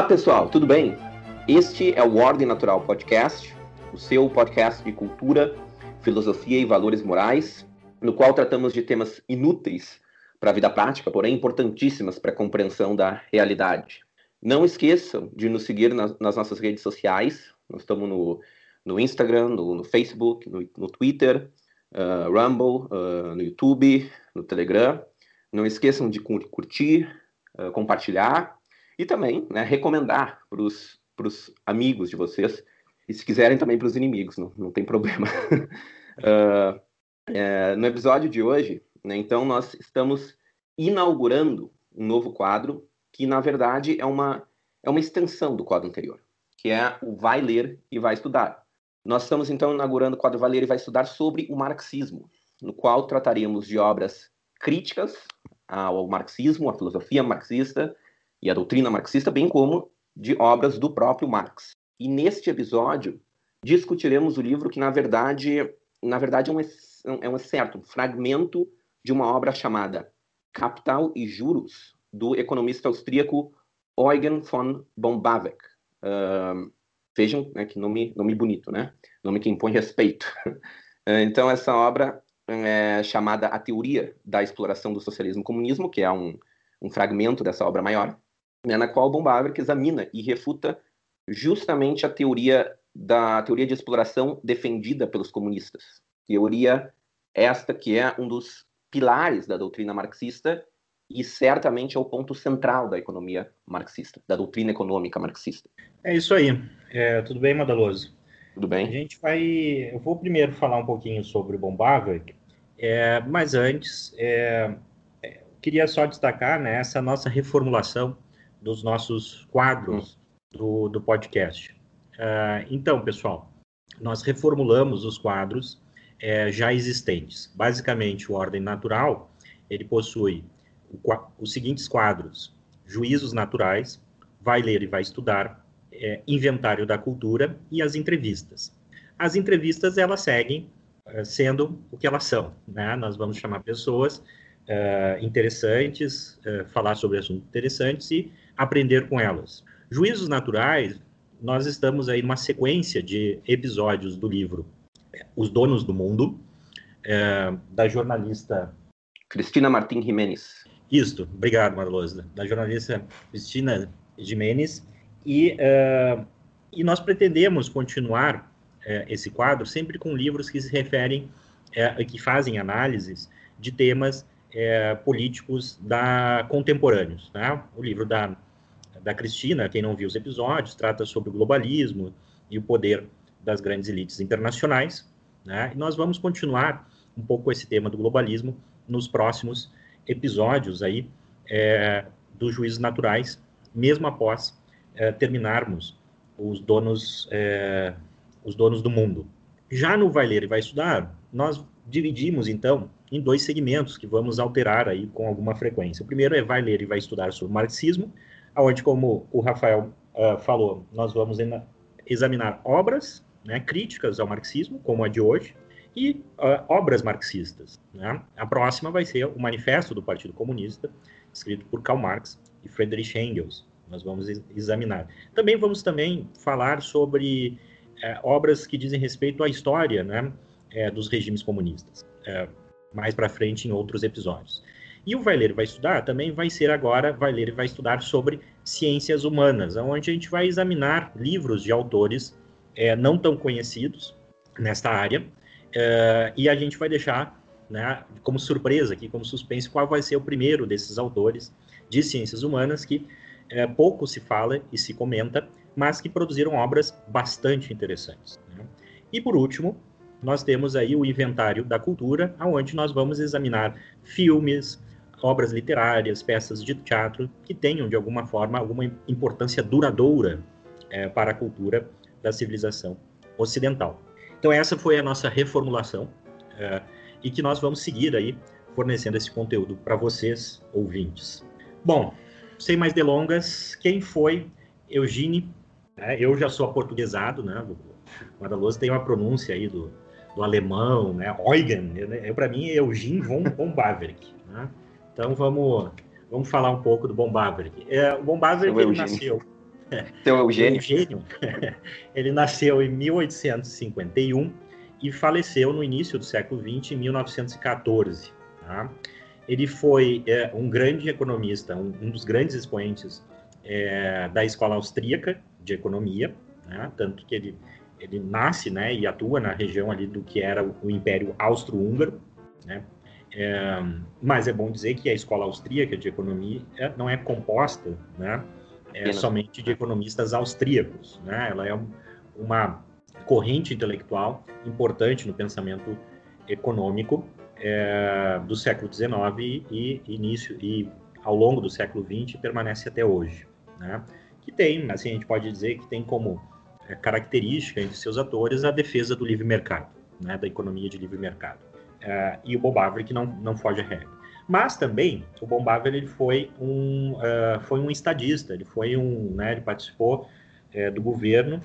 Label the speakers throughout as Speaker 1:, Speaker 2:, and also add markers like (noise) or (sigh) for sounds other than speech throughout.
Speaker 1: Olá, pessoal, tudo bem? Este é o Ordem Natural Podcast, o seu podcast de cultura, filosofia e valores morais, no qual tratamos de temas inúteis para a vida prática, porém importantíssimas para a compreensão da realidade. Não esqueçam de nos seguir nas, nas nossas redes sociais. Nós estamos no, no Instagram, no, no Facebook, no, no Twitter, uh, Rumble, uh, no YouTube, no Telegram. Não esqueçam de curtir, uh, compartilhar e também né, recomendar para os amigos de vocês e se quiserem também para os inimigos, não, não tem problema. (laughs) é, no episódio de hoje, né, então, nós estamos inaugurando um novo quadro que, na verdade, é uma, é uma extensão do quadro anterior, que é o Vai Ler e Vai Estudar. Nós estamos, então, inaugurando o quadro Vai Ler e Vai Estudar sobre o marxismo, no qual trataremos de obras críticas ao marxismo, à filosofia marxista e à doutrina marxista, bem como de obras do próprio Marx. E neste episódio discutiremos o livro que, na verdade, na verdade é um, é um excerto, um fragmento de uma obra chamada Capital e Juros, do economista austríaco Eugen von Bombavec. Uh, vejam né, que nome, nome bonito, né? Nome que impõe respeito. (laughs) então, essa obra é chamada A Teoria da Exploração do Socialismo e Comunismo, que é um, um fragmento dessa obra maior, né, na qual Bombavec examina e refuta justamente a teoria da teoria de exploração defendida pelos comunistas. Teoria esta que é um dos pilares da doutrina marxista e certamente é o ponto central da economia marxista, da doutrina econômica marxista.
Speaker 2: É isso aí. É, tudo bem, Madaloso?
Speaker 1: Tudo bem.
Speaker 2: A gente vai. Eu vou primeiro falar um pouquinho sobre Bombavec, é, mas antes, é, é, queria só destacar né, essa nossa reformulação dos nossos quadros do, do podcast. Uh, então, pessoal, nós reformulamos os quadros é, já existentes. Basicamente, o Ordem Natural, ele possui o, os seguintes quadros. Juízos naturais, vai ler e vai estudar, é, inventário da cultura e as entrevistas. As entrevistas, elas seguem é, sendo o que elas são. Né? Nós vamos chamar pessoas é, interessantes, é, falar sobre assuntos interessantes e aprender com elas. Juízos naturais, nós estamos aí numa sequência de episódios do livro os Donos do Mundo, é, da jornalista
Speaker 1: Cristina Martim Jimenez.
Speaker 2: Isto, obrigado, Marlosa. Da jornalista Cristina Jimenez. E, uh, e nós pretendemos continuar uh, esse quadro sempre com livros que se referem, uh, que fazem análises de temas políticos da contemporâneos. Né? O livro da, da Cristina, quem não viu os episódios, trata sobre o globalismo e o poder das grandes elites internacionais. Né? E nós vamos continuar um pouco esse tema do globalismo nos próximos episódios aí é, dos juízos naturais, mesmo após é, terminarmos os donos, é, os donos do mundo. Já no Vai Ler e Vai Estudar, nós dividimos, então, em dois segmentos que vamos alterar aí com alguma frequência. O primeiro é Vai Ler e Vai Estudar sobre marxismo, onde, como o Rafael uh, falou, nós vamos examinar obras né, críticas ao marxismo, como a de hoje, e uh, obras marxistas. Né? A próxima vai ser o Manifesto do Partido Comunista, escrito por Karl Marx e Friedrich Engels. Nós vamos examinar. Também vamos também falar sobre uh, obras que dizem respeito à história né, uh, dos regimes comunistas, mais para frente em outros episódios. E o Vai Ler Vai Estudar também vai ser agora, vai ler vai estudar sobre ciências humanas, onde a gente vai examinar livros de autores é, não tão conhecidos nesta área, é, e a gente vai deixar né, como surpresa aqui, como suspense, qual vai ser o primeiro desses autores de ciências humanas que é, pouco se fala e se comenta, mas que produziram obras bastante interessantes. Né? E por último, nós temos aí o inventário da cultura, onde nós vamos examinar filmes, obras literárias, peças de teatro que tenham de alguma forma alguma importância duradoura é, para a cultura da civilização ocidental. Então essa foi a nossa reformulação é, e que nós vamos seguir aí fornecendo esse conteúdo para vocês, ouvintes. Bom, sem mais delongas, quem foi Eugênio? É, eu já sou aportuguesado, né? O Madaloso tem uma pronúncia aí do, do alemão, né? Eugen, né? para mim é Eugene von, von né? Então vamos, vamos falar um pouco do von Baverick. É, o von Baverick ele nasceu (laughs)
Speaker 1: Seu Eugênio. (laughs)
Speaker 2: Eugênio. (laughs) ele nasceu em 1851 e faleceu no início do século XX, em 1914. Tá? Ele foi é, um grande economista, um, um dos grandes expoentes é, da escola austríaca de economia, né? tanto que ele, ele nasce né, e atua na região ali do que era o Império Austro-Húngaro, né? É, mas é bom dizer que a escola austríaca de economia é, não é composta né, é, somente de economistas austríacos. Né? Ela é uma corrente intelectual importante no pensamento econômico é, do século XIX e, início e ao longo do século XX permanece até hoje, né? Que tem, assim a gente pode dizer que tem como é, característica entre seus atores a defesa do livre mercado, né? Da economia de livre mercado. É, e o Bob Avery não não foge à regra. Mas também o Bob ele foi um uh, foi um estadista, ele foi um, né? Ele participou é, do governo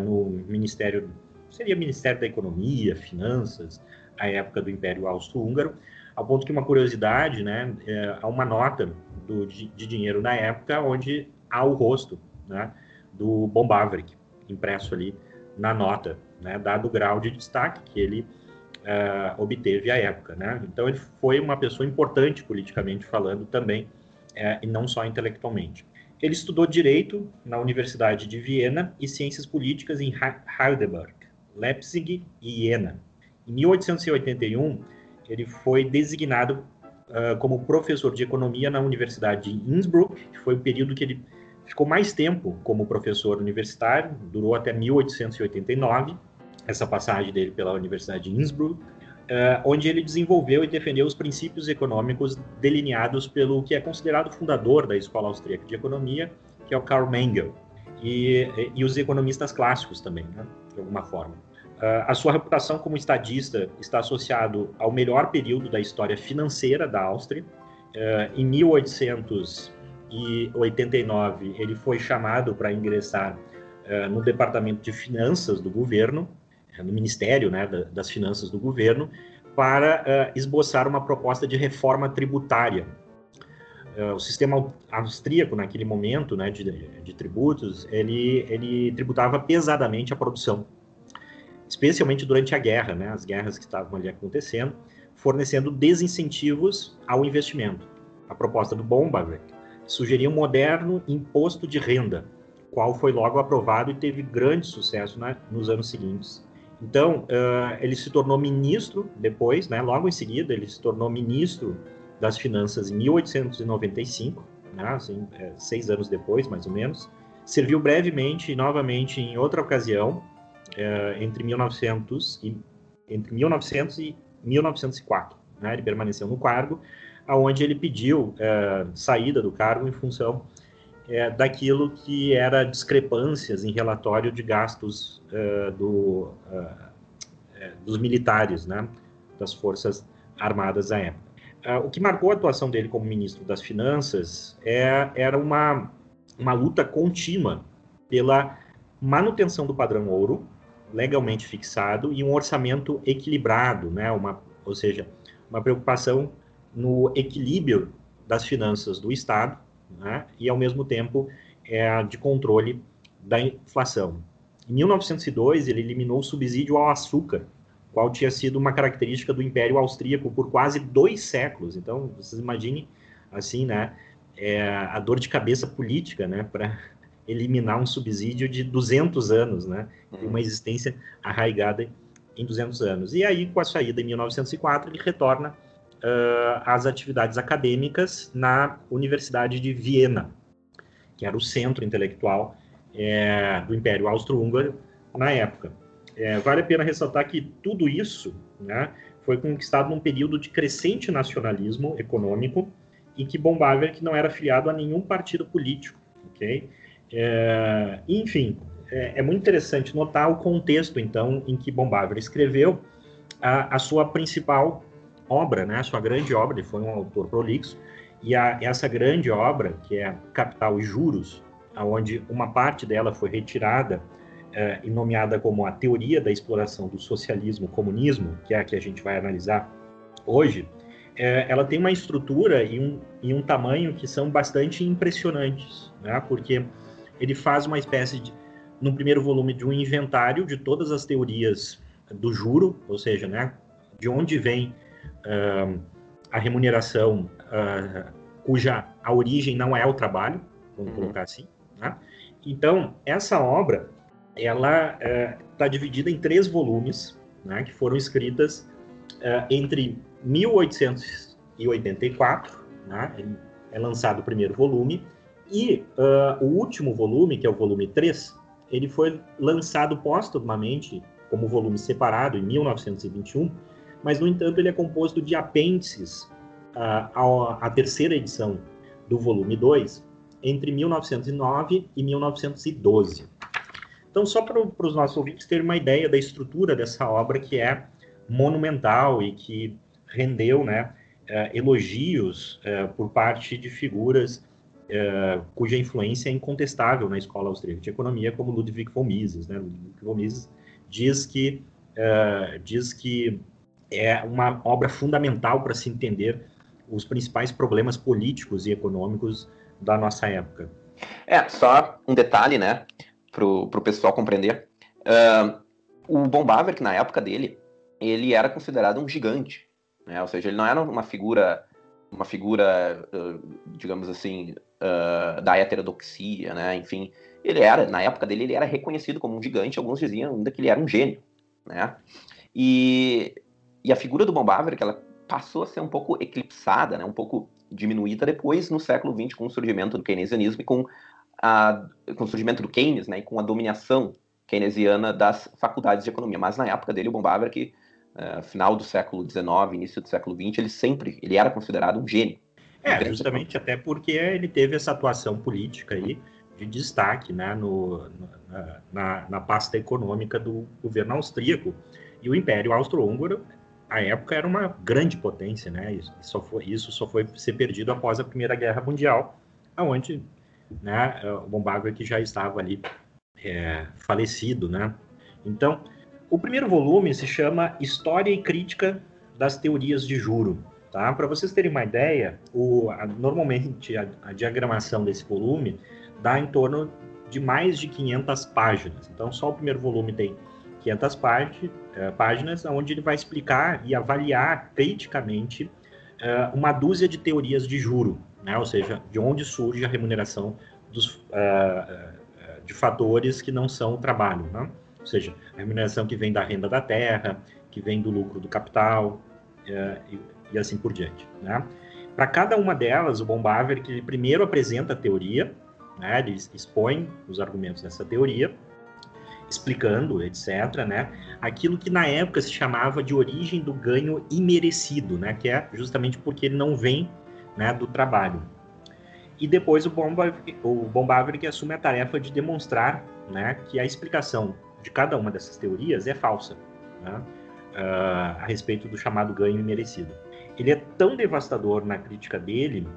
Speaker 2: no Ministério, seria Ministério da Economia, Finanças, à época do Império Austro-Húngaro, ao ponto que uma curiosidade, né, há uma nota do, de, de, dinheiro na época onde há o rosto né, do Bombavrik impresso ali na nota, né, dado o grau de destaque que ele é, obteve à época. Né? Então ele foi uma pessoa importante politicamente falando também, é, e não só intelectualmente. Ele estudou Direito na Universidade de Viena e Ciências Políticas em Heidelberg, Leipzig e Jena. Em 1881, ele foi designado uh, como professor de economia na Universidade de Innsbruck, que foi o período que ele ficou mais tempo como professor universitário, durou até 1889, essa passagem dele pela Universidade de Innsbruck, uh, onde ele desenvolveu e defendeu os princípios econômicos delineados pelo que é considerado fundador da Escola Austríaca de Economia, que é o Karl Mengel, e, e os economistas clássicos também, né, de alguma forma. Uh, a sua reputação como estadista está associado ao melhor período da história financeira da Áustria. Uh, em 1889, ele foi chamado para ingressar no departamento de finanças do governo, no Ministério né, das Finanças do governo, para esboçar uma proposta de reforma tributária. o sistema austríaco, naquele momento né, de, de tributos, ele, ele tributava pesadamente a produção especialmente durante a guerra, né, as guerras que estavam ali acontecendo, fornecendo desincentivos ao investimento. A proposta do Bombavrek sugeria um moderno imposto de renda, qual foi logo aprovado e teve grande sucesso nos anos seguintes. Então, uh, ele se tornou ministro depois, né, logo em seguida, ele se tornou ministro das Finanças em 1895, né, assim, é, seis anos depois, mais ou menos. Serviu brevemente novamente em outra ocasião é, entre 1900 e entre 1900 e 1904. Né? Ele permaneceu no cargo, aonde ele pediu é, saída do cargo em função é, daquilo que era discrepâncias em relatório de gastos é, do, é, dos militares, né? das forças armadas à época. o que marcou a atuação dele como ministro das Finanças é, era uma, uma luta contínua pela manutenção do padrão ouro, legalmente fixado e um orçamento equilibrado, né? Uma, ou seja, uma preocupação no equilíbrio das finanças do Estado, né? E ao mesmo tempo é de controle da inflação. Em 1902 ele eliminou o subsídio ao açúcar, qual tinha sido uma característica do Império Austríaco por quase dois séculos. Então vocês imaginem assim, né? É, a dor de cabeça política, né? Para (laughs) eliminar um subsídio de 200 anos, né? Uma existência arraigada em 200 anos. E aí, com a saída em 1904, ele retorna uh, às atividades acadêmicas na Universidade de Viena, que era o centro intelectual é, do Império Austro-Húngaro na época. É, vale a pena ressaltar que tudo isso né, foi conquistado num período de crescente nacionalismo econômico e que Bombaver que não era afiliado a nenhum partido político, ok? É, enfim, é, é, muito interessante notar o contexto, então, em que Bombaver escreveu a, a, sua principal obra, né, a sua grande obra, ele foi um autor prolixo, e a, essa grande obra, que é Capital e Juros, onde uma parte dela foi retirada é, e nomeada como a Teoria da Exploração do Socialismo-Comunismo, que é a que a gente vai analisar hoje, é, ela tem uma estrutura e um, e um tamanho que são bastante impressionantes, né, porque ele faz uma espécie de, no primeiro volume, de um inventário de todas as teorias do juro, ou seja, né, de onde vem uh, a remuneração uh, cuja a origem não é o trabalho, vamos uhum. colocar assim. Né? Então, essa obra, ela está uh, dividida em três volumes, né, que foram escritas entre 1884, né, é lançado o primeiro volume, e o último volume, que é o volume 3, ele foi lançado póstumamente como volume separado em 1921, mas, no entanto, ele é composto de apêndices uh, à, terceira edição do volume 2, entre 1909 e 1912. Então, só para os nossos ouvintes terem uma ideia da estrutura dessa obra, que é monumental e que rendeu né, uh, elogios uh, por parte de figuras uh, cuja influência é incontestável na escola austríaca de economia, como Ludwig von Mises. Né? Ludwig von Mises diz que, diz que é uma obra fundamental para se entender os principais problemas políticos e econômicos da nossa época.
Speaker 1: É, só um detalhe, né, para o pessoal compreender. Uh, o Von Bawerk, na época dele, ele era considerado um gigante, né, ou seja, ele não era uma figura, uma figura, uh, digamos assim, uh, da heterodoxia, né, enfim, ele era, na época dele, ele era reconhecido como um gigante, alguns diziam ainda que ele era um gênio, né, e e a figura do Baver, que ela passou a ser um pouco eclipsada, né, um pouco diminuída depois no século XX com o surgimento do keynesianismo e com, a, com o surgimento do Keynes, né, e com a dominação keynesiana das faculdades de economia. Mas na época dele, o Baver, que uh, final do século XIX, início do século XX, ele sempre ele era considerado um gênio.
Speaker 2: É, justamente até porque ele teve essa atuação política aí de destaque né, no, na, na, na pasta econômica do governo austríaco. E o Império Austro-Húngaro a época era uma grande potência, né? Isso só foi, isso só foi ser perdido após a Primeira Guerra Mundial, aonde né, o Bombardier que já estava ali é, falecido, né? Então, o primeiro volume se chama História e Crítica das Teorias de Juro. Tá? Para vocês terem uma ideia, o, a, normalmente a, a, diagramação desse volume dá em torno de mais de 500 páginas. Então, só o primeiro volume tem 500 páginas, uh, páginas, onde ele vai explicar e avaliar criticamente uh, uma dúzia de teorias de juro, né? ou seja, de onde surge a remuneração dos, uh, de fatores que não são o trabalho, né? ou seja, a remuneração que vem da renda da terra, que vem do lucro do capital e, e, assim por diante. Né? Para cada uma delas, o Bombaver que ele primeiro apresenta a teoria, né? ele expõe os argumentos dessa teoria, explicando, etc., né? Aquilo que na época se chamava de origem do ganho imerecido, né? Que é justamente porque ele não vem né, do trabalho. E depois o Bombaver, que assume a tarefa de demonstrar né, que a explicação de cada uma dessas teorias é falsa né, uh, a respeito do chamado ganho imerecido. Ele é tão devastador na crítica dele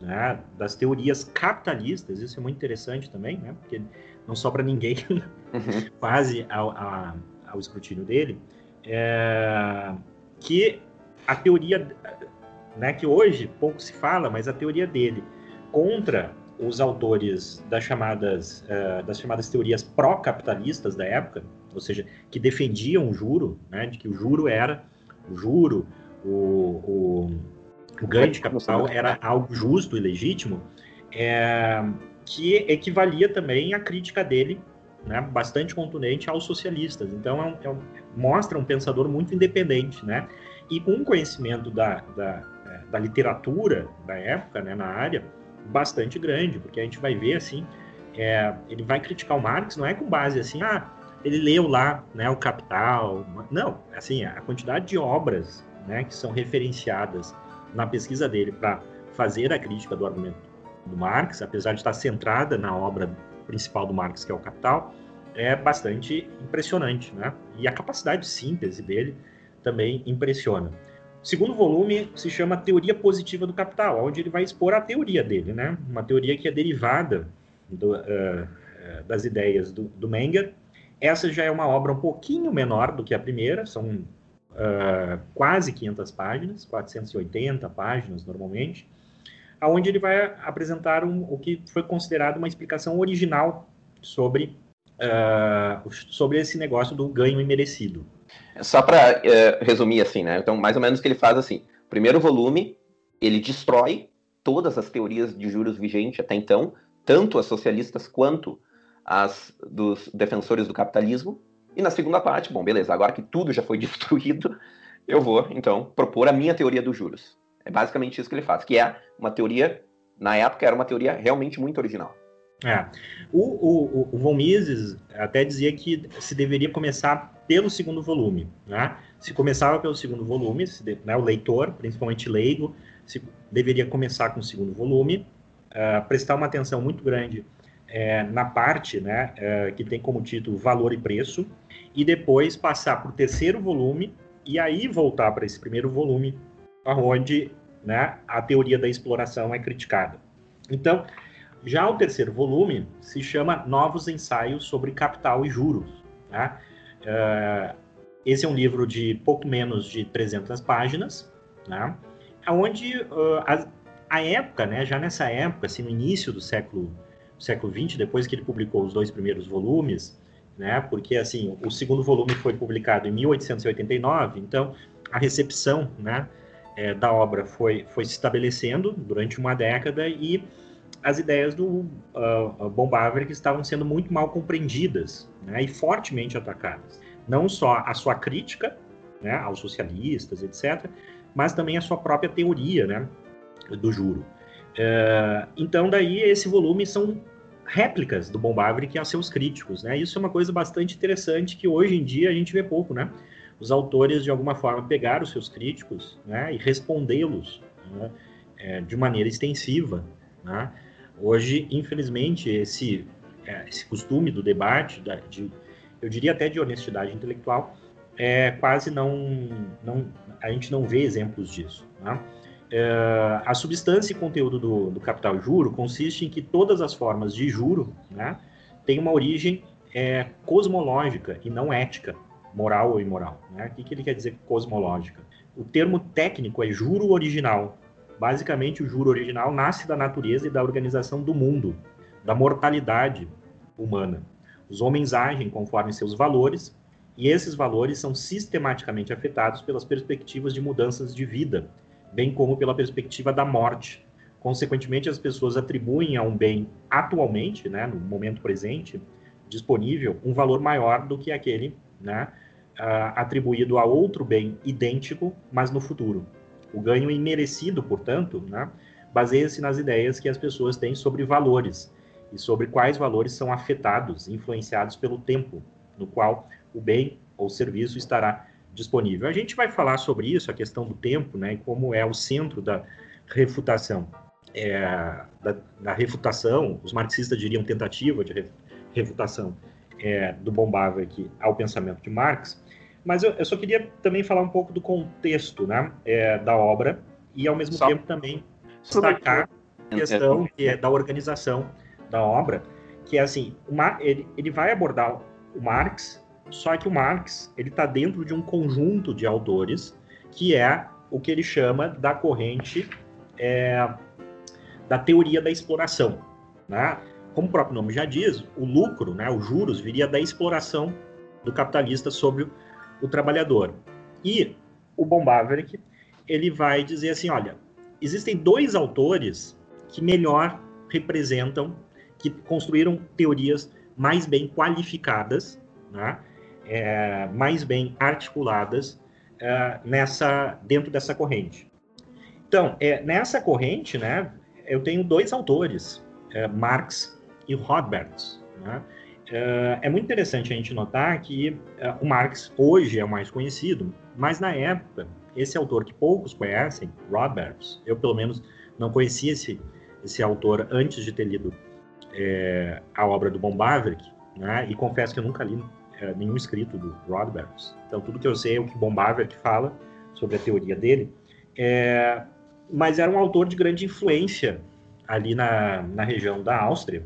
Speaker 2: né, das teorias capitalistas, isso é muito interessante também, né, porque não sobra ninguém (laughs) uhum. quase ao, ao, ao, escrutínio dele, é, que a teoria, né, que hoje pouco se fala, mas a teoria dele contra os autores das chamadas, uh, das chamadas teorias pró-capitalistas da época, ou seja, que defendiam o juro, né, de que o juro era o juro, o, o, o ganho de capital era algo justo e legítimo, é, que equivalia também à crítica dele, né, bastante contundente aos socialistas. Então, é um, é um, mostra um pensador muito independente, né, e com um conhecimento da, da, é, da literatura da época, né, na área, bastante grande, porque a gente vai ver, assim, é, ele vai criticar o Marx, não é com base, assim, ah, ele leu lá, né, o Capital, não, assim, a quantidade de obras, né, que são referenciadas na pesquisa dele para fazer a crítica do argumento do Marx, apesar de estar centrada na obra principal do Marx, que é o Capital, é bastante impressionante, né? E a capacidade de síntese dele também impressiona. O segundo volume se chama Teoria Positiva do Capital, onde ele vai expor a teoria dele, né? Uma teoria que é derivada do, uh, das ideias do, do Menger. Essa já é uma obra um pouquinho menor do que a primeira, são uh, quase 500 páginas, 480 páginas normalmente, aonde ele vai apresentar um, o que foi considerado uma explicação original sobre, uh, sobre esse negócio do ganho imerecido.
Speaker 1: Só para uh, eh, resumir assim, né? Então, mais ou menos o que ele faz assim: primeiro volume, ele destrói todas as teorias de juros vigentes até então, tanto as socialistas quanto as dos defensores do capitalismo. E na segunda parte, bom, beleza, agora que tudo já foi (laughs) destruído, eu vou, então, propor a minha teoria dos juros. É basicamente isso que ele faz, que é uma teoria, na época, era uma teoria realmente muito original.
Speaker 2: É. O, o, o Von Mises até dizia que se deveria começar pelo segundo volume. Né? Se começava pelo segundo volume, de, né, o leitor, principalmente leigo, se, deveria começar com o segundo volume, uh, prestar uma atenção muito grande é, na parte né, é, que tem como título Valor e Preço, e depois passar para o terceiro volume, e aí voltar para esse primeiro volume, onde né, a teoria da exploração é criticada. Então, já o terceiro volume se chama Novos Ensaios sobre Capital e Juros. Né? Uh, esse é um livro de pouco menos de 300 páginas, né? onde uh, a, a, época, né, já nessa época, assim, no início do século século XX, depois que ele publicou os dois primeiros volumes, né? Porque assim, o segundo volume foi publicado em 1889, então a recepção, né, é, da obra foi foi se estabelecendo durante uma década e as ideias do uh, Von Bavarick estavam sendo muito mal compreendidas né, e fortemente atacadas. Não só a sua crítica né, aos socialistas, etc., mas também a sua própria teoria né, do juro. Uh, então, daí, esse volume são réplicas do Von Bavarick a seus críticos. Né? Isso é uma coisa bastante interessante que hoje em dia a gente vê pouco. Né? Os autores, de alguma forma, pegaram os seus críticos né, e respondê-los né, é, de maneira extensiva. Né? Hoje, infelizmente, esse, é, esse costume do debate, da, de, eu diria até de honestidade intelectual, é, quase não, não a gente não vê exemplos disso. Né? É, a substância e conteúdo do, do, capital juro consiste em que todas as formas de juro né, têm uma origem é, cosmológica e não ética, moral ou imoral. Né? O que, que ele quer dizer cosmológica? O termo técnico é juro original, Basicamente, o juro original nasce da natureza e da organização do mundo, da mortalidade humana. Os homens agem conforme seus valores, e esses valores são sistematicamente afetados pelas perspectivas de mudanças de vida, bem como pela perspectiva da morte. Consequentemente, as pessoas atribuem a um bem atualmente, né, no momento presente, disponível, um valor maior do que aquele né, atribuído a outro bem idêntico, mas no futuro. O ganho imerecido, portanto, né, baseia-se nas ideias que as pessoas têm sobre valores e sobre quais valores são afetados, influenciados pelo tempo no qual o bem ou serviço estará disponível. A gente vai falar sobre isso, a questão do tempo, né, e como é o centro da refutação. É, da, da, refutação, os marxistas diriam tentativa de refutação é, do Bombava ao pensamento de Marx, mas eu, eu, só queria também falar um pouco do contexto né, é, da obra e, ao mesmo só... tempo, também destacar a questão que é da organização da obra, que é assim, uma, ele, ele vai abordar o Marx, só que o Marx ele está dentro de um conjunto de autores que é o que ele chama da corrente é, da teoria da exploração. Né? Como o próprio nome já diz, o lucro, né, os juros, viria da exploração do capitalista sobre o trabalhador. E o Bombaverick, ele vai dizer assim, olha, existem dois autores que melhor representam, que construíram teorias mais bem qualificadas, né? é, mais bem articuladas é, nessa dentro dessa corrente. Então, é, nessa corrente, né, eu tenho dois autores, é, Marx e Roberts. Né? Uh, é muito interessante a gente notar que uh, o Marx hoje é o mais conhecido, mas na época, esse autor que poucos conhecem, Roberts, eu pelo menos não conhecia esse, esse autor antes de ter lido é, a obra do Bombaverick, né? e confesso que eu nunca li é, nenhum escrito do Roberts. Então, tudo que eu sei é o que Bombaverick fala sobre a teoria dele, é, mas era um autor de grande influência ali na, na região da Áustria.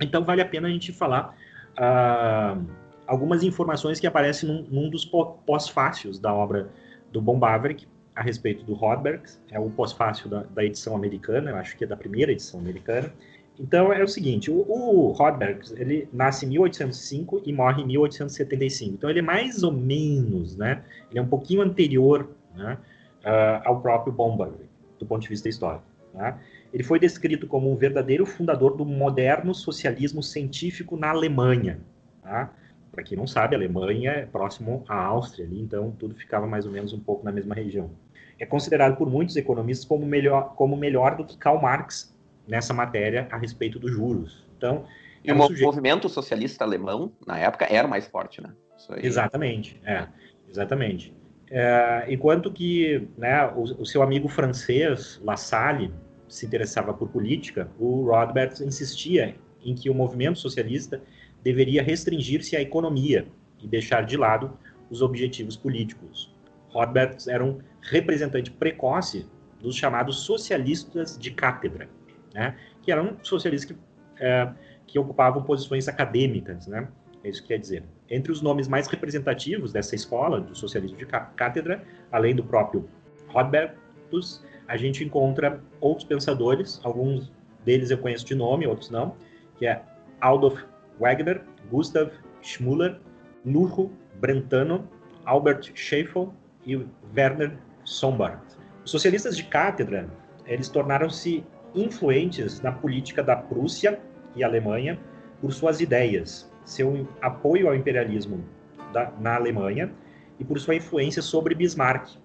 Speaker 2: Então, vale a pena a gente falar uh, algumas informações que aparecem num, num dos pós-fácios da obra do Bombaverick, a respeito do Rodberg, é o pós-fácil da, da, edição americana, eu acho que é da primeira edição americana. Então é o seguinte, o, o Rodberg, ele nasce em 1805 e morre em 1875. Então ele é mais ou menos, né, ele é um pouquinho anterior, né, uh, ao próprio Bomberg, do ponto de vista histórico. Né? Ele foi descrito como um verdadeiro fundador do moderno socialismo científico na Alemanha. Tá? Para quem não sabe, a Alemanha é próximo à Áustria, ali, então tudo ficava mais ou menos um pouco na mesma região. É considerado por muitos economistas como melhor, como melhor do que Karl Marx nessa matéria a respeito dos juros. Então,
Speaker 1: e é um o sujeito... movimento socialista alemão, na época, era mais forte, né?
Speaker 2: Exatamente, é, exatamente. É, enquanto que né, o, o, seu amigo francês, La Salle, se interessava por política, o Rothbard insistia em que o movimento socialista deveria restringir-se à economia e deixar de lado os objetivos políticos. Rothbard era um representante precoce dos chamados socialistas de cátedra, né, que eram socialistas que, é, que ocupavam posições acadêmicas, né, é isso que quer dizer. Entre os nomes mais representativos dessa escola do socialismo de cátedra, além do próprio Rothbardus, a gente encontra outros pensadores, alguns deles eu conheço de nome, outros não, que é Adolf Wagner, Gustav Schmuller, Nurro Brentano, Albert Scheffel e Werner Sombart. Os socialistas de cátedra, eles tornaram-se influentes na política da Prússia e Alemanha por suas ideias, seu apoio ao imperialismo da, na Alemanha e por sua influência sobre Bismarck,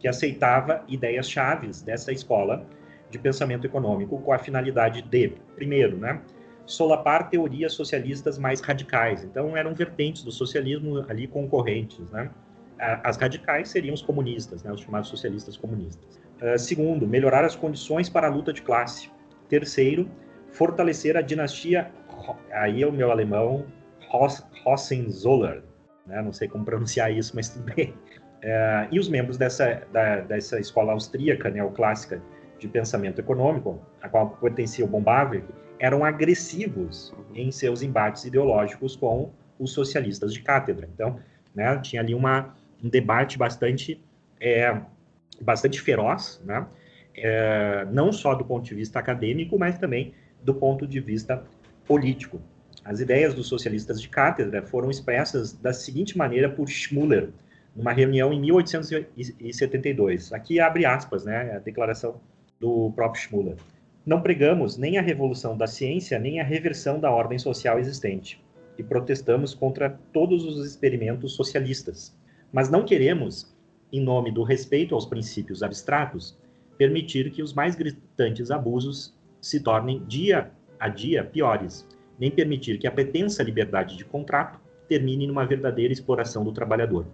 Speaker 2: que aceitava ideias chaves dessa escola de pensamento econômico com a finalidade de, primeiro, né, solapar teorias socialistas mais radicais. Então, eram vertentes do socialismo ali concorrentes, né? As radicais seriam os comunistas, né, os chamados socialistas comunistas. Uh, segundo, melhorar as condições para a luta de classe. Terceiro, fortalecer a dinastia, aí é o meu alemão, Hohenzollern, né? não sei como pronunciar isso, mas tudo bem. É, e os membros dessa, da, dessa escola austríaca neoclássica de pensamento econômico, a qual pertencia o Bombaver, eram agressivos em seus embates ideológicos com os socialistas de cátedra. Então, né, tinha ali uma, um debate bastante, é, bastante feroz, né, é, não só do ponto de vista acadêmico, mas também do ponto de vista político. As ideias dos socialistas de cátedra foram expressas da seguinte maneira por Schmuller, numa reunião em 1872. Aqui abre aspas, né, a declaração do próprio Schmuller. Não pregamos nem a revolução da ciência, nem a reversão da ordem social existente, e protestamos contra todos os experimentos socialistas. Mas não queremos, em nome do respeito aos princípios abstratos, permitir que os mais gritantes abusos se tornem dia a dia piores nem permitir que a pretensa liberdade de contrato termine numa verdadeira exploração do trabalhador.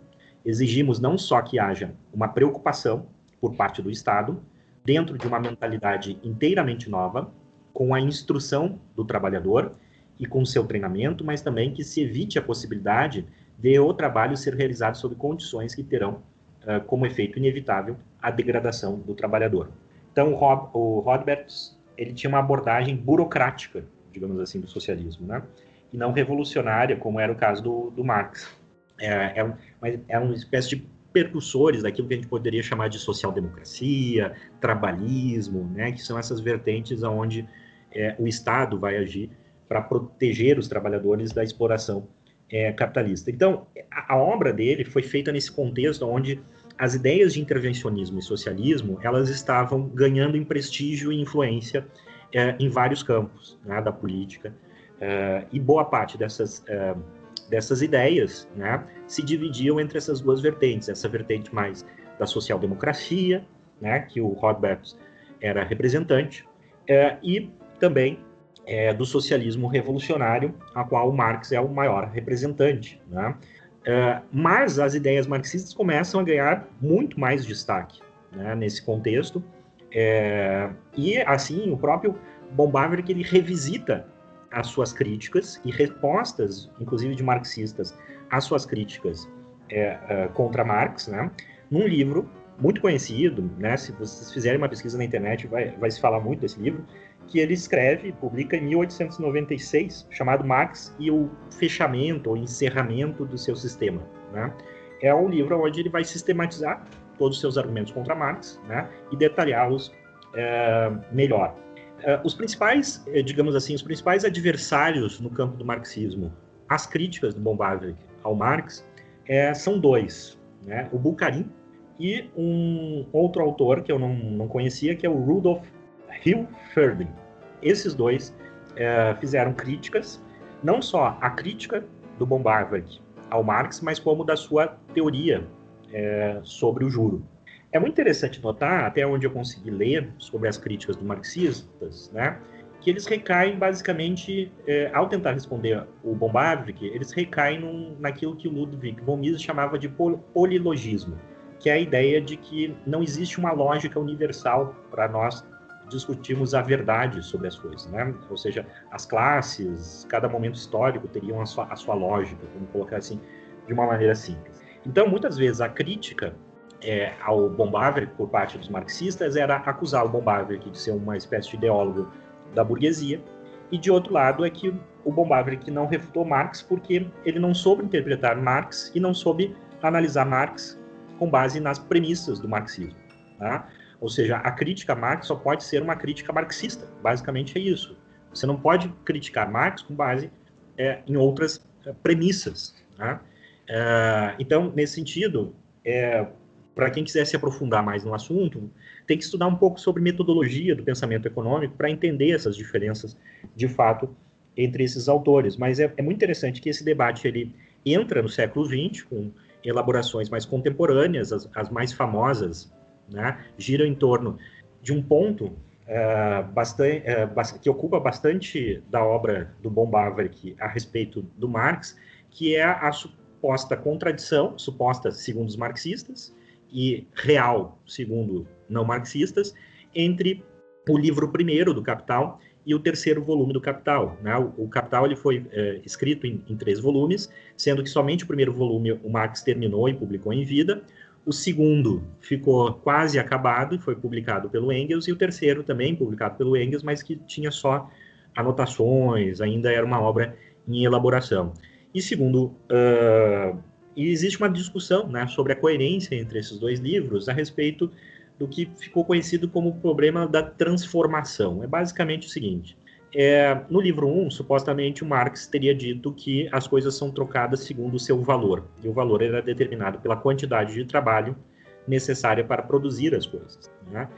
Speaker 2: Exigimos não só que haja uma preocupação por parte do Estado, dentro de uma mentalidade inteiramente nova, com a instrução do trabalhador e com seu treinamento, mas também que se evite a possibilidade de o trabalho ser realizado sob condições que terão uh, como efeito inevitável a degradação do trabalhador. Então, o, Rob, o ele tinha uma abordagem burocrática digamos assim, do socialismo, né? E não revolucionária, como era o caso do, do Marx. É, é, um, é uma espécie de percussores daquilo que a gente poderia chamar de social-democracia, trabalhismo, né? Que são essas vertentes onde é, o Estado vai agir para proteger os trabalhadores da exploração é, capitalista. Então, a, a, obra dele foi feita nesse contexto onde as ideias de intervencionismo e socialismo elas estavam ganhando em prestígio e influência é, em vários campos né, da política. É, e boa parte dessas, é, dessas ideias né, se dividiam entre essas duas vertentes, essa vertente mais da social-democracia, né, que o Rothbard era representante, é, e também é, do socialismo revolucionário, a qual o Marx é o maior representante. Né? É, mas as ideias marxistas começam a ganhar muito mais destaque né, nesse contexto, é, e assim, o próprio que ele revisita as suas críticas e respostas, inclusive de marxistas, às suas críticas é, é, contra Marx, né, num livro muito conhecido, né, se vocês fizerem uma pesquisa na internet, vai, vai se falar muito desse livro, que ele escreve, publica em 1896, chamado Marx e o fechamento ou encerramento do seu sistema. Né? É um livro onde ele vai sistematizar todos os seus argumentos contra Marx né, e detalhá-los é, melhor. É, os principais, é, digamos assim, os principais adversários no campo do marxismo, as críticas do Bombardek ao Marx, é, são dois, né, o Bukharin e um outro autor que eu não, não conhecia, que é o Rudolf Hilferding. Esses dois é, fizeram críticas, não só a crítica do Bombardek ao Marx, mas como da sua teoria é, sobre o juro. É muito interessante notar, até onde eu consegui ler sobre as críticas dos marxistas, né, que eles recaem basicamente, é, ao tentar responder o Bombardek, eles recaem num, naquilo que o Ludwig von Mises chamava de polilogismo, que é a ideia de que não existe uma lógica universal para nós discutirmos a verdade sobre as coisas, né? Ou seja, as classes, cada momento histórico teriam a sua, a sua lógica, vamos colocar assim, de uma maneira simples. Então, muitas vezes, a crítica é, ao Bombaver por parte dos marxistas era acusar o Bombaver de ser uma espécie de ideólogo da burguesia, e de outro lado é que o Bombaver que não refutou Marx porque ele não soube interpretar Marx e não soube analisar Marx com base nas premissas do marxismo. Tá? Ou seja, a crítica a Marx só pode ser uma crítica marxista. Basicamente é isso. Você não pode criticar Marx com base é, em outras é, premissas. Tá? É, então, nesse sentido, é, para quem quiser se aprofundar mais no assunto, tem que estudar um pouco sobre metodologia do pensamento econômico para entender essas diferenças, de fato, entre esses autores. Mas é, é muito interessante que esse debate ele entra no século XX com elaborações mais contemporâneas, as, as mais famosas, né, giram em torno de um ponto uh, bastante, uh, que ocupa bastante da obra do Bombaverk a respeito do Marx, que é a suposta contradição, suposta segundo os marxistas, e real segundo não marxistas, entre o livro primeiro do Capital e o terceiro volume do Capital. Né? O, o, Capital ele foi é, escrito em, em, três volumes, sendo que somente o primeiro volume o Marx terminou e publicou em vida. O segundo ficou quase acabado e foi publicado pelo Engels, e o terceiro também publicado pelo Engels, mas que tinha só anotações, ainda era uma obra em elaboração. E segundo, uh, existe uma discussão né, sobre a coerência entre esses dois livros a respeito do que ficou conhecido como o problema da transformação. É basicamente o seguinte: é, no livro 1, supostamente o Marx teria dito que as coisas são trocadas segundo o seu valor, e o valor era determinado pela quantidade de trabalho necessária para produzir as coisas. Né?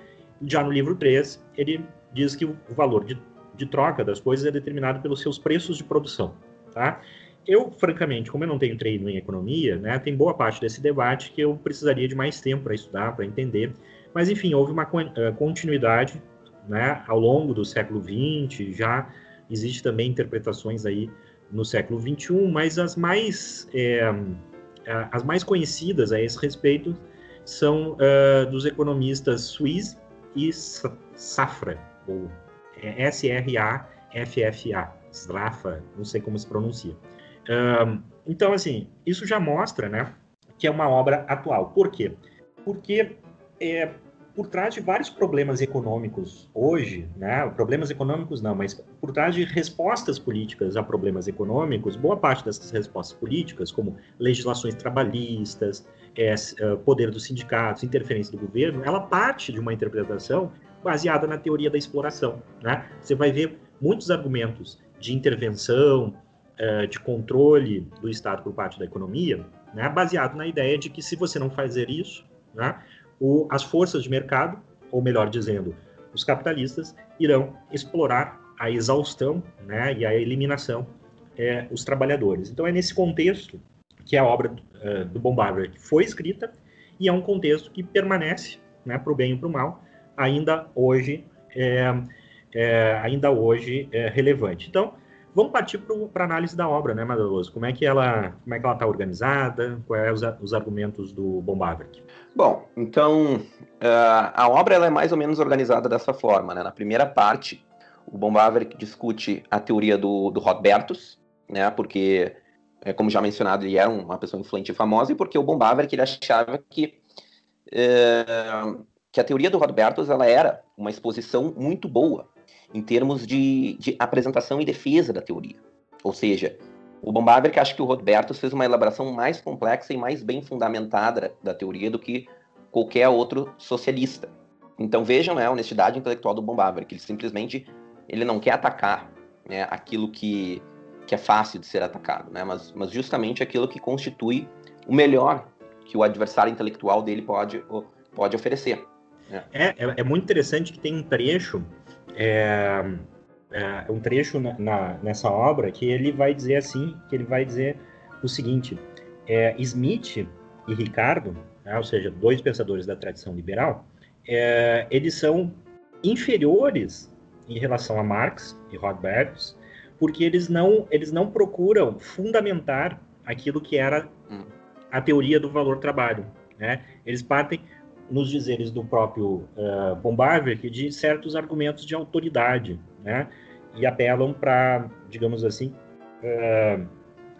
Speaker 2: Já no livro 3, ele diz que o valor de, de troca das coisas é determinado pelos seus preços de produção. Tá? Eu, francamente, como eu não tenho treino em economia, né, tem boa parte desse debate que eu precisaria de mais tempo para estudar, para entender, mas, enfim, houve uma eh, continuidade né, ao longo do século XX, já existe também interpretações aí no século XXI, mas as mais, é, as mais conhecidas a esse respeito são uh, dos economistas Suisse e Safra, ou S-R-A-F-F-A, Srafa, não sei como se pronuncia. Então, assim, isso já mostra, né, que é uma obra atual. Por quê? Porque é, por trás de vários problemas econômicos hoje, né, problemas econômicos não, mas por trás de respostas políticas a problemas econômicos, boa parte dessas respostas políticas, como legislações trabalhistas, é, é, poder dos sindicatos, interferência do governo, ela parte de uma interpretação baseada na teoria da exploração. Né? Você vai ver muitos argumentos de intervenção, de controle do Estado por parte da economia, né, baseado na ideia de que se você não fazer isso, né, o, as forças de mercado, ou melhor dizendo, os capitalistas, irão explorar a exaustão né, e a eliminação é, os trabalhadores. Então é nesse contexto que a obra uh, do Bombardier foi escrita e é um contexto que permanece, né, para o bem e para o mal, ainda hoje, é, é, ainda hoje relevante. Então Vamos partir para a análise da obra, né, Madaloso? Como é que ela como é que ela está organizada? Quais são os, os, argumentos do Bombaverk?
Speaker 1: Bom, então uh, a obra ela é mais ou menos organizada dessa forma, né? Na primeira parte, o Bombaverk discute a teoria do, do Robertus, né? Porque, é, como já mencionado, ele era uma pessoa influente e famosa, e porque o Bombaverk ele achava que uh, que a teoria do Robertus ela era uma exposição muito boa em termos de, de apresentação e defesa da teoria. Ou seja, o Bombaver que acha que o Roberto fez uma elaboração mais complexa e mais bem fundamentada da teoria do que qualquer outro socialista. Então vejam né, a honestidade intelectual do Bombaver, que ele simplesmente ele não quer atacar né, aquilo que, que é fácil de ser atacado, né, mas, mas justamente aquilo que constitui o melhor que o adversário intelectual dele pode, pode oferecer.
Speaker 2: Né. É, é, é muito interessante que tem um trecho, é, é, um trecho na, na, nessa obra que ele vai dizer assim, que ele vai dizer o seguinte, é, Smith e Ricardo, né, ou seja, dois pensadores da tradição liberal, é, eles são inferiores em relação a Marx e Rothbard, porque eles não, eles não procuram fundamentar aquilo que era hum. a teoria do valor-trabalho. Né? Eles partem, nos dizeres do próprio uh, Bombardier, de certos argumentos de autoridade, né? e apelam para, digamos assim, uh,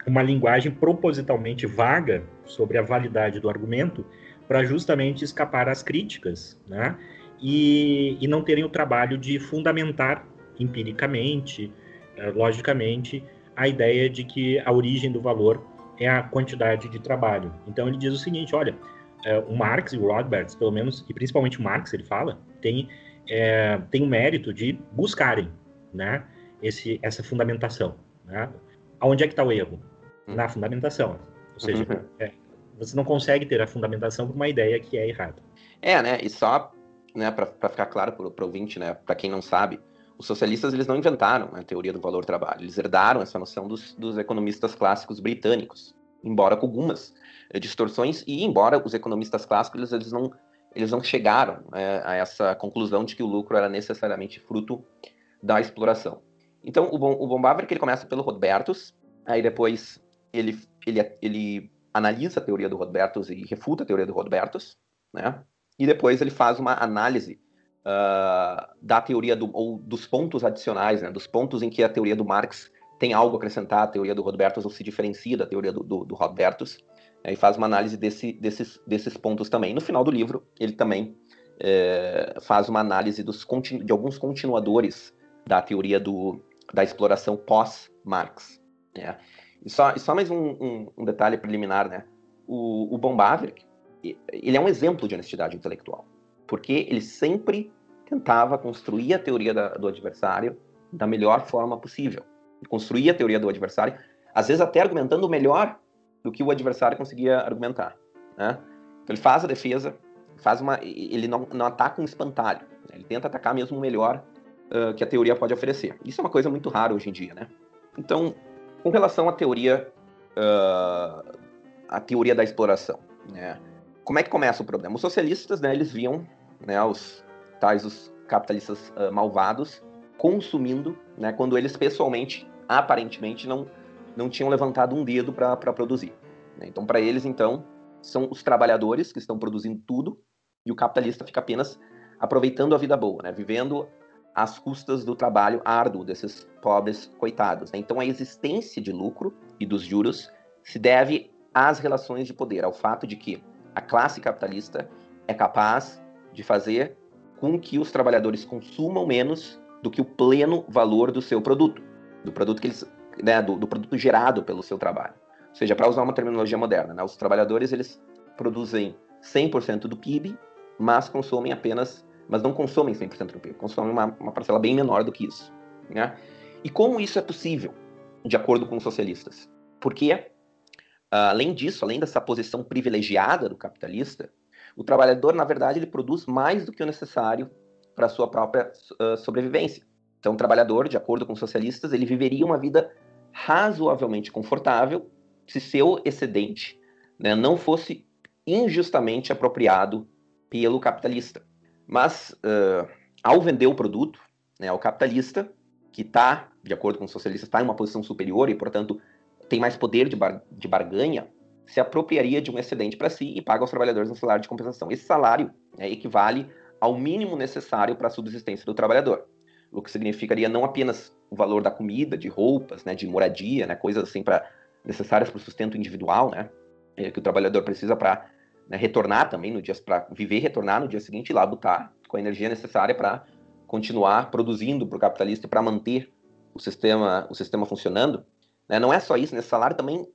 Speaker 2: uma linguagem propositalmente vaga sobre a validade do argumento, para justamente escapar às críticas, né? E, e não terem o trabalho de fundamentar empiricamente, eh, logicamente, a ideia de que a origem do valor é a quantidade de trabalho. Então ele diz o seguinte, olha, eh, o Marx e o Rothbard, pelo menos, e principalmente o Marx, ele fala, tem, é, tem o mérito de buscarem né, esse, essa fundamentação. Né? Onde é que está o erro? Hum. Na fundamentação. Ou seja, uhum. é, você não consegue ter a fundamentação para uma ideia que é errada.
Speaker 1: É, né? E só né, para ficar claro para o ouvinte, né, para quem não sabe, os socialistas eles não inventaram a teoria do valor-trabalho, eles herdaram essa noção dos, dos economistas clássicos britânicos, embora com algumas eh, distorções, e embora os economistas clássicos eles, não, eles não chegaram é, a essa conclusão de que o lucro era necessariamente fruto da exploração. Então, o, o Bombaver, que ele começa pelo Robertus, aí depois ele, ele, ele analisa a teoria do Robertus e refuta a teoria do Robertus, né? E depois ele faz uma análise uh, da teoria do, ou dos pontos adicionais, né? Dos pontos em que a teoria do Marx tem algo a acrescentar à teoria do Robertus ou se diferencia da teoria do, do, do Robertus, né? e faz uma análise desse, desses, desses pontos também. No final do livro, ele também é, faz uma análise dos, de alguns continuadores da teoria do, da exploração pós-Marx. Né? E só, e só mais um, um, um, detalhe preliminar, né? O, o ele é um exemplo de honestidade intelectual, porque ele sempre tentava construir a teoria da, do adversário da melhor forma possível. Ele construía a teoria do adversário, às vezes até argumentando melhor do que o adversário conseguia argumentar. Né? Então ele faz a defesa, faz uma, ele não, não ataca um espantalho, né? ele tenta atacar mesmo o melhor uh, que a teoria pode oferecer. Isso é uma coisa muito rara hoje em dia, né? Então, com relação à teoria, uh, a teoria da exploração, né? Como é que começa o problema? Os socialistas, né, eles viam, né, os tais os capitalistas uh, malvados consumindo, né, quando eles pessoalmente, aparentemente, não não tinham levantado um dedo para produzir. Né? Então, para eles, então, são os trabalhadores que estão produzindo tudo e o capitalista fica apenas aproveitando a vida boa, né? vivendo às custas do trabalho árduo desses pobres coitados. Né? Então, a existência de lucro e dos juros se deve às relações de poder, ao fato de que a classe capitalista é capaz de fazer com que os trabalhadores consumam menos do que o pleno valor do seu produto, do produto que eles, né, do, do produto gerado pelo seu trabalho. Ou seja, para usar uma terminologia moderna, né, os trabalhadores eles produzem 100% do PIB, mas consomem apenas mas não consomem 100% do PIB, consomem uma, uma, parcela bem menor do que isso. Né? E como isso é possível, de acordo com os socialistas? Porque, além disso, além dessa posição privilegiada do capitalista, o trabalhador, na verdade, ele produz mais do que o necessário para sua própria uh, sobrevivência. Então, o trabalhador, de acordo com os socialistas, ele viveria uma vida razoavelmente confortável se seu excedente né, não fosse injustamente apropriado pelo capitalista. Mas, uh, ao vender o produto né, ao capitalista, que está, de acordo com os socialistas, está em uma posição superior e, portanto, tem mais poder de, bar de barganha, se apropriaria de um excedente para si e paga aos trabalhadores um salário de compensação. Esse salário né, equivale ao mínimo necessário para a subsistência do trabalhador, o que significaria não apenas o valor da comida, de roupas, né, de moradia, né, coisas assim para necessárias para o sustento individual, né, que o trabalhador precisa para né, retornar também no dia para viver, retornar no dia seguinte e lá botar com a energia necessária para continuar produzindo para o capitalista e para manter o sistema o sistema funcionando. Né? Não é só isso, nesse salário também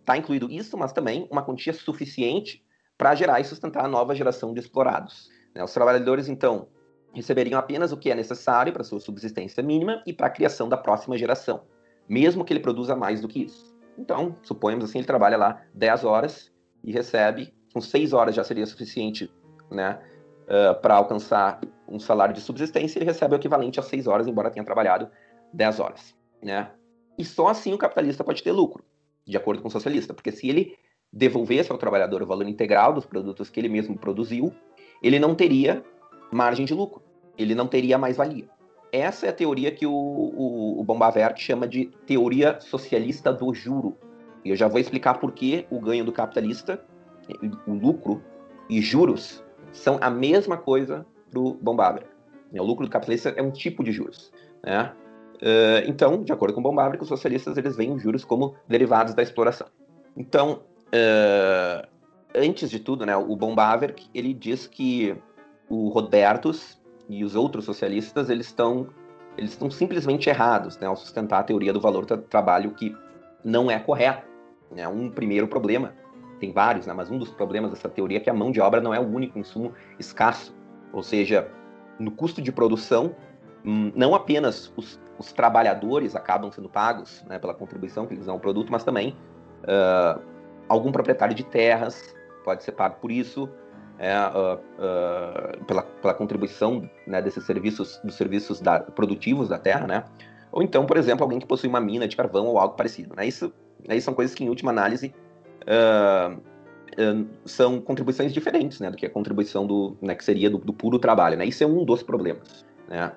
Speaker 1: está incluído isso, mas também uma quantia suficiente para gerar e sustentar a nova geração de explorados. Né? Os trabalhadores, então, receberiam apenas o que é necessário para sua subsistência mínima e para a criação da próxima geração, mesmo que ele produza mais do que isso. Então, suponhamos assim, ele trabalha lá 10 horas e recebe, com 6 horas já seria suficiente né, uh, para alcançar um salário de subsistência, ele recebe o equivalente a 6 horas, embora tenha trabalhado 10 horas. Né? E só assim o capitalista pode ter lucro, de acordo com o socialista, porque se ele devolvesse ao trabalhador o valor integral dos produtos que ele mesmo produziu, ele não teria margem de lucro, ele não teria mais-valia. Essa é a teoria que o, o, o Bombavert chama de teoria socialista do juro. E eu já vou explicar por que o ganho do capitalista, o lucro e juros são a mesma coisa para o. O lucro do capitalista é um tipo de juros. Né? Uh, então, de acordo com o Bombavert, os socialistas eles veem os juros como derivados da exploração. Então, uh, antes de tudo, né, o Bombaver ele diz que o Robertus e os outros socialistas eles estão eles estão simplesmente errados né, ao sustentar a teoria do valor do trabalho que não é correta. É um primeiro problema, tem vários, né, mas um dos problemas dessa teoria é que a mão de obra não é o único insumo escasso. Ou seja, no custo de produção, hum, não apenas os, os trabalhadores acabam sendo pagos né, pela contribuição que eles dão ao produto, mas também uh, algum proprietário de terras pode ser pago por isso, é, uh, uh, pela, pela contribuição né, desses serviços, dos serviços da, produtivos da terra, né? Ou então, por exemplo, alguém que possui uma mina de carvão ou algo parecido. Né? Isso, né, isso são coisas que, em última análise, uh, são contribuições diferentes né, do que a contribuição do, né, que seria do, do, puro trabalho. Né? Isso é um dos problemas. Né?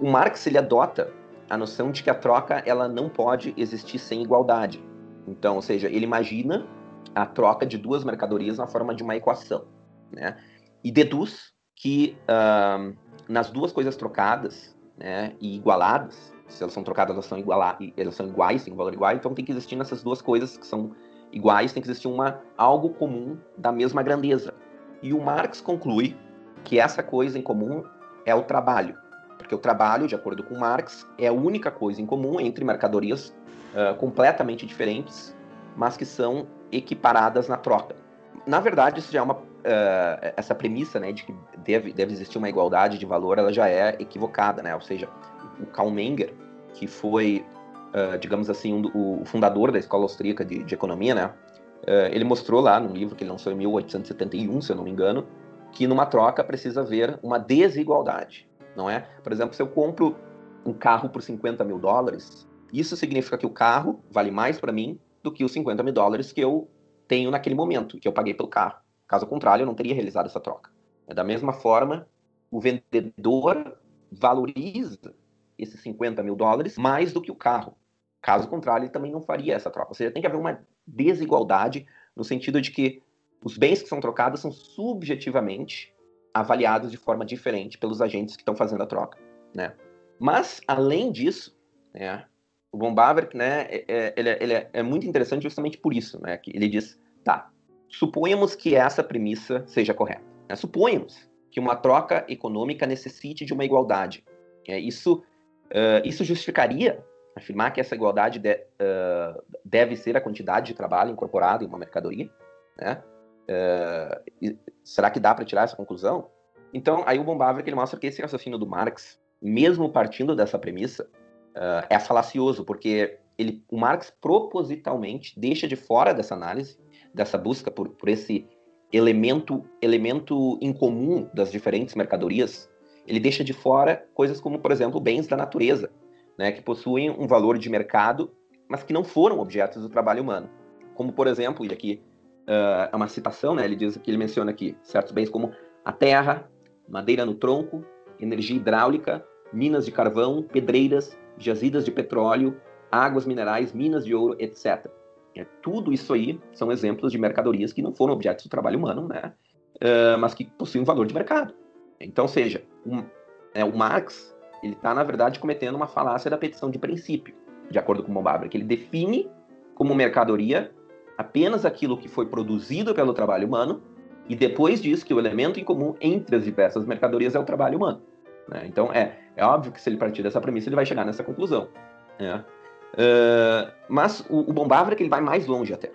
Speaker 1: O Marx ele adota a noção de que a troca ela não pode existir sem igualdade. Então, ou seja, ele imagina a troca de duas mercadorias na forma de uma equação, né? E deduz que uh, nas duas coisas trocadas, né, e igualadas, se elas são trocadas, elas são, iguala elas são iguais, têm um valor igual, então tem que existir nessas duas coisas que são iguais, tem que existir uma, algo comum da mesma grandeza. E o Marx conclui que essa coisa em comum é o trabalho, porque o trabalho, de acordo com Marx, é a única coisa em comum entre mercadorias uh, completamente diferentes, mas que são equiparadas na troca. Na verdade, isso já é uma uh, essa premissa, né, de que deve, deve existir uma igualdade de valor, ela já é equivocada, né? Ou seja, o Karl Menger, que foi, uh, digamos assim, um, o fundador da escola austríaca de, de economia, né? Uh, ele mostrou lá no livro que ele lançou em 1871, se eu não me engano, que numa troca precisa haver uma desigualdade, não é? Por exemplo, se eu compro um carro por 50 mil dólares, isso significa que o carro vale mais para mim do que os 50 mil dólares que eu tenho naquele momento, que eu paguei pelo carro. Caso contrário, eu não teria realizado essa troca. Da mesma forma, o vendedor valoriza esses 50 mil dólares mais do que o carro. Caso contrário, ele também não faria essa troca. Ou seja, tem que haver uma desigualdade no sentido de que os bens que são trocados são subjetivamente avaliados de forma diferente pelos agentes que estão fazendo a troca, né? Mas, além disso, né, o Von Baver, né, é, é, ele, é, ele é, é, muito interessante justamente por isso, né, que ele diz, tá, suponhamos que essa premissa seja correta, né, suponhamos que uma troca econômica necessite de uma igualdade. É, isso, uh, isso justificaria afirmar que essa igualdade de, uh, deve ser a quantidade de trabalho incorporado em uma mercadoria, né? Uh, será que dá para tirar essa conclusão? Então, aí o Von Baver, ele mostra que esse raciocínio do Marx, mesmo partindo dessa premissa, uh, é falacioso, porque ele, o Marx propositalmente deixa de fora dessa análise, dessa busca por, por esse elemento, elemento incomum das diferentes mercadorias, ele deixa de fora coisas como, por exemplo, bens da natureza, né, que possuem um valor de mercado, mas que não foram objetos do trabalho humano. Como, por exemplo, e aqui uh, é uma citação, né, ele diz que ele menciona aqui certos bens como a terra, madeira no tronco, energia hidráulica, minas de carvão, pedreiras, jazidas de petróleo, águas minerais, minas de ouro, etc. É, tudo isso aí são exemplos de mercadorias que não foram objetos do trabalho humano, né? Uh, mas que possuem um valor de mercado. Então, seja, um, é, o Marx ele está, na verdade, cometendo uma falácia da petição de princípio, de acordo com o Mobabra, que ele define como mercadoria apenas aquilo que foi produzido pelo trabalho humano, e depois diz que o elemento em comum entre as diversas mercadorias é o trabalho humano. Né? Então, é, é óbvio que se ele partir dessa premissa, ele vai chegar nessa conclusão. Né? Uh, mas o, o Bombavra que ele vai mais longe até.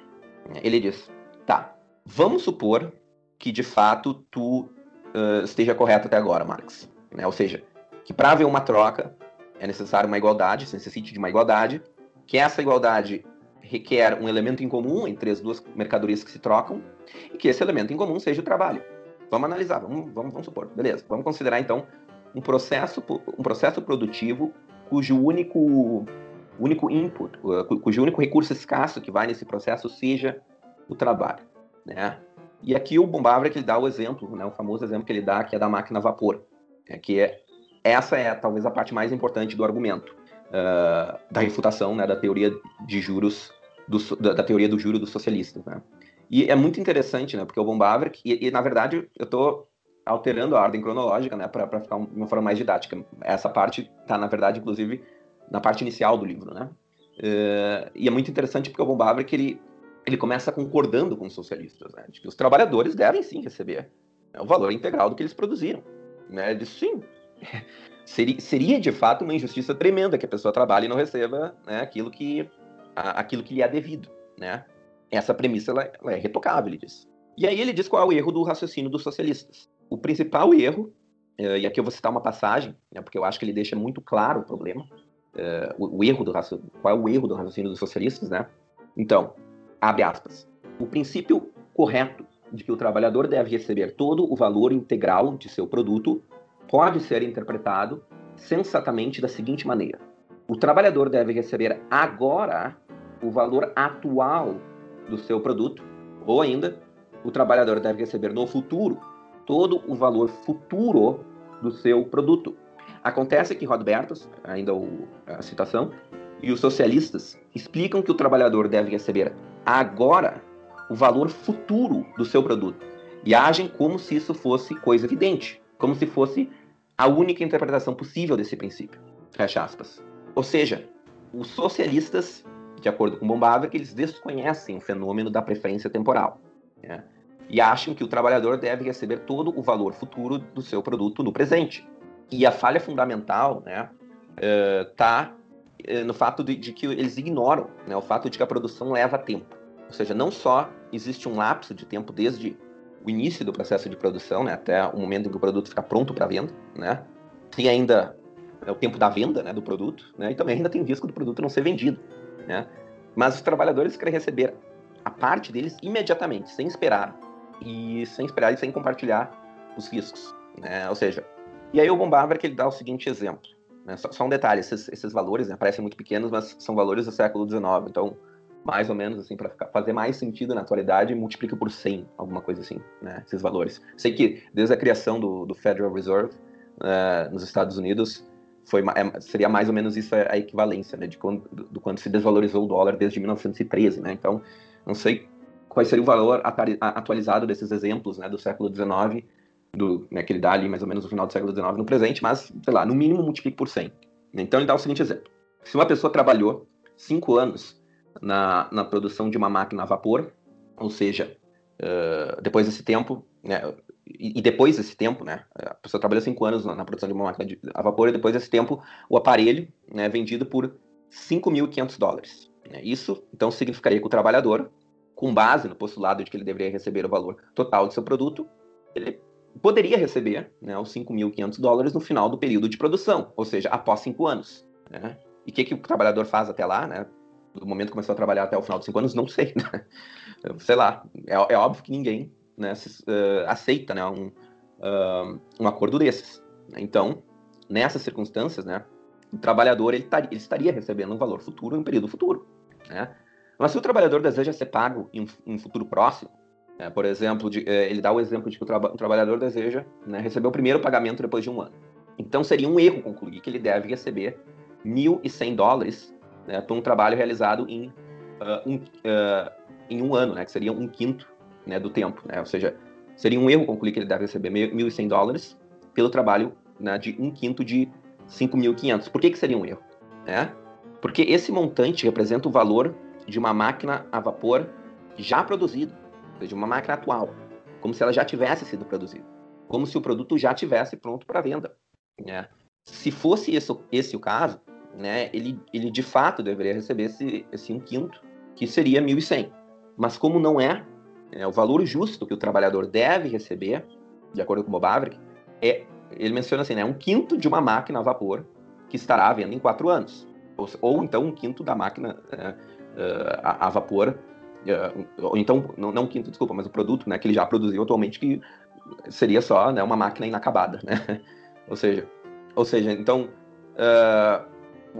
Speaker 1: Ele diz, tá, vamos supor que de fato tu uh, esteja correto até agora, Marx. Né? Ou seja, que para haver uma troca é necessário uma igualdade, se necessite de uma igualdade, que essa igualdade requer um elemento em comum entre as duas mercadorias que se trocam e que esse elemento em comum seja o trabalho. Vamos analisar, vamos, vamos, vamos supor, beleza? Vamos considerar então um processo, um processo produtivo cujo único, único input, cujo único recurso escasso que vai nesse processo seja o trabalho, né? E aqui o Bombavra dá o exemplo, né, o famoso exemplo que ele dá, que é da máquina a vapor, né, que é essa é talvez a parte mais importante do argumento uh, da refutação, né, da teoria de juros, do, da, da, teoria do juro dos socialistas, né? E é muito interessante, né, porque o Bombavra e, e na verdade eu estou alterando a ordem cronológica, né, para ficar de uma forma mais didática. Essa parte está, na verdade, inclusive, na parte inicial do livro, né? Uh, e é muito interessante porque o Bombavra que ele ele começa concordando com os socialistas, né, de que os trabalhadores devem sim receber né, o valor integral do que eles produziram. Né? Ele disse, sim, (laughs) seria, seria de fato uma injustiça tremenda que a pessoa trabalhe e não receba né, aquilo, que, a, aquilo que lhe é devido. Né? Essa premissa ela, ela é retocável, ele diz. E aí ele diz qual é o erro do raciocínio dos socialistas. O principal erro, uh, e aqui eu vou citar uma passagem, né, porque eu acho que ele deixa muito claro o problema, uh, o, o, erro do qual é o erro do raciocínio dos socialistas, né? Então, abre aspas. O princípio correto de que o trabalhador deve receber todo o valor integral de seu produto pode ser interpretado sensatamente da seguinte maneira: o trabalhador deve receber agora o valor atual do seu produto, ou ainda, o trabalhador deve receber no futuro todo o valor futuro do seu produto. Acontece que Rodbertus, ainda a citação, e os socialistas explicam que o trabalhador deve receber agora o valor futuro do seu produto e agem como se isso fosse coisa evidente, como se fosse a única interpretação possível desse princípio. Fecha aspas. Ou seja, os socialistas, de acordo com Bombaver, que eles desconhecem o fenômeno da preferência temporal né? E acham que o trabalhador deve receber todo o valor futuro do seu produto no presente. E a falha fundamental está né, uh, eh, no fato de, de, que eles ignoram né, o fato de que a produção leva tempo. Ou seja, não só existe um lapso de tempo desde o início do processo de produção, né, até o momento em que o produto fica pronto para venda, né, tem ainda é, o tempo da venda né, do produto, né, e também ainda tem risco do produto não ser vendido. Né, mas os trabalhadores querem receber a parte deles imediatamente, sem esperar, e sem esperar e sem compartilhar os riscos. Né, ou seja, e aí o Bombardier que ele dá o seguinte exemplo. Né? Só, só, um detalhe, esses, esses valores né, parecem muito pequenos, mas são valores do século XIX. Então, mais ou menos, assim, para fazer mais sentido na atualidade, multiplica por 100, alguma coisa assim, né, esses valores. Sei que desde a criação do, do Federal Reserve uh, nos Estados Unidos, foi, é, seria mais ou menos isso a, a equivalência, né, de quando, do, do quanto se desvalorizou o dólar desde 1913, né, então, não sei qual seria o valor atualizado desses exemplos, né, do século XIX, do, né, que ele dá ali mais ou menos no final do século XIX no presente, mas, sei lá, no mínimo multiplique por 100. Então ele dá o seguinte exemplo. Se uma pessoa trabalhou cinco anos na, na produção de uma máquina a vapor, ou seja, uh, depois desse tempo, né, e, e, depois desse tempo, né, a pessoa trabalhou cinco anos na, na, produção de uma máquina de, a vapor, e depois desse tempo, o aparelho né, é vendido por 5.500 dólares. Né. Isso, então, significaria que o trabalhador, com base no postulado de que ele deveria receber o valor total do seu produto, ele poderia receber né, os 5.500 dólares no final do período de produção, ou seja, após cinco anos. Né? E o que, que o trabalhador faz até lá, né? Do momento que começou a trabalhar até o final dos cinco anos, não sei. Né? (laughs) Sei lá, é, é, óbvio que ninguém né, se, uh, aceita né, um, uh, um acordo desses. Então, nessas circunstâncias, né, o trabalhador ele, tar, ele estaria recebendo um valor futuro em um período futuro. Né? Mas se o trabalhador deseja ser pago em um futuro próximo, é, por exemplo, de, é, ele dá o exemplo de que o, o trabalhador deseja né, receber o primeiro pagamento depois de um ano. Então seria um erro concluir que ele deve receber 1.100 dólares né, por um trabalho realizado em, uh, um, uh, em um ano, né, que seria um quinto né, do tempo. Né, ou seja, seria um erro concluir que ele deve receber 1.100 dólares pelo trabalho né, de um quinto de 5.500. Por que, que seria um erro? É, porque esse montante representa o valor de uma máquina a vapor já produzida de uma máquina atual, como se ela já tivesse sido produzida, como se o produto já tivesse pronto para venda. Né? Se fosse esse, esse o caso, né, ele, ele de fato deveria receber esse, esse um quinto, que seria 1.100. Mas como não é, é, o valor justo que o trabalhador deve receber, de acordo com o Bob Averick, é, ele menciona assim, né, um quinto de uma máquina a vapor que estará à venda em quatro anos. Ou, ou então um quinto da máquina é a, a, vapor, é, ou então, não, não quinto, desculpa, mas o produto né, que ele já produziu atualmente, que seria só né, uma máquina inacabada, né? (laughs) ou seja, ou seja, então, uh,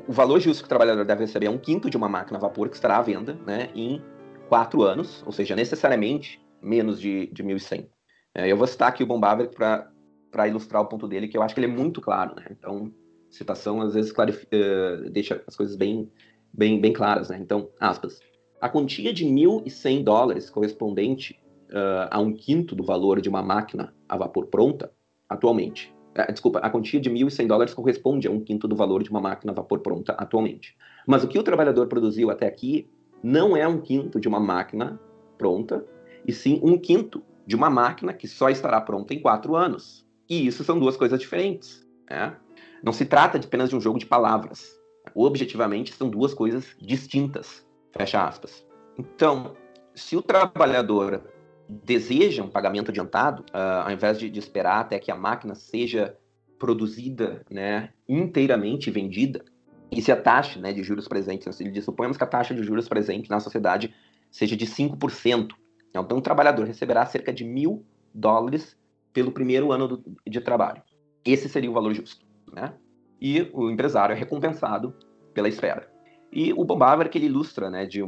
Speaker 1: o valor justo que o trabalhador deve receber é um quinto de uma máquina a vapor que estará à venda né, em quatro anos, ou seja, necessariamente menos de, de 1.100. É, eu vou citar aqui o Bombaver para ilustrar o ponto dele, que eu acho que ele é muito claro. Né? Então, citação às vezes uh, deixa as coisas bem, bem, bem claras. Né? Então, aspas. A quantia de 1.100 dólares correspondente uh, a um quinto do valor de uma máquina a vapor pronta, atualmente, uh, desculpa, a quantia de 1.100 dólares corresponde a um quinto do valor de uma máquina a vapor pronta atualmente. Mas o que o trabalhador produziu até aqui não é um quinto de uma máquina pronta, e sim um quinto de uma máquina que só estará pronta em quatro anos. E isso são duas coisas diferentes. Né? Não se trata de apenas de um jogo de palavras. Objetivamente, são duas coisas distintas. Fecha aspas. Então, se o trabalhador deseja um pagamento adiantado, uh, ao invés de, de, esperar até que a máquina seja produzida né, inteiramente vendida, e se a taxa né, de juros presentes, assim, suponhamos que a taxa de juros presente na sociedade seja de 5%. Então, o trabalhador receberá cerca de mil dólares pelo primeiro ano do, de trabalho. Esse seria o valor justo. Né? E o empresário é recompensado pela esfera. E o Bob que ele ilustra né, de,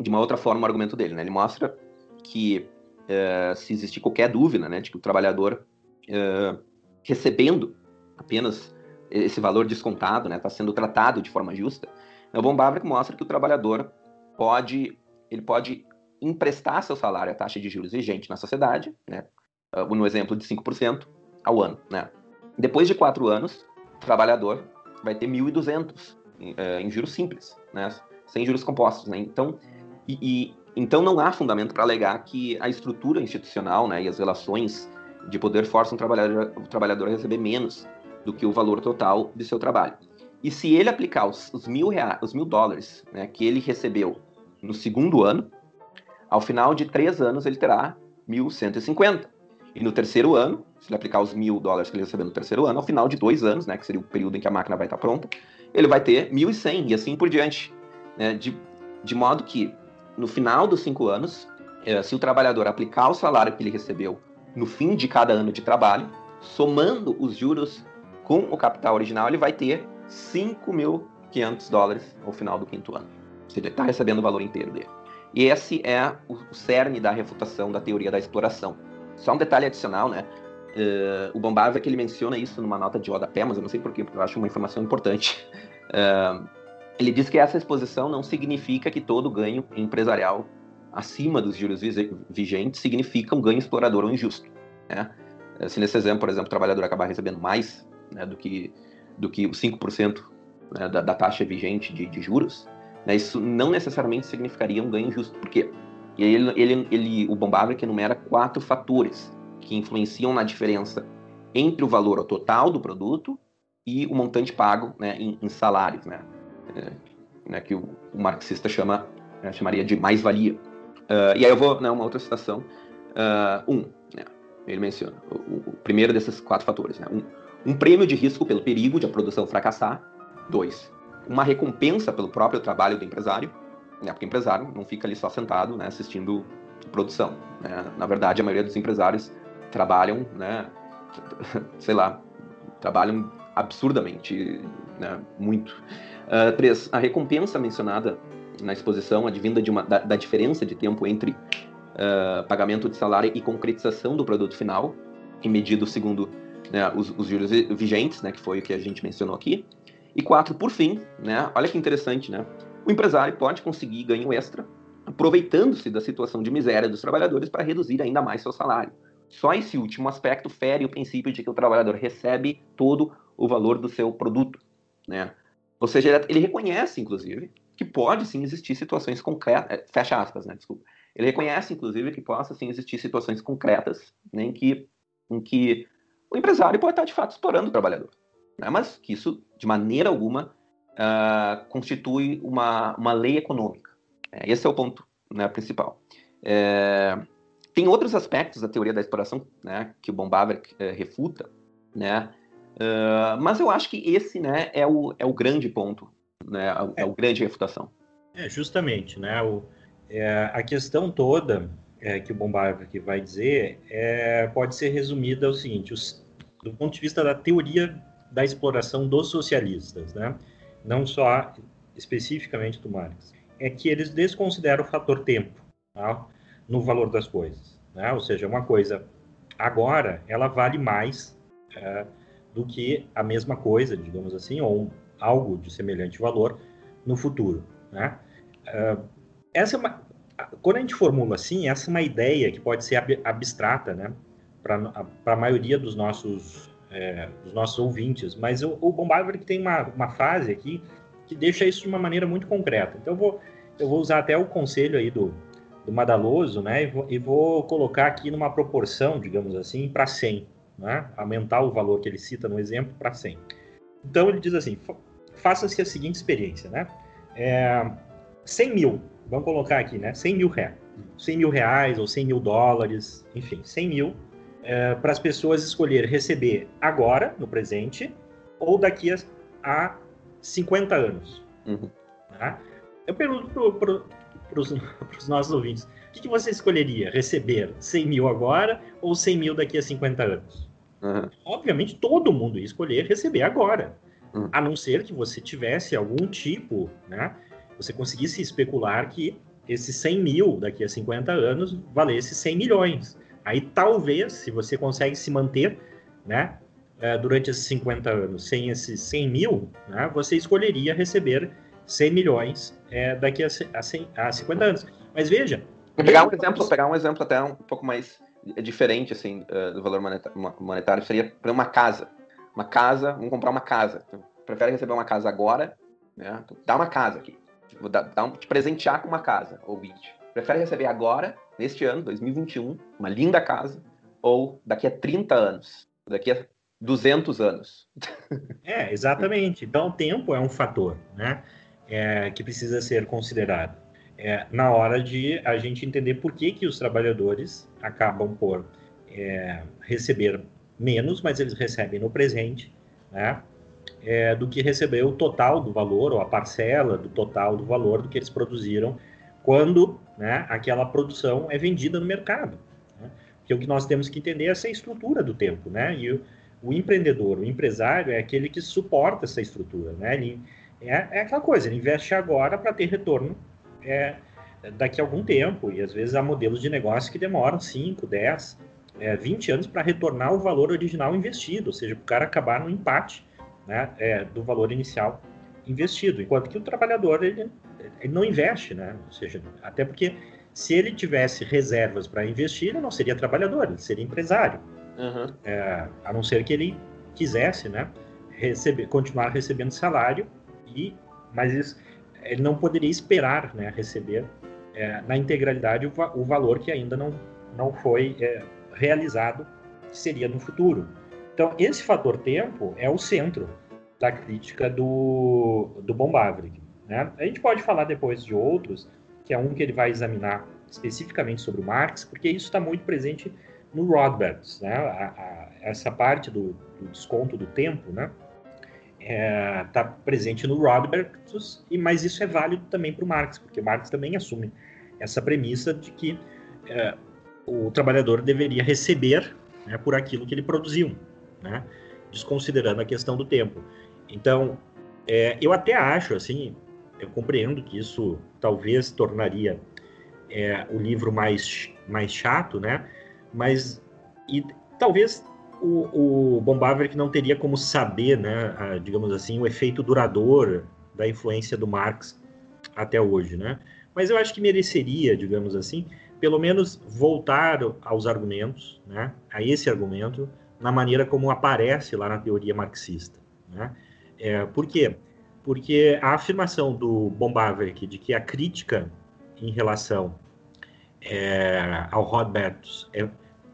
Speaker 1: de uma outra forma o argumento dele. Né? Ele mostra que uh, se existir qualquer dúvida né, de que o trabalhador uh, recebendo apenas esse valor descontado, está né, tá sendo tratado de forma justa, o Von Bavarick mostra que o trabalhador pode, ele pode emprestar seu salário à taxa de juros vigente na sociedade, né, ah, no exemplo de 5% ao ano. Né. Depois de quatro anos, trabalhador vai ter 1.200 em, eh, em juros simples, né, sem juros compostos. Né. Então, e, e, então não há fundamento para alegar que a estrutura institucional né, e as relações de poder forçam o trabalhador, o trabalhador a receber menos do que o valor total de seu trabalho. E se ele aplicar os, os mil, reais, os mil dólares né, que ele recebeu no segundo ano, ao final de três anos ele terá 1.150. E no terceiro ano, se ele aplicar os mil dólares que ele recebeu no terceiro ano, ao final de dois anos, né, que seria o período em que a máquina vai estar pronta, ele vai ter 1.100 e assim por diante. Né, de, de modo que, no final dos cinco anos, eh, se o trabalhador aplicar o salário que ele recebeu no fim de cada ano de trabalho, somando os juros com o capital original, ele vai ter 5.500 dólares ao final do quinto ano. Ele está recebendo o valor inteiro dele. E esse é o cerne da refutação da teoria da exploração. Só um detalhe adicional, né? Uh, o Bombava é que ele menciona isso numa nota de rodapé, mas eu não sei porquê, porque eu acho uma informação importante. Uh, (laughs) ele diz que essa exposição não significa que todo ganho empresarial acima dos juros vigentes significa um ganho explorador ou injusto. Né? Se nesse exemplo, por exemplo, o trabalhador acabar recebendo mais né, do, que, do que os 5% né, da, da, taxa vigente de, de juros, né, isso não necessariamente significaria um ganho justo. Por quê? E ele, ele, ele, o Bombaver enumera quatro fatores que influenciam na diferença entre o valor total do produto e o montante pago né, em, em, salários, né, é, né que o, o, marxista chama, né, chamaria de mais-valia. Uh, e aí eu vou, né, uma outra citação. Uh, um, né, ele menciona, o, o, primeiro desses quatro fatores. Né, um, um prêmio de risco pelo perigo de a produção fracassar. Dois, uma recompensa pelo próprio trabalho do empresário, né, porque empresário não fica ali só sentado né, assistindo produção. Né? Na verdade, a maioria dos empresários trabalham, né, (laughs) sei lá, trabalham absurdamente, né, muito. Uh, três, a recompensa mencionada na exposição, advinda de uma, da, da diferença de tempo entre uh, pagamento de salário e concretização do produto final, e medido segundo né, os, os, juros vigentes, né, que foi o que a gente mencionou aqui. E quatro, por fim, né, olha que interessante, né, o empresário pode conseguir ganho extra aproveitando-se da situação de miséria dos trabalhadores para reduzir ainda mais seu salário. Só esse último aspecto fere o princípio de que o trabalhador recebe todo o valor do seu produto, né? Ou seja, ele reconhece, inclusive, que pode sim existir situações concretas, é, fecha aspas, né? Desculpa. Ele reconhece, inclusive, que possa sim existir situações concretas né, em, que, em que o empresário pode estar de fato explorando o trabalhador. Né? Mas que isso, de maneira alguma, uh, constitui uma, uma lei econômica. É, esse é o ponto né, principal. É, tem outros aspectos da teoria da exploração, né, que o Bombaver é, refuta, né, uh, mas eu acho que esse, né, é o, é o grande ponto, né, é, é o grande refutação.
Speaker 2: É, justamente, né, o, é, a questão toda é, que o Bombaver vai dizer é, pode ser resumida ao seguinte, os, do ponto de vista da teoria da exploração dos socialistas, né, não só especificamente do Marx, é que eles desconsideram o fator tempo tá, no valor das coisas. Né? Ou seja, uma coisa agora ela vale mais é, do que a mesma coisa, digamos assim, ou algo de semelhante valor no futuro. Né? É, essa é uma, quando a gente formula assim, essa é uma ideia que pode ser ab abstrata, né, para a maioria dos nossos é, dos nossos ouvintes, mas o, o Bombardier tem uma, uma fase aqui que deixa isso de uma maneira muito concreta. Então eu vou, eu vou usar até o conselho aí do, do Madaloso, né? E vou, e vou colocar aqui numa proporção, digamos assim, para 100, né? Aumentar o valor que ele cita no exemplo para 100. Então ele diz assim: faça-se a seguinte experiência, né? É, 100 mil, vamos colocar aqui, né? 100 mil reais. 100 mil reais ou 100 mil dólares, enfim, 100 mil é, para as pessoas escolher receber agora, no presente, ou daqui a, a 50 anos. Uhum. Tá? Eu pergunto para os (laughs) nossos ouvintes, o que, que, você escolheria? Receber 100 mil agora ou 100 mil daqui a 50 anos? Uhum. Obviamente, todo mundo ia escolher receber agora. Uhum. A não ser que você tivesse algum tipo, né? Você conseguisse especular que esses 100 mil daqui a 50 anos valesse 100 milhões. Aí talvez, se você consegue se manter, né? é, durante esses 50 anos sem esses 100 mil, né, você escolheria receber 100 milhões é, daqui a, a, 100, a 50 anos. Mas veja...
Speaker 1: Vou pegar um exemplo, pegar um exemplo até um pouco mais diferente assim do valor monetário, seria para uma casa. Uma casa, vamos comprar uma casa. Tu prefere receber uma casa agora, né? Dá uma casa aqui. Vou dar, dar um, te presentear com uma casa, ouvinte. Prefere receber agora, neste ano, 2021, uma linda casa, ou daqui a 30 anos, daqui a 200 anos.
Speaker 2: É, exatamente. Então, o tempo é um fator, né? É, que precisa ser considerado. É, na hora de a gente entender por que, que os trabalhadores acabam por é, receber menos, mas eles recebem no presente, né? É, do que receber o total do valor, ou a parcela do total do valor do que eles produziram quando né, aquela produção é vendida no mercado. Né? Porque o que nós temos que entender é essa estrutura do tempo, né? E o, o empreendedor, o empresário é aquele que suporta essa estrutura, né? Ele, é, é aquela coisa, ele investe agora para ter retorno é, daqui a algum tempo, e às vezes há modelos de negócio que demoram 5, 10, é, 20 anos para retornar o valor original investido, ou seja, o cara acabar no empate né, é, do valor inicial investido, enquanto que o trabalhador ele, ele não investe, né? ou seja, até porque se ele tivesse reservas para investir, ele não seria trabalhador, ele seria empresário. Uhum. É, a não ser que ele quisesse, né, receber, continuar recebendo salário e, mas isso, ele não poderia esperar, né, receber é, na integralidade o, o, valor que ainda não não foi é, realizado, que seria no futuro. Então esse fator tempo é o centro da crítica do do Bombavrik. Né? A gente pode falar depois de outros, que é um que ele vai examinar especificamente sobre o Marx, porque isso está muito presente no Rothbard, né? A, a, essa parte do, do, desconto do tempo, né? Está é, tá presente no Rothbard, e mas isso é válido também para o Marx, porque Marx também assume essa premissa de que é, o trabalhador deveria receber né, por aquilo que ele produziu, né? desconsiderando a questão do tempo. Então, é, eu até acho, assim, eu compreendo que isso talvez tornaria é, o livro mais, mais chato, né? mas e talvez o, o Bombaver não teria como saber, né, a, digamos assim, o efeito duradouro da influência do Marx até hoje, né? Mas eu acho que mereceria, digamos assim, pelo menos voltar aos argumentos, né, a esse argumento, na maneira como aparece lá na teoria marxista, né? É, por quê? Porque a afirmação do Bombaver de que a crítica em relação é, ao Rothbard é,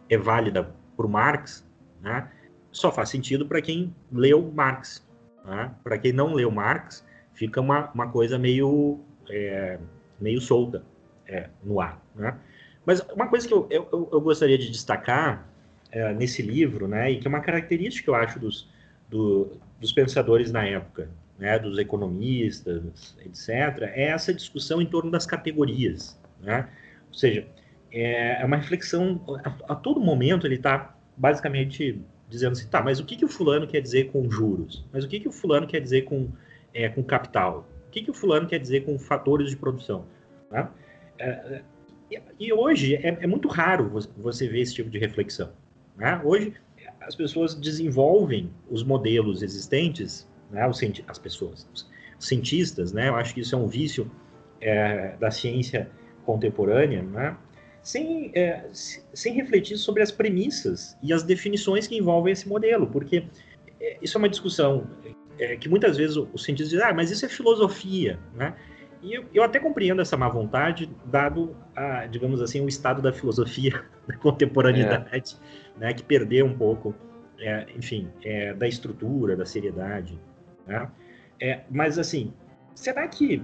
Speaker 2: é válida o Marx, né, só faz sentido para quem leu Marx. Né? Para quem não leu Marx, fica uma, uma coisa meio, é, meio solta é, no ar. Né? Mas uma coisa que eu, eu, eu gostaria de destacar é, nesse livro, né, e que é uma característica, eu acho, dos, do, dos pensadores na época, né, dos economistas, etc., é essa discussão em torno das categorias. Né? Ou seja, é, é uma reflexão, a, a todo momento ele está basicamente dizendo assim, tá, mas o que, que o fulano quer dizer com juros? Mas o que, que o fulano quer dizer com, é, com capital? O que, que o fulano quer dizer com fatores de produção? Né? É, e hoje é, é, muito raro você ver esse tipo de reflexão. Né? Hoje as pessoas desenvolvem os modelos existentes, né? os, as pessoas, os cientistas, né? eu acho que isso é um vício é, da ciência contemporânea, né? sem, é, sem refletir sobre as premissas e as definições que envolvem esse modelo, porque é, isso é uma discussão é, que muitas vezes os cientistas dizem, ah, mas isso é filosofia, né? E eu, eu, até compreendo essa má vontade, dado, a, digamos assim, o estado da filosofia (laughs) da contemporaneidade, é. né, que perdeu um pouco, é, enfim, é, da estrutura, da seriedade. Né? É, mas, assim, será que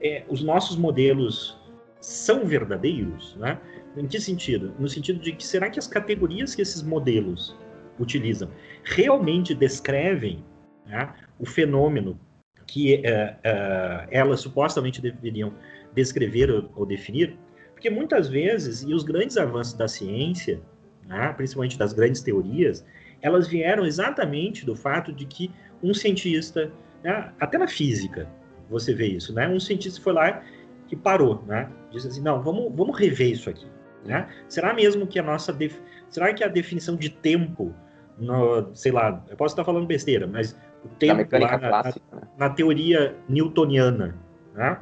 Speaker 2: é, os nossos modelos são verdadeiros? Né? Em que sentido? No sentido de que será que as categorias que esses modelos utilizam realmente descrevem né, o fenômeno que uh, uh, elas supostamente deveriam descrever ou, ou, definir, porque muitas vezes, e os grandes avanços da ciência, né, principalmente das grandes teorias, elas vieram exatamente do fato de que um cientista, né, até na física, você vê isso, né, um cientista foi lá e parou, né, disse assim, não, vamos, vamos rever isso aqui, né? Será mesmo que a nossa, def... será que a definição de tempo, no, sei lá, eu posso estar falando besteira, mas o tempo lá, na, né? na, teoria newtoniana, né?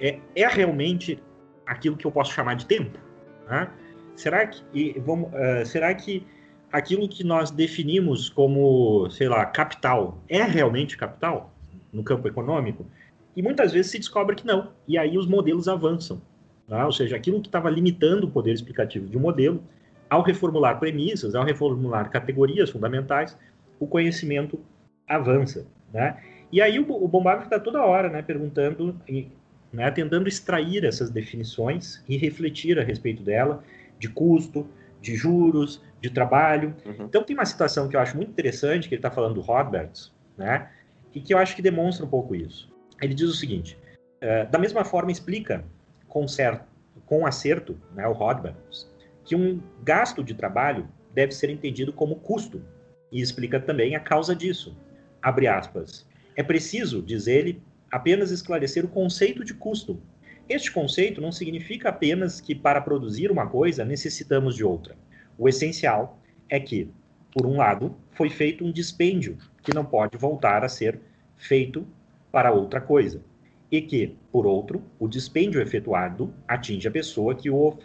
Speaker 2: é, é realmente aquilo que eu posso chamar de tempo? Né? Será que e, vamos, uh, será que aquilo que nós definimos como, sei lá, capital é realmente capital no campo econômico? E muitas vezes se descobre que não. E aí os modelos avançam. Né? Ou seja, aquilo que estava limitando o poder explicativo de um modelo, ao reformular premissas, ao reformular categorias fundamentais, o conhecimento avança, né? E aí o, o está toda hora, né, perguntando, né, tentando extrair essas definições e refletir a respeito dela, de custo, de juros, de trabalho. Uhum. Então tem uma citação que eu acho muito interessante, que ele está falando do Roberts, né, e que eu acho que demonstra um pouco isso. Ele diz o seguinte, uh, da mesma forma explica com, certo, com acerto, né, o Roberts, que um gasto de trabalho deve ser entendido como custo, e explica também a causa disso, abre aspas. É preciso, diz ele, apenas esclarecer o conceito de custo. Este conceito não significa apenas que para produzir uma coisa necessitamos de outra. O essencial é que, por um lado, foi feito um dispêndio que não pode voltar a ser feito para outra coisa, e que, por outro, o dispêndio efetuado atinge a pessoa que o,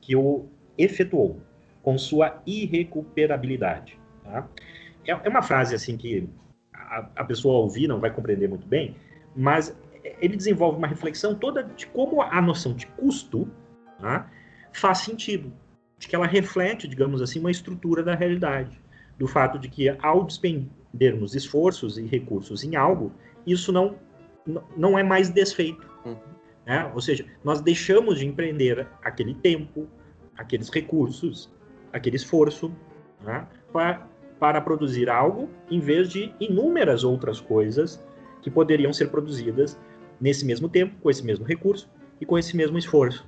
Speaker 2: que o efetuou, com sua irrecuperabilidade. Tá? É, é uma frase assim que a, a pessoa ouvir não vai compreender muito bem, mas ele desenvolve uma reflexão toda de como a noção de custo tá, faz sentido, de que ela reflete, digamos assim, uma estrutura da realidade, do fato de que ao despendermos esforços e recursos em algo, isso não, não é mais desfeito. Uhum. Né? Ou seja, nós deixamos de empreender aquele tempo, aqueles recursos, aquele esforço, né? para para produzir algo, em vez de inúmeras outras coisas que poderiam ser produzidas nesse mesmo tempo, com esse mesmo recurso e com esse mesmo esforço.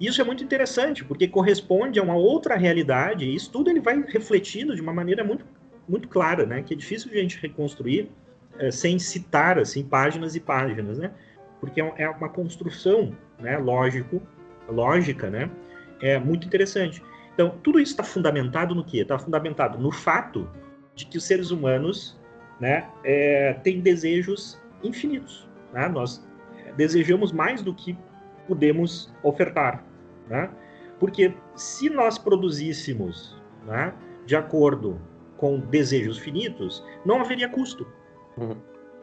Speaker 2: Isso é muito interessante, porque corresponde a uma outra realidade, e isso tudo ele vai refletindo de uma maneira muito, muito clara, né? que é difícil de a gente reconstruir é, sem citar assim, páginas e páginas, né? porque é, é uma construção né, lógico, lógica né? é muito interessante. Então, tudo isso está fundamentado no quê? Está fundamentado no fato de que os seres humanos né, é, têm desejos infinitos. Né? Nós é, desejamos mais do que podemos ofertar. Né? Porque se nós produzíssemos né, de acordo com desejos finitos, não haveria custo. Uhum.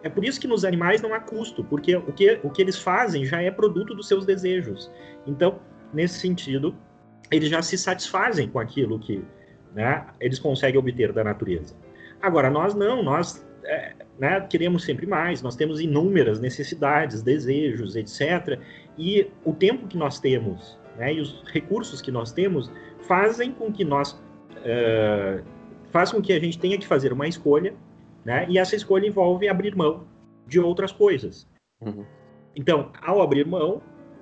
Speaker 2: É por isso que nos animais não há custo, porque o que, o que eles fazem já é produto dos seus desejos. Então, nesse sentido, eles já se satisfazem com aquilo que né, eles conseguem obter da natureza. Agora, nós não, nós é, né, queremos sempre mais, nós temos inúmeras necessidades, desejos, etc. E o tempo que nós temos né, e os recursos que nós temos fazem com que nós uh, faz com que a gente tenha que fazer uma escolha, né, e essa escolha envolve abrir mão de outras coisas. Uhum. Então, ao abrir mão,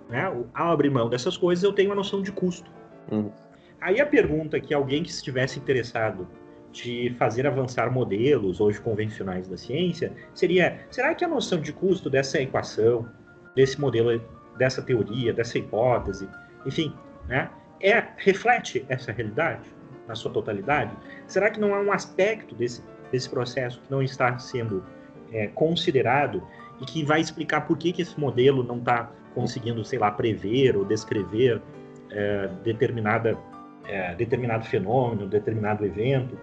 Speaker 2: né, ao abrir mão dessas coisas, eu tenho uma noção de custo. Uhum. Aí a pergunta que alguém que estivesse interessado de fazer avançar modelos hoje convencionais da ciência seria: será que a noção de custo dessa equação, desse modelo, dessa teoria, dessa hipótese, enfim, né, é, reflete essa realidade na sua totalidade? Será que não há um aspecto desse, desse processo que não está sendo é, considerado e que vai explicar por que, que esse modelo não está conseguindo, sei lá, prever ou descrever é, determinada, é, determinado fenômeno, determinado evento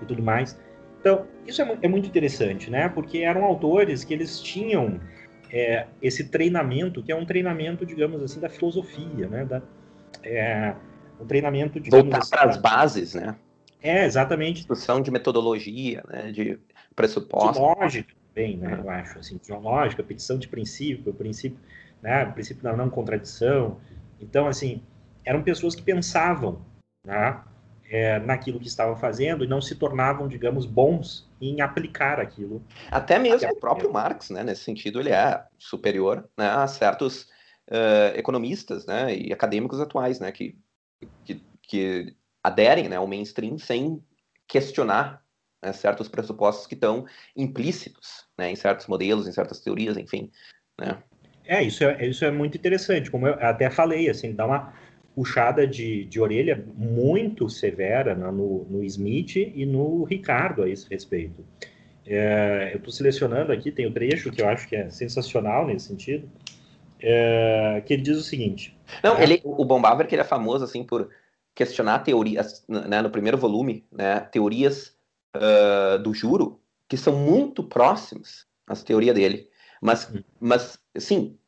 Speaker 2: e tudo mais. Então, isso é, é muito interessante, né? Porque eram autores que eles tinham é, esse treinamento, que é um treinamento, digamos assim, da filosofia, né? Da, é, um treinamento, digamos
Speaker 1: Voltar
Speaker 2: assim,
Speaker 1: para as bases, né?
Speaker 2: É, exatamente.
Speaker 1: Discussão de metodologia, né? De pressupostos. De
Speaker 2: lógica também, né? Eu acho, assim, de lógica, petição de princípio, princípio, né? princípio da não contradição. Então, assim, eram pessoas que pensavam, né? é, naquilo que estavam fazendo e não se tornavam, digamos, bons em aplicar aquilo.
Speaker 1: Até mesmo o próprio Marx, né, nesse sentido, ele é superior né, a certos uh, economistas né, e acadêmicos atuais, né, que, que, que aderem né, ao mainstream sem questionar né, certos pressupostos que estão implícitos né, em certos modelos, em certas teorias, enfim. Né.
Speaker 2: É, isso é, isso é muito interessante, como eu até falei, assim, dá uma puxada de, de orelha muito severa né, no, no Smith e no Ricardo a esse respeito. É, eu estou selecionando aqui, tem o um trecho que eu acho que é sensacional nesse sentido, é, que ele diz o seguinte.
Speaker 1: Não, ele, o Bombaver que ele é famoso assim por questionar teorias, né, no primeiro volume, né, teorias uh, do juro que são muito próximas às teorias dele, mas, hum. mas sim,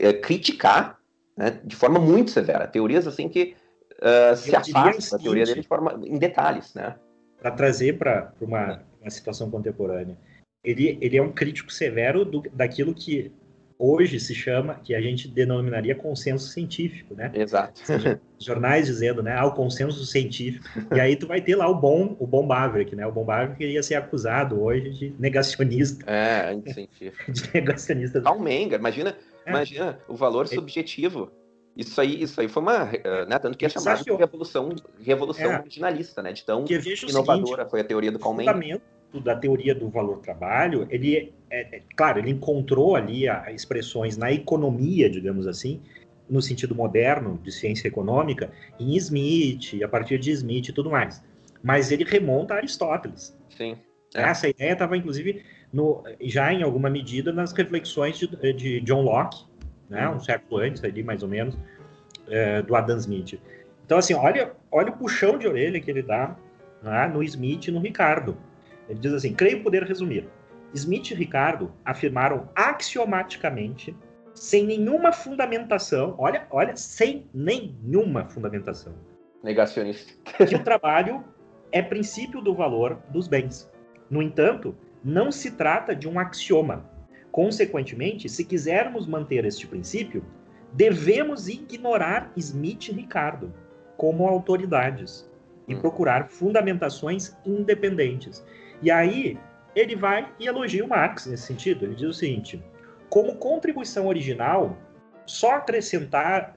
Speaker 1: é, criticar né, de forma muito severa. Teorias assim que uh, se afastam da teoria dele de forma, em detalhes. Né?
Speaker 2: Para trazer para uma, uma situação contemporânea. Ele, ele é um crítico severo do, daquilo que hoje se chama, que a gente denominaria consenso científico, né?
Speaker 1: Exato.
Speaker 2: Seja, jornais dizendo, né, ah, o consenso científico. E aí tu vai ter lá o bom, o bom Maverick, né? O bom Maverick ia ser acusado hoje de negacionista.
Speaker 1: É, anticientífico. (laughs)
Speaker 2: de negacionista.
Speaker 1: Karl Menger, imagina é. Imagina o valor é. subjetivo. Isso aí, isso aí foi uma. Eh, né, tanto que é chamado de revolução, revolução é. marginalista, né? De tão inovadora seguinte, foi a teoria do Kalman.
Speaker 2: O fundamento da teoria do valor-trabalho, ele é, é, claro, ele encontrou ali a, expressões na economia, digamos assim, no sentido moderno de ciência econômica, em Smith, a partir de Smith e tudo mais. Mas ele remonta a Aristóteles.
Speaker 1: Sim.
Speaker 2: É. Essa ideia estava, inclusive, no, já em alguma medida nas reflexões de, de John Locke, né, um século antes, ali mais ou menos, é, do Adam Smith. Então, assim, olha, olha o puxão de orelha que ele dá né, no Smith e no Ricardo. Ele diz assim: creio poder resumir. Smith e Ricardo afirmaram axiomaticamente, sem nenhuma fundamentação, olha, olha, sem nenhuma fundamentação.
Speaker 1: Negacionista.
Speaker 2: que o trabalho é princípio do valor dos bens. No entanto, não se trata de um axioma. Consequentemente, se quisermos manter este princípio, devemos ignorar Smith e Ricardo como autoridades e hum. procurar fundamentações independentes. E aí ele vai e elogia o Marx nesse sentido. Ele diz o seguinte: como contribuição original, só acrescentaram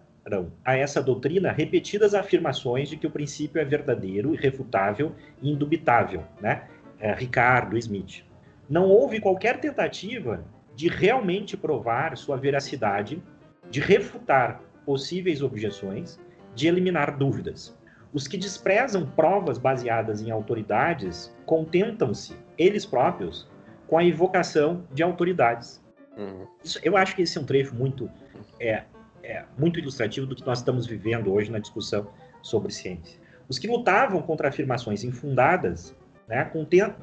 Speaker 2: a essa doutrina repetidas afirmações de que o princípio é verdadeiro, irrefutável e indubitável, né? é, Ricardo Smith. Não houve qualquer tentativa de realmente provar sua veracidade, de refutar possíveis objeções, de eliminar dúvidas. Os que desprezam provas baseadas em autoridades contentam-se, eles próprios, com a invocação de autoridades. Uhum. Isso, eu acho que esse é um trecho muito, é, é, muito ilustrativo do que nós estamos vivendo hoje na discussão sobre ciência. Os que lutavam contra afirmações infundadas né?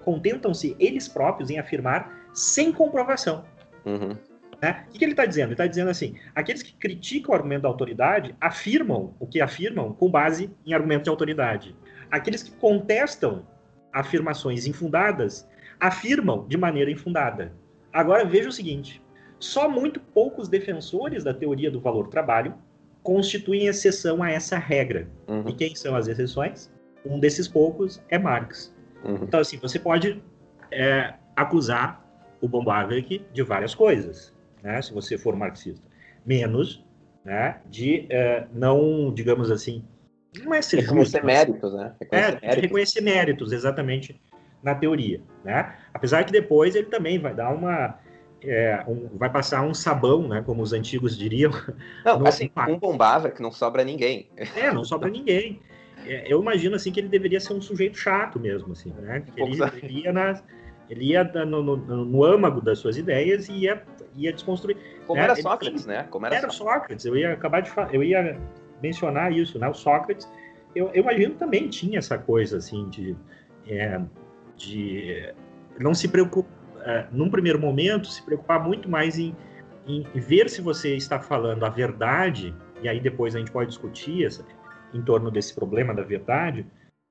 Speaker 2: Contentam-se eles próprios em afirmar sem comprovação. Uhum. Né? O que, que ele está dizendo? Ele está dizendo assim: aqueles que criticam o argumento da autoridade afirmam o que afirmam com base em argumento de autoridade. Aqueles que contestam afirmações infundadas afirmam de maneira infundada. Agora veja o seguinte: só muito poucos defensores da teoria do valor trabalho constituem exceção a essa regra. Uhum. E quem são as exceções? Um desses poucos é Marx. Uhum. Então, assim, você pode é, acusar o Bombardier de várias coisas, né, se você for marxista. Menos né, de uh, não, digamos assim, não é ser
Speaker 1: reconhecer justo, méritos, né?
Speaker 2: Reconhecer é, méritos. reconhecer méritos, exatamente, na teoria, né? Apesar que depois ele também vai dar uma é, um, vai passar um sabão, né, como os antigos diriam.
Speaker 1: Não, (laughs) assim, um bombava que não sobra ninguém.
Speaker 2: É, não sobra ninguém. É, eu imagino assim que ele deveria ser um sujeito chato mesmo, assim, né? Que ele, ele ia nas, ele ia no, no, no, âmago das suas ideias e ia, ia desconstruir.
Speaker 1: Como
Speaker 2: né?
Speaker 1: era Sócrates, ele, né? Como
Speaker 2: era, era Sócrates. Eu ia acabar de eu ia mencionar isso, né? O Sócrates, eu, eu imagino também tinha essa coisa assim de, é, de não se preocupar, é, num primeiro momento, se preocupar muito mais em, em, ver se você está falando a verdade, e aí depois a gente pode discutir essa, em torno desse problema da verdade,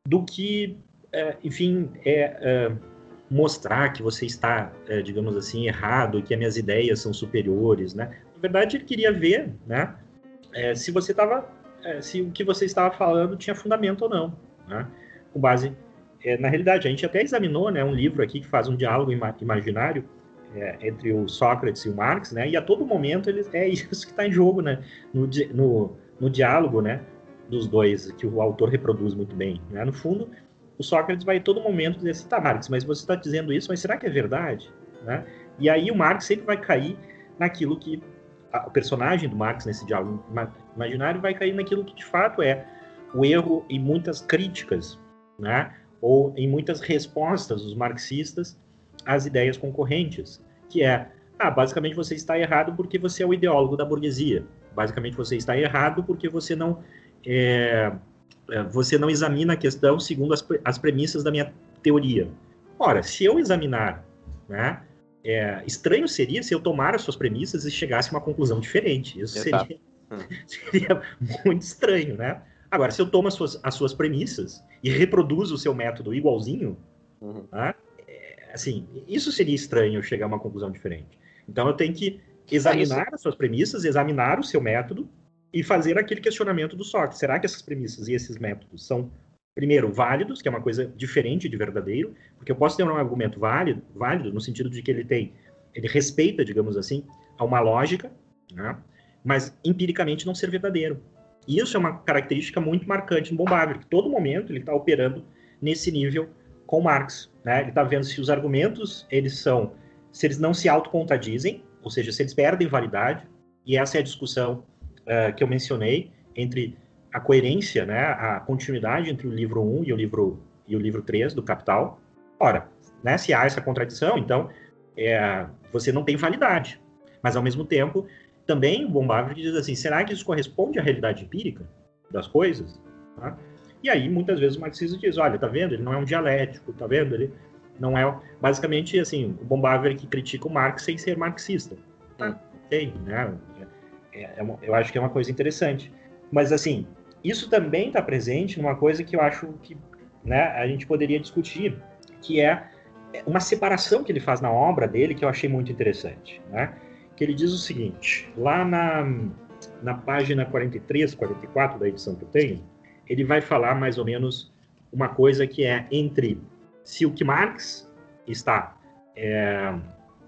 Speaker 2: do que, é, enfim, é, é mostrar que você está, é, digamos assim, errado, que as minhas ideias são superiores, né? Na verdade, ele queria ver, né, se você estava, se o que você estava falando tinha fundamento ou não, né? Com base na realidade, a gente até examinou, né, um livro aqui que faz um diálogo ima imaginário é, entre o Sócrates e o Marx, né? E a todo momento ele, é isso que está em jogo, né? No, no, no diálogo, né? Dos dois que o autor reproduz muito bem, né? No fundo o Sócrates vai todo momento dizer assim, tá, Marx, mas você está dizendo isso, mas será que é verdade? Né? E aí o Marx sempre vai cair naquilo que o personagem do Marx nesse diálogo imaginário vai cair naquilo que de fato é o erro em muitas críticas, né? ou em muitas respostas dos marxistas às ideias concorrentes, que é, ah, basicamente você está errado porque você é o ideólogo da burguesia, basicamente você está errado porque você não é, é, você não examina a questão segundo as, as premissas da minha teoria. Ora, se eu examinar, né, é, estranho seria se eu tomar as suas premissas e chegasse a uma conclusão diferente. Isso seria, hum. (laughs) seria, muito estranho, né? Agora, se eu tomo as suas, as suas premissas e reproduzo o seu método igualzinho, uhum. né, é, assim, isso seria estranho chegar a uma conclusão diferente. Então, eu tenho que examinar as suas premissas, examinar o seu método e fazer aquele questionamento do Sócrates. Será que essas premissas e esses métodos são, primeiro, válidos, que é uma coisa diferente de verdadeiro, porque eu posso ter um argumento válido, válido no sentido de que ele tem, ele respeita, digamos assim, a uma lógica, né? mas empiricamente não ser verdadeiro. E isso é uma característica muito marcante no Bombardier, que todo momento ele está operando nesse nível com Marx. Né? Ele está vendo se os argumentos eles são, se eles não se autocontradizem, ou seja, se eles perdem validade, e essa é a discussão uh, que eu mencionei entre a coerência, né, a continuidade entre o livro 1 e o livro e o livro 3 do Capital. Ora, né, se há essa contradição, então é, você não tem validade. Mas ao mesmo tempo, também o Bombardier diz assim: será que isso corresponde à realidade empírica das coisas? Tá? E aí muitas vezes o marxista diz: olha, tá vendo? Ele não é um dialético, tá vendo? Ele não é basicamente assim o Bombardier que critica o Marx sem ser marxista. Tá? Tem, né? É, é uma, eu acho que é uma coisa interessante. Mas, assim, isso também está presente numa coisa que eu acho que né, a gente poderia discutir, que é uma separação que ele faz na obra dele que eu achei muito interessante. Né? Que ele diz o seguinte, lá na, na página 43, 44 da edição que eu tenho, ele vai falar mais ou menos uma coisa que é entre se o que Marx está é,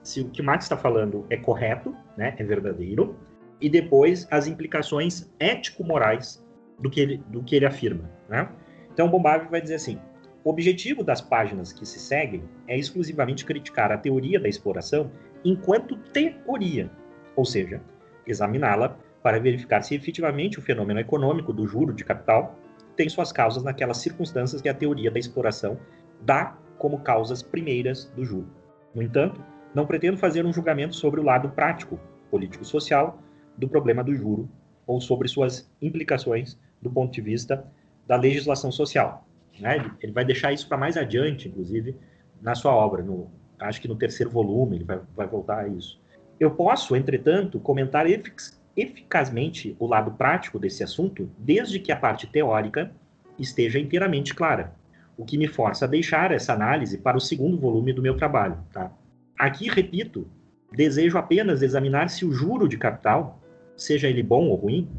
Speaker 2: se o que Marx está falando é correto, né, é verdadeiro, e depois as implicações ético-morais do que ele, do que ele afirma. Né? Então, Bombardier vai dizer assim: o objetivo das páginas que se seguem é exclusivamente criticar a teoria da exploração enquanto teoria, ou seja, examiná-la para verificar se efetivamente o fenômeno econômico do juro de capital tem suas causas naquelas circunstâncias que a teoria da exploração dá como causas primeiras do juro. No entanto, não pretendo fazer um julgamento sobre o lado prático, político-social, do problema do juro ou sobre suas implicações do ponto de vista da legislação social. Né? Ele, vai deixar isso para mais adiante, inclusive, na sua obra. No, acho que no terceiro volume ele vai, vai voltar a isso. Eu posso, entretanto, comentar efic eficazmente o lado prático desse assunto, desde que a parte teórica esteja inteiramente clara, o que me força a deixar essa análise para o segundo volume do meu trabalho. Tá? Aqui, repito, desejo apenas examinar se o juro de capital seja ele bom ou ruim,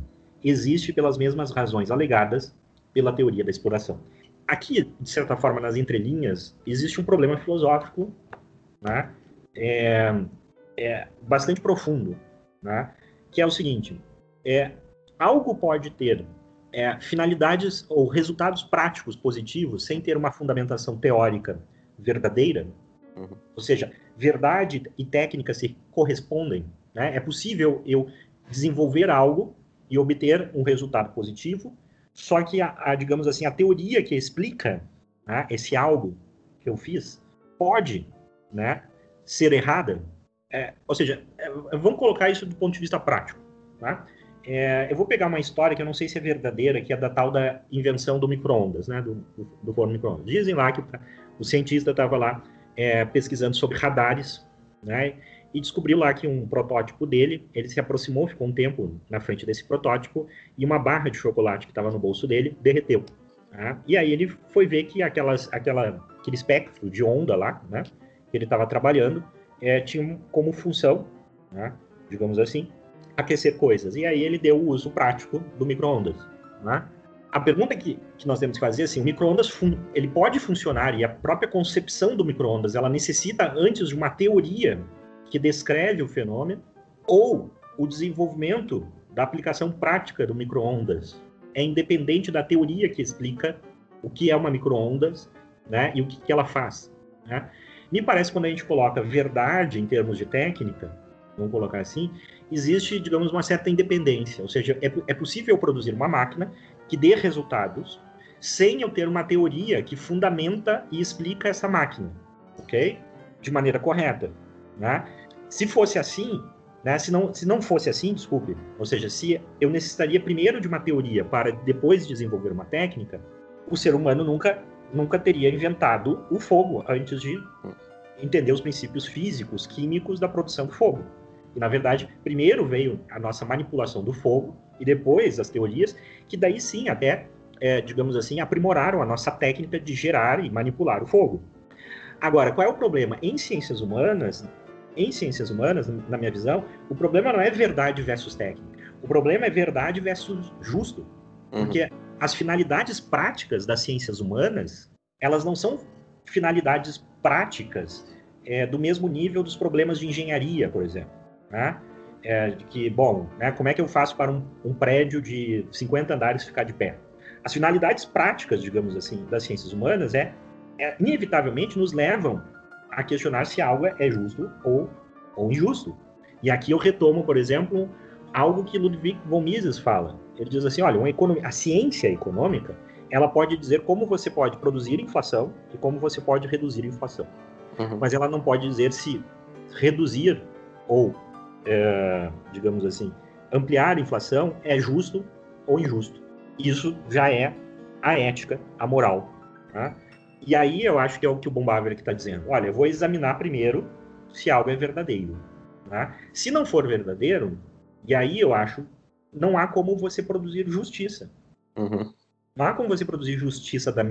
Speaker 2: existe pelas mesmas razões alegadas pela teoria da exploração. Aqui, de certa forma, nas entrelinhas, existe um problema filosófico né, é, é bastante profundo, né, que é o seguinte: é, algo pode ter é, finalidades ou resultados práticos positivos sem ter uma fundamentação teórica verdadeira, uhum. ou seja, verdade e técnica se correspondem. Né? É possível eu desenvolver algo e obter um resultado positivo, só que a, a digamos assim a teoria que explica né, esse algo que eu fiz pode, né, ser errada. É, ou seja, é, vamos colocar isso do ponto de vista prático. Tá? É, eu vou pegar uma história que eu não sei se é verdadeira, que é da tal da invenção do micro-ondas, né, do, do, forno micro-ondas. Dizem lá que o cientista estava lá é, pesquisando sobre radares, né, e descobriu lá que um protótipo dele, ele se aproximou, ficou um tempo na frente desse protótipo, e uma barra de chocolate que estava no bolso dele derreteu. Tá? E aí ele foi ver que aquelas, aquela, aquele espectro de onda lá, né, que ele estava trabalhando, é, tinha como função, né, digamos assim, aquecer coisas. E aí ele deu o uso prático do micro-ondas. Né? A pergunta que, que nós temos que fazer é assim, o micro-ondas ele pode funcionar e a própria concepção do micro-ondas ela necessita antes de uma teoria que descreve o fenômeno ou o desenvolvimento da aplicação prática do micro-ondas é independente da teoria que explica o que é uma micro-ondas né, e o que, que ela faz. Né? Me parece que quando a gente coloca verdade em termos de técnica, vamos colocar assim, existe, digamos, uma certa independência. Ou seja, é, é possível produzir uma máquina que dê resultados sem eu ter uma teoria que fundamenta e explica essa máquina, ok? De maneira correta, né? Se fosse assim, né? Se não, se não fosse assim, desculpe, ou seja, se eu necessitaria primeiro de uma teoria para depois desenvolver uma técnica, o ser humano nunca, nunca teria inventado o fogo antes de entender os princípios físicos, químicos da produção do fogo. E, na verdade, primeiro veio a nossa manipulação do fogo e depois as teorias, que daí sim até, é, digamos assim, aprimoraram a nossa técnica de gerar e manipular o fogo. Agora, qual é o problema? Em ciências humanas, em ciências humanas, na minha visão, o problema não é verdade versus técnica. O problema é verdade versus justo. Uhum. Porque as finalidades práticas das ciências humanas, elas não são finalidades práticas é, do mesmo nível dos problemas de engenharia, por exemplo né? É, que, bom, né, como é que eu faço para um, um, prédio de 50 andares ficar de pé? As finalidades práticas, digamos assim, das ciências humanas é, é inevitavelmente nos levam a questionar se algo é justo ou, ou injusto. E aqui eu retomo, por exemplo, algo que Ludwig von Mises fala. Ele diz assim, olha, economia, a ciência econômica, ela pode dizer como você pode produzir inflação e como você pode reduzir inflação. Uhum. Mas ela não pode dizer se reduzir ou é, digamos assim, ampliar a inflação é justo ou injusto. Isso já é a ética, a moral. Tá? E aí eu acho que é o que o Bombaver está dizendo. Olha, eu vou examinar primeiro se algo é verdadeiro. Tá? Se não for verdadeiro, e aí eu acho, não há como você produzir justiça. Uhum. Não há como você produzir justiça da,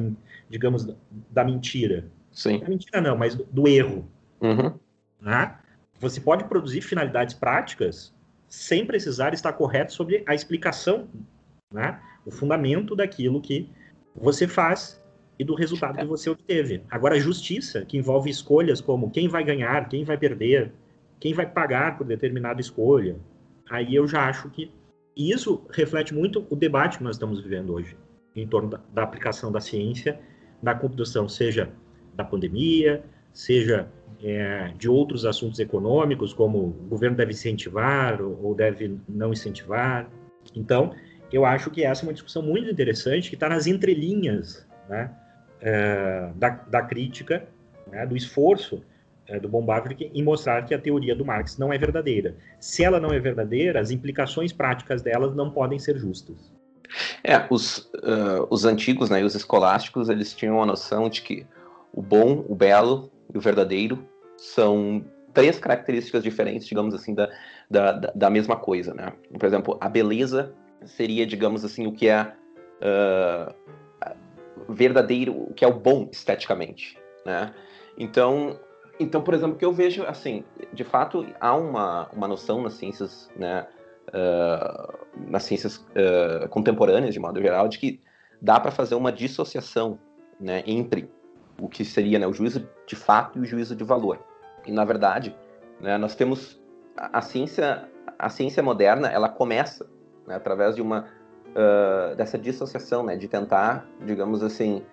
Speaker 2: digamos, da mentira.
Speaker 1: Sim.
Speaker 2: Da mentira não, mas do, do erro. Uhum. Tá? Você pode produzir finalidades práticas sem precisar estar correto sobre a explicação, né? o fundamento daquilo que você faz e do resultado que você obteve. Agora, a justiça, que envolve escolhas como quem vai ganhar, quem vai perder, quem vai pagar por determinada escolha, aí eu já acho que e isso reflete muito o debate que nós estamos vivendo hoje em torno da, da aplicação da ciência na condução, seja da pandemia, seja é, de outros assuntos econômicos, como o governo deve incentivar ou deve não incentivar. Então, eu acho que essa é uma discussão muito interessante que está nas entrelinhas né, é, da, da, crítica, né, do esforço é, do Bombavik em mostrar que a teoria do Marx não é verdadeira. Se ela não é verdadeira, as implicações práticas delas não podem ser justas.
Speaker 1: É, os, uh, os antigos, né, os escolásticos, eles tinham a noção de que o bom, o belo e o verdadeiro são três características diferentes, digamos assim, da, da, da mesma coisa, né? Por exemplo, a beleza seria, digamos assim, o que é uh, verdadeiro, o que é o bom esteticamente, né? Então, então, por exemplo, que eu vejo, assim, de fato, há uma, uma noção nas ciências, né, uh, nas ciências uh, contemporâneas, de modo geral, de que dá para fazer uma dissociação né, entre o que seria né, o juízo de fato e o juízo de valor. E, na verdade, né, nós temos a, a, ciência, a ciência moderna, ela começa né, através de uma dessa dissociação, né, de tentar, digamos assim,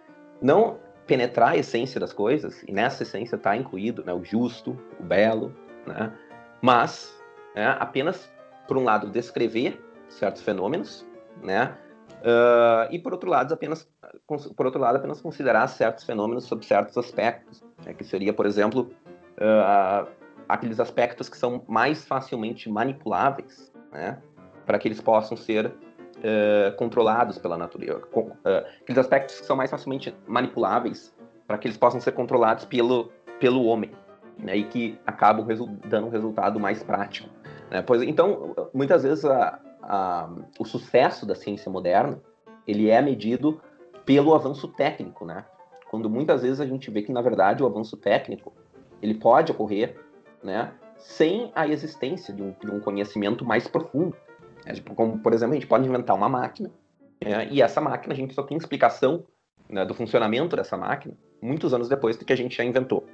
Speaker 1: não penetrar a essência das coisas, e nessa essência está incluído né, o justo, o belo, né, mas né, apenas, por um lado, descrever certos fenômenos, né, uh, e por outro lado, apenas por outro lado, apenas considerar certos fenômenos sob certos aspectos, né, que seria, por exemplo, uh, aqueles aspectos que são mais facilmente manipuláveis, né, para que eles possam ser uh, controlados pela natureza. Uh, aqueles aspectos que são mais facilmente manipuláveis para que eles possam ser controlados pelo, pelo homem, né, e que acabam dando um resultado mais prático. Né? Pois, então, muitas vezes a, a, o sucesso da ciência moderna ele é medido pelo avanço técnico, né? Quando muitas vezes a gente vê que na verdade o avanço técnico ele pode ocorrer, né, sem a existência de um, de um conhecimento mais profundo. É, tipo, como, por exemplo, a gente pode inventar uma máquina, né, e essa máquina a gente só tem explicação né, do funcionamento dessa máquina muitos anos depois do que a gente já inventou.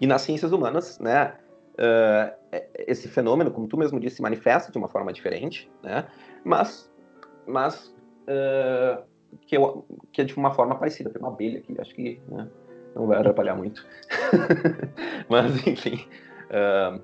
Speaker 1: E nas ciências humanas, né, uh, esse fenômeno, como tu mesmo disse, se manifesta de uma forma diferente, né, mas, mas uh, que, eu, que é de uma forma parecida. Tem uma abelha aqui, acho que né, não vai atrapalhar muito. (laughs) mas, enfim. Uh,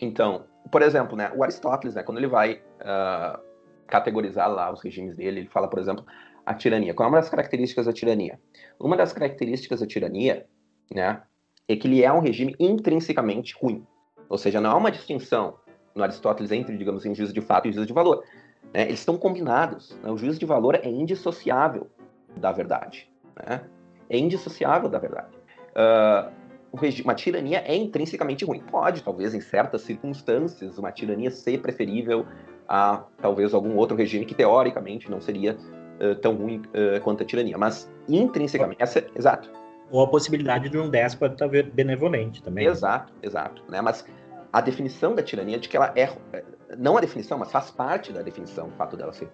Speaker 1: então, por exemplo, né, o Aristóteles, né, quando ele vai uh, categorizar lá os regimes dele, ele fala, por exemplo, a tirania. Qual é uma das características da tirania? Uma das características da tirania né, é que ele é um regime intrinsecamente ruim. Ou seja, não há uma distinção no Aristóteles entre, digamos assim, juízo de fato e juízo de valor. Né? Eles estão combinados. Né? O juízo de valor é indissociável da verdade. Né? É indissociável da verdade. Uh, uma tirania é intrinsecamente ruim. Pode, talvez, em certas circunstâncias, uma tirania ser preferível a talvez algum outro regime que teoricamente não seria uh, tão ruim uh, quanto a tirania. Mas intrinsecamente, essa, exato.
Speaker 2: Ou a possibilidade de um déspota benevolente também.
Speaker 1: Exato, exato. Né? Mas a definição da tirania é de que ela é, não a definição, mas faz parte da definição o fato dela ser.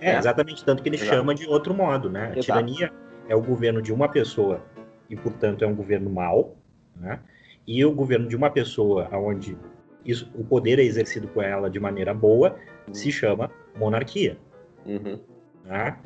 Speaker 2: É, né? exatamente, tanto que ele Exato. chama de outro modo, né? A Exato. tirania é o governo de uma pessoa e, portanto, é um governo mau, né? E o governo de uma pessoa onde isso, o poder é exercido por ela de maneira boa uhum. se chama monarquia. Uhum. Né?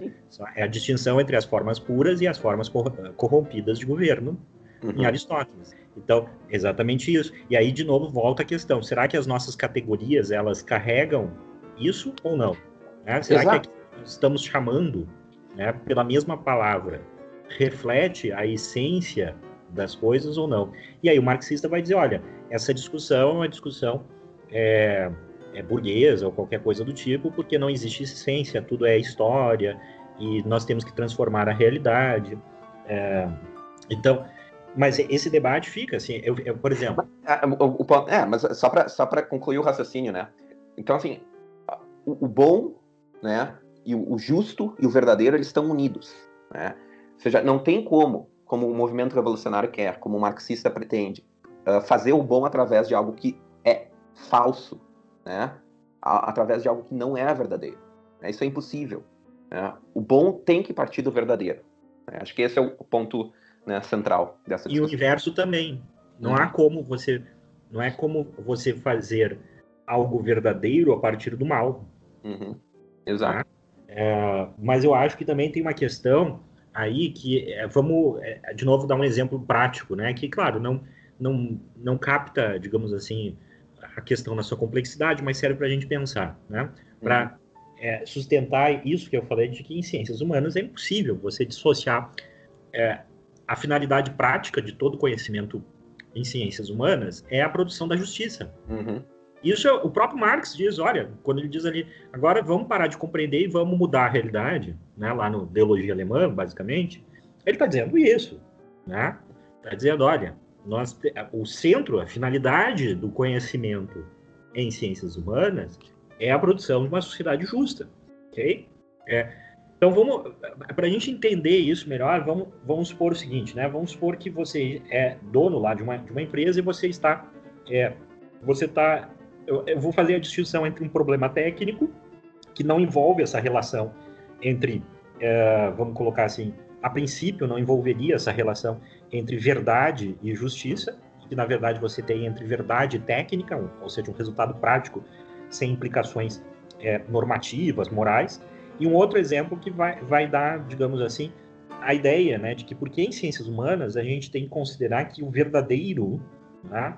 Speaker 2: É a distinção entre as formas puras e as formas corrompidas de governo uhum. em Aristóteles. Então, exatamente isso. E aí, de novo, volta a questão: será que as nossas categorias elas carregam isso ou não? Né? Será Exato. que estamos chamando né, pela mesma palavra reflete a essência das coisas ou não? E aí o marxista vai dizer: olha, essa discussão é uma discussão é, é burguesa ou qualquer coisa do tipo, porque não existe essência, tudo é história e nós temos que transformar a realidade. É, então, mas esse debate fica, assim, eu, eu por exemplo.
Speaker 1: É, é, mas só para só concluir o raciocínio, né? Então, assim, o, o bom, né, e o, o, justo e o verdadeiro, eles estão unidos, né? Ou seja, não tem como, como o movimento revolucionário quer, como o marxista pretende, uh, fazer o bom através de algo que é falso, né? A, através de algo que não é verdadeiro. Né? Isso é impossível. Né? O bom tem que partir do verdadeiro. Né? Acho que esse é o ponto né, central dessa
Speaker 2: discussão. E o inverso também. Não há como você não é como você fazer algo verdadeiro a partir do mal.
Speaker 1: Uhum. Exato. Tá?
Speaker 2: É, mas eu acho que também tem uma questão aí que é, vamos é, de novo dar um exemplo prático, né? Que claro não não não capta, digamos assim, a questão na sua complexidade, mas serve para a gente pensar, né? Para uhum. É, sustentar isso que eu falei de que em ciências humanas é impossível você dissociar é, a finalidade prática de todo conhecimento em ciências humanas é a produção da justiça. Uhum. Isso o próprio Marx diz, olha, quando ele diz ali, agora vamos parar de compreender e vamos mudar a realidade, né, lá no Ideologia Alemã, basicamente, ele está dizendo isso, né? Está dizendo, olha, nós, o centro, a finalidade do conhecimento em ciências humanas é a produção de uma sociedade justa, ok? É, então vamos, para a gente entender isso melhor, vamos, vamos supor o seguinte, né? Vamos supor que você é dono lá de uma, de uma empresa e você está, é, você está eu, eu vou fazer a distinção entre um problema técnico, que não envolve essa relação entre, é, vamos colocar assim, a princípio não envolveria essa relação entre verdade e justiça, que na verdade você tem entre verdade e técnica, ou seja, um resultado prático sem implicações é, normativas, morais. E um outro exemplo que vai, vai dar, digamos assim, a ideia né, de que, porque em ciências humanas a gente tem que considerar que o verdadeiro né,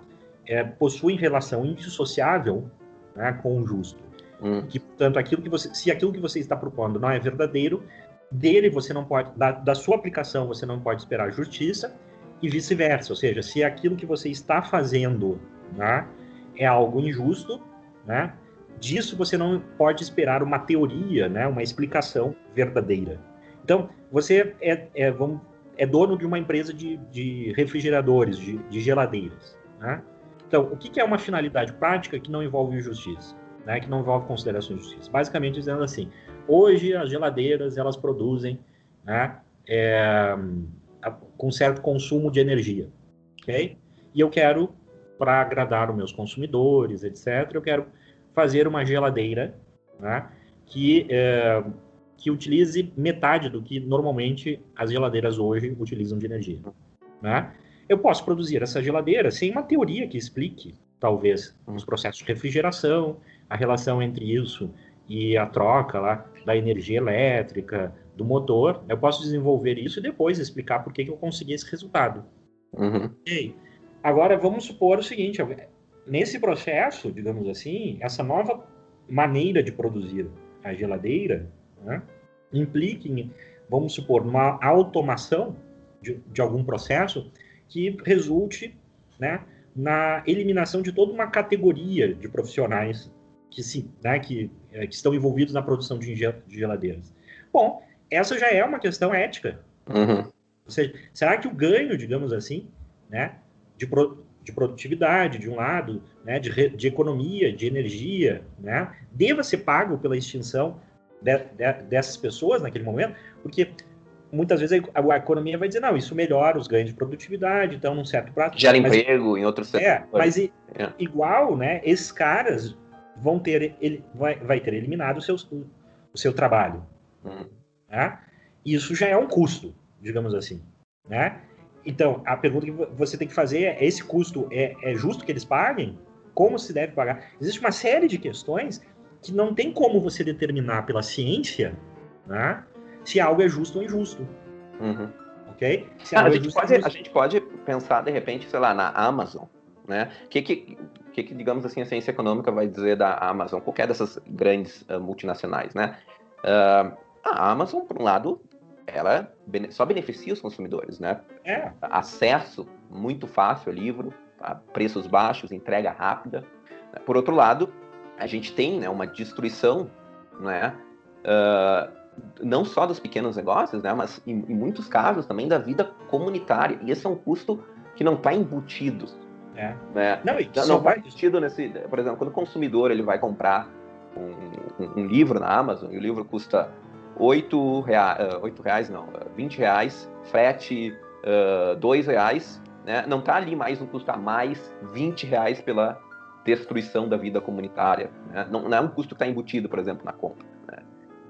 Speaker 2: é, possui relação indissociável né, com o justo. Hum. Que, portanto, aquilo que você, se aquilo que você está propondo não é verdadeiro, dele você não pode, da, da sua aplicação você não pode esperar justiça e vice-versa. Ou seja, se aquilo que você está fazendo né, é algo injusto, né, disso você não pode esperar uma teoria, né, uma explicação verdadeira. Então, você é, é, vamos, é dono de uma empresa de, de refrigeradores, de, de geladeiras. Né? Então, o que, é uma finalidade prática que não envolve injustiça? Né, que não envolve consideração de justiça. Basicamente dizendo assim, hoje as geladeiras elas produzem né, é, com certo consumo de energia, ok? E eu quero, para agradar os meus consumidores, etc., eu quero fazer uma geladeira né, que é, que utilize metade do que normalmente as geladeiras hoje utilizam de energia. Né? Eu posso produzir essa geladeira sem uma teoria que explique, talvez, os processos de refrigeração, a relação entre isso e a troca lá da energia elétrica, do motor. Eu posso desenvolver isso e depois explicar por que, que eu consegui esse resultado. Uhum. Okay. Agora, vamos supor o seguinte: nesse processo, digamos assim, essa nova maneira de produzir a geladeira, né, impliquem, vamos supor, numa automação de, de algum processo que resulte né, na eliminação de toda uma categoria de profissionais que, se, né, que, é, que estão envolvidos na produção de, geladeiras. Bom, essa já é uma questão ética. Uhum. Ou seja, será que o ganho, digamos assim, né, de, pro, de produtividade, de um lado, né, de, de economia, de energia, né, deva ser pago pela extinção de, de, dessas pessoas naquele momento, porque muitas vezes a, a, economia vai dizer, não, isso melhora os ganhos de produtividade, então, num certo prazo.
Speaker 1: Gera mas, emprego em outros
Speaker 2: setores. É, mas é. igual, né, esses caras vão ter, ele vai, vai ter eliminado o seu, o, seu trabalho. Hum. Né? Isso já é um custo, digamos assim. Né? Então, a pergunta que você tem que fazer é: esse custo é, é justo que eles paguem? Como se deve pagar? Existe uma série de questões que não tem como você determinar pela ciência né, se algo é justo ou injusto. Uhum. Ok?
Speaker 1: Cara, a, gente é pode, a gente pode pensar, de repente, sei lá, na Amazon. Né? O que, que, que, que, digamos assim, a ciência econômica vai dizer da Amazon? Qualquer dessas grandes uh, multinacionais, né? Uh, a Amazon, por um lado, ela só beneficia os consumidores, né? É. Acesso muito fácil ao livro, a preços baixos, entrega rápida. Por outro lado, a gente tem né, uma destruição, né, uh, não só dos pequenos negócios, né, mas em, em, muitos casos também da vida comunitária. E esse é um custo que não está embutido. É. Né? Não, não, não vai embutido nesse. Por exemplo, quando o consumidor ele vai comprar um, um, um livro na Amazon e o livro custa 8 reais, 8 reais não, 20 reais, frete uh, 2 reais, né? não está ali mais um custo a mais 20 reais pela destruição da vida comunitária. Né? Não, não, é um custo que está embutido, por exemplo, na compra. Né?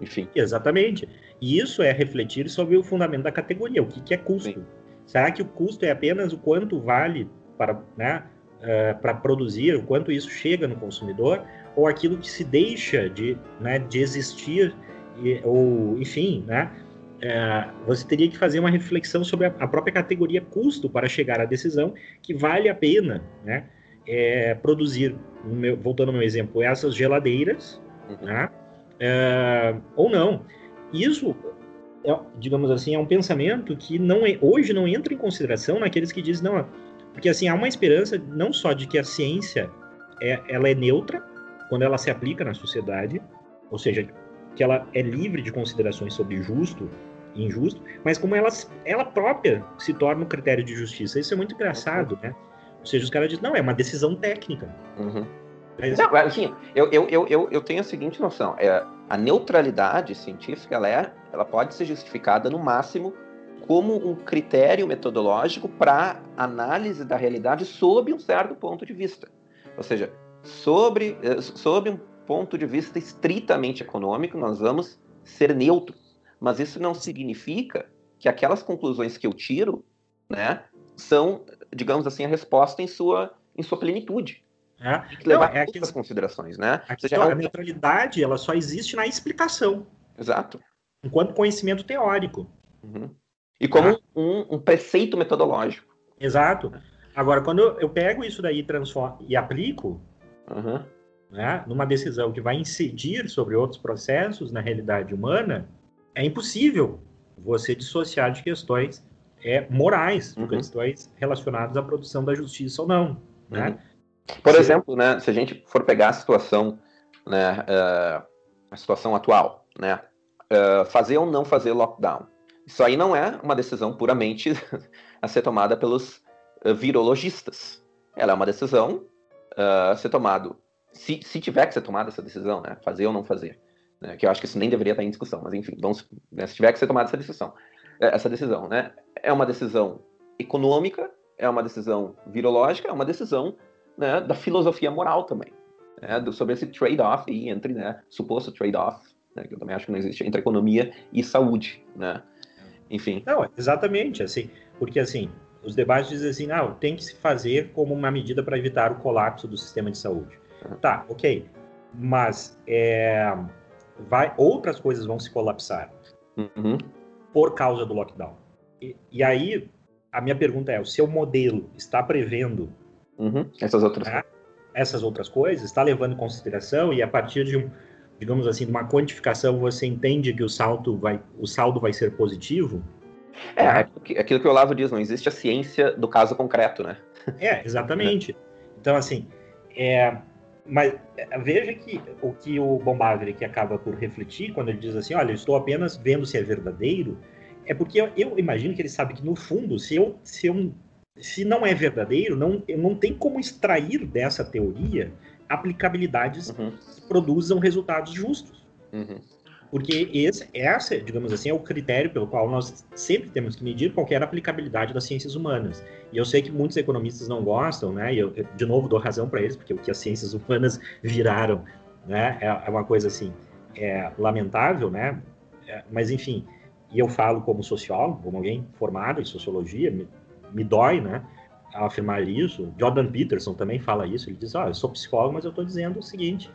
Speaker 2: Enfim. Exatamente. E isso é refletir sobre o fundamento da categoria. O que, que é custo? Sim. Será que o custo é apenas o quanto vale para, né, uh, para produzir, o quanto isso chega no consumidor, ou aquilo que se deixa de, né, de existir, ou, enfim, né, uh, você teria que fazer uma reflexão sobre a, a própria categoria custo para chegar à decisão que vale a pena, né, é, produzir, meu, voltando ao meu exemplo, essas geladeiras, uhum. né? é, ou não. Isso, é, digamos assim, é um pensamento que não é, hoje não entra em consideração naqueles que dizem, não, porque assim, há uma esperança não só de que a ciência é, ela é neutra quando ela se aplica na sociedade, ou seja, que ela é livre de considerações sobre justo e injusto, mas como ela, ela própria se torna um critério de justiça. Isso é muito engraçado, né? Ou seja, os caras dizem, não, é uma decisão técnica. Uhum.
Speaker 1: Mas... Não, assim, eu, eu, eu, eu tenho a seguinte noção: é, a neutralidade científica ela, é, ela pode ser justificada no máximo como um critério metodológico para análise da realidade sob um certo ponto de vista. Ou seja, sobre, eh, sob um ponto de vista estritamente econômico, nós vamos ser neutros. Mas isso não significa que aquelas conclusões que eu tiro, né, são, digamos assim, a resposta em sua, em sua plenitude.
Speaker 2: É.
Speaker 1: Tem que levar
Speaker 2: Não, é
Speaker 1: considerações, né?
Speaker 2: A,
Speaker 1: seja, é
Speaker 2: a neutralidade ela só existe na explicação,
Speaker 1: Exato.
Speaker 2: enquanto conhecimento teórico.
Speaker 1: Uhum. E como
Speaker 2: Ah.
Speaker 1: um, um preceito metodológico.
Speaker 2: Exato. Agora, quando eu, eu pego isso daí transformo, e aplico
Speaker 1: Uhum.
Speaker 2: Né, numa decisão que vai incidir sobre outros processos na realidade humana, é impossível você dissociar de questões é, morais, de
Speaker 1: Uhum.
Speaker 2: questões relacionadas à produção da justiça ou não. Né?
Speaker 1: Uhum. Por
Speaker 2: Se-
Speaker 1: exemplo, né, se a gente for pegar a situação, né, eh, a situação atual, né, eh, fazer ou não fazer lockdown, isso aí não é uma decisão puramente (laughs) a ser tomada pelos eh, virologistas. Ela é uma decisão a ser tomada, se, se tiver que ser tomada essa decisão, né, fazer ou não fazer, né, que eu acho que isso nem deveria estar em discussão, mas enfim, vamos, né, se tiver que ser tomada essa decisão, eh, essa decisão, né, é uma decisão econômica, é uma decisão virológica, é uma decisão né, da filosofia moral também, né, do- sobre esse trade-off entre, né, suposto trade-off, né, que eu também acho que não existe, entre economia e saúde, né, enfim.
Speaker 2: Não, exatamente, assim, porque assim, os debates dizem assim, não, tem que se fazer como uma medida para evitar o colapso do sistema de saúde. Tá, ok, mas é, vai, outras coisas vão se colapsar
Speaker 1: Uhum,
Speaker 2: por causa do lockdown. E, e aí, a minha pergunta é, o seu modelo está prevendo
Speaker 1: uhum, essas outras
Speaker 2: É. essas outras coisas, está levando em consideração e a partir de um, digamos assim, de uma quantificação, você entende que o saldo vai, o saldo vai ser positivo?
Speaker 1: É, é aquilo que- aquilo que o Olavo diz, não existe a ciência do caso concreto, né?
Speaker 2: É, exatamente. (laughs) Então, assim, é, mas é, veja que o que o Bombardier que acaba por refletir quando ele diz assim, olha, eu estou apenas vendo se é verdadeiro, é porque eu, eu imagino que ele sabe que no fundo, se eu, se eu se não é verdadeiro, não, eu não tem como extrair dessa teoria aplicabilidades
Speaker 1: Uhum,
Speaker 2: que produzam resultados justos.
Speaker 1: uhum,
Speaker 2: Porque esse, essa, digamos assim, é o critério pelo qual nós sempre temos que medir qualquer aplicabilidade das ciências humanas. E eu sei que muitos economistas não gostam, né? E eu, de novo, dou razão para eles, porque o que as ciências humanas (laughs) viraram, né? É, é uma coisa, assim, é, lamentável, né? É, mas, enfim, e eu falo como sociólogo, como alguém formado em sociologia, me, me dói, né? Afirmar isso. Jordan Peterson também fala isso. Ele diz, ó, eu sou psicólogo, mas eu estou dizendo o seguinte,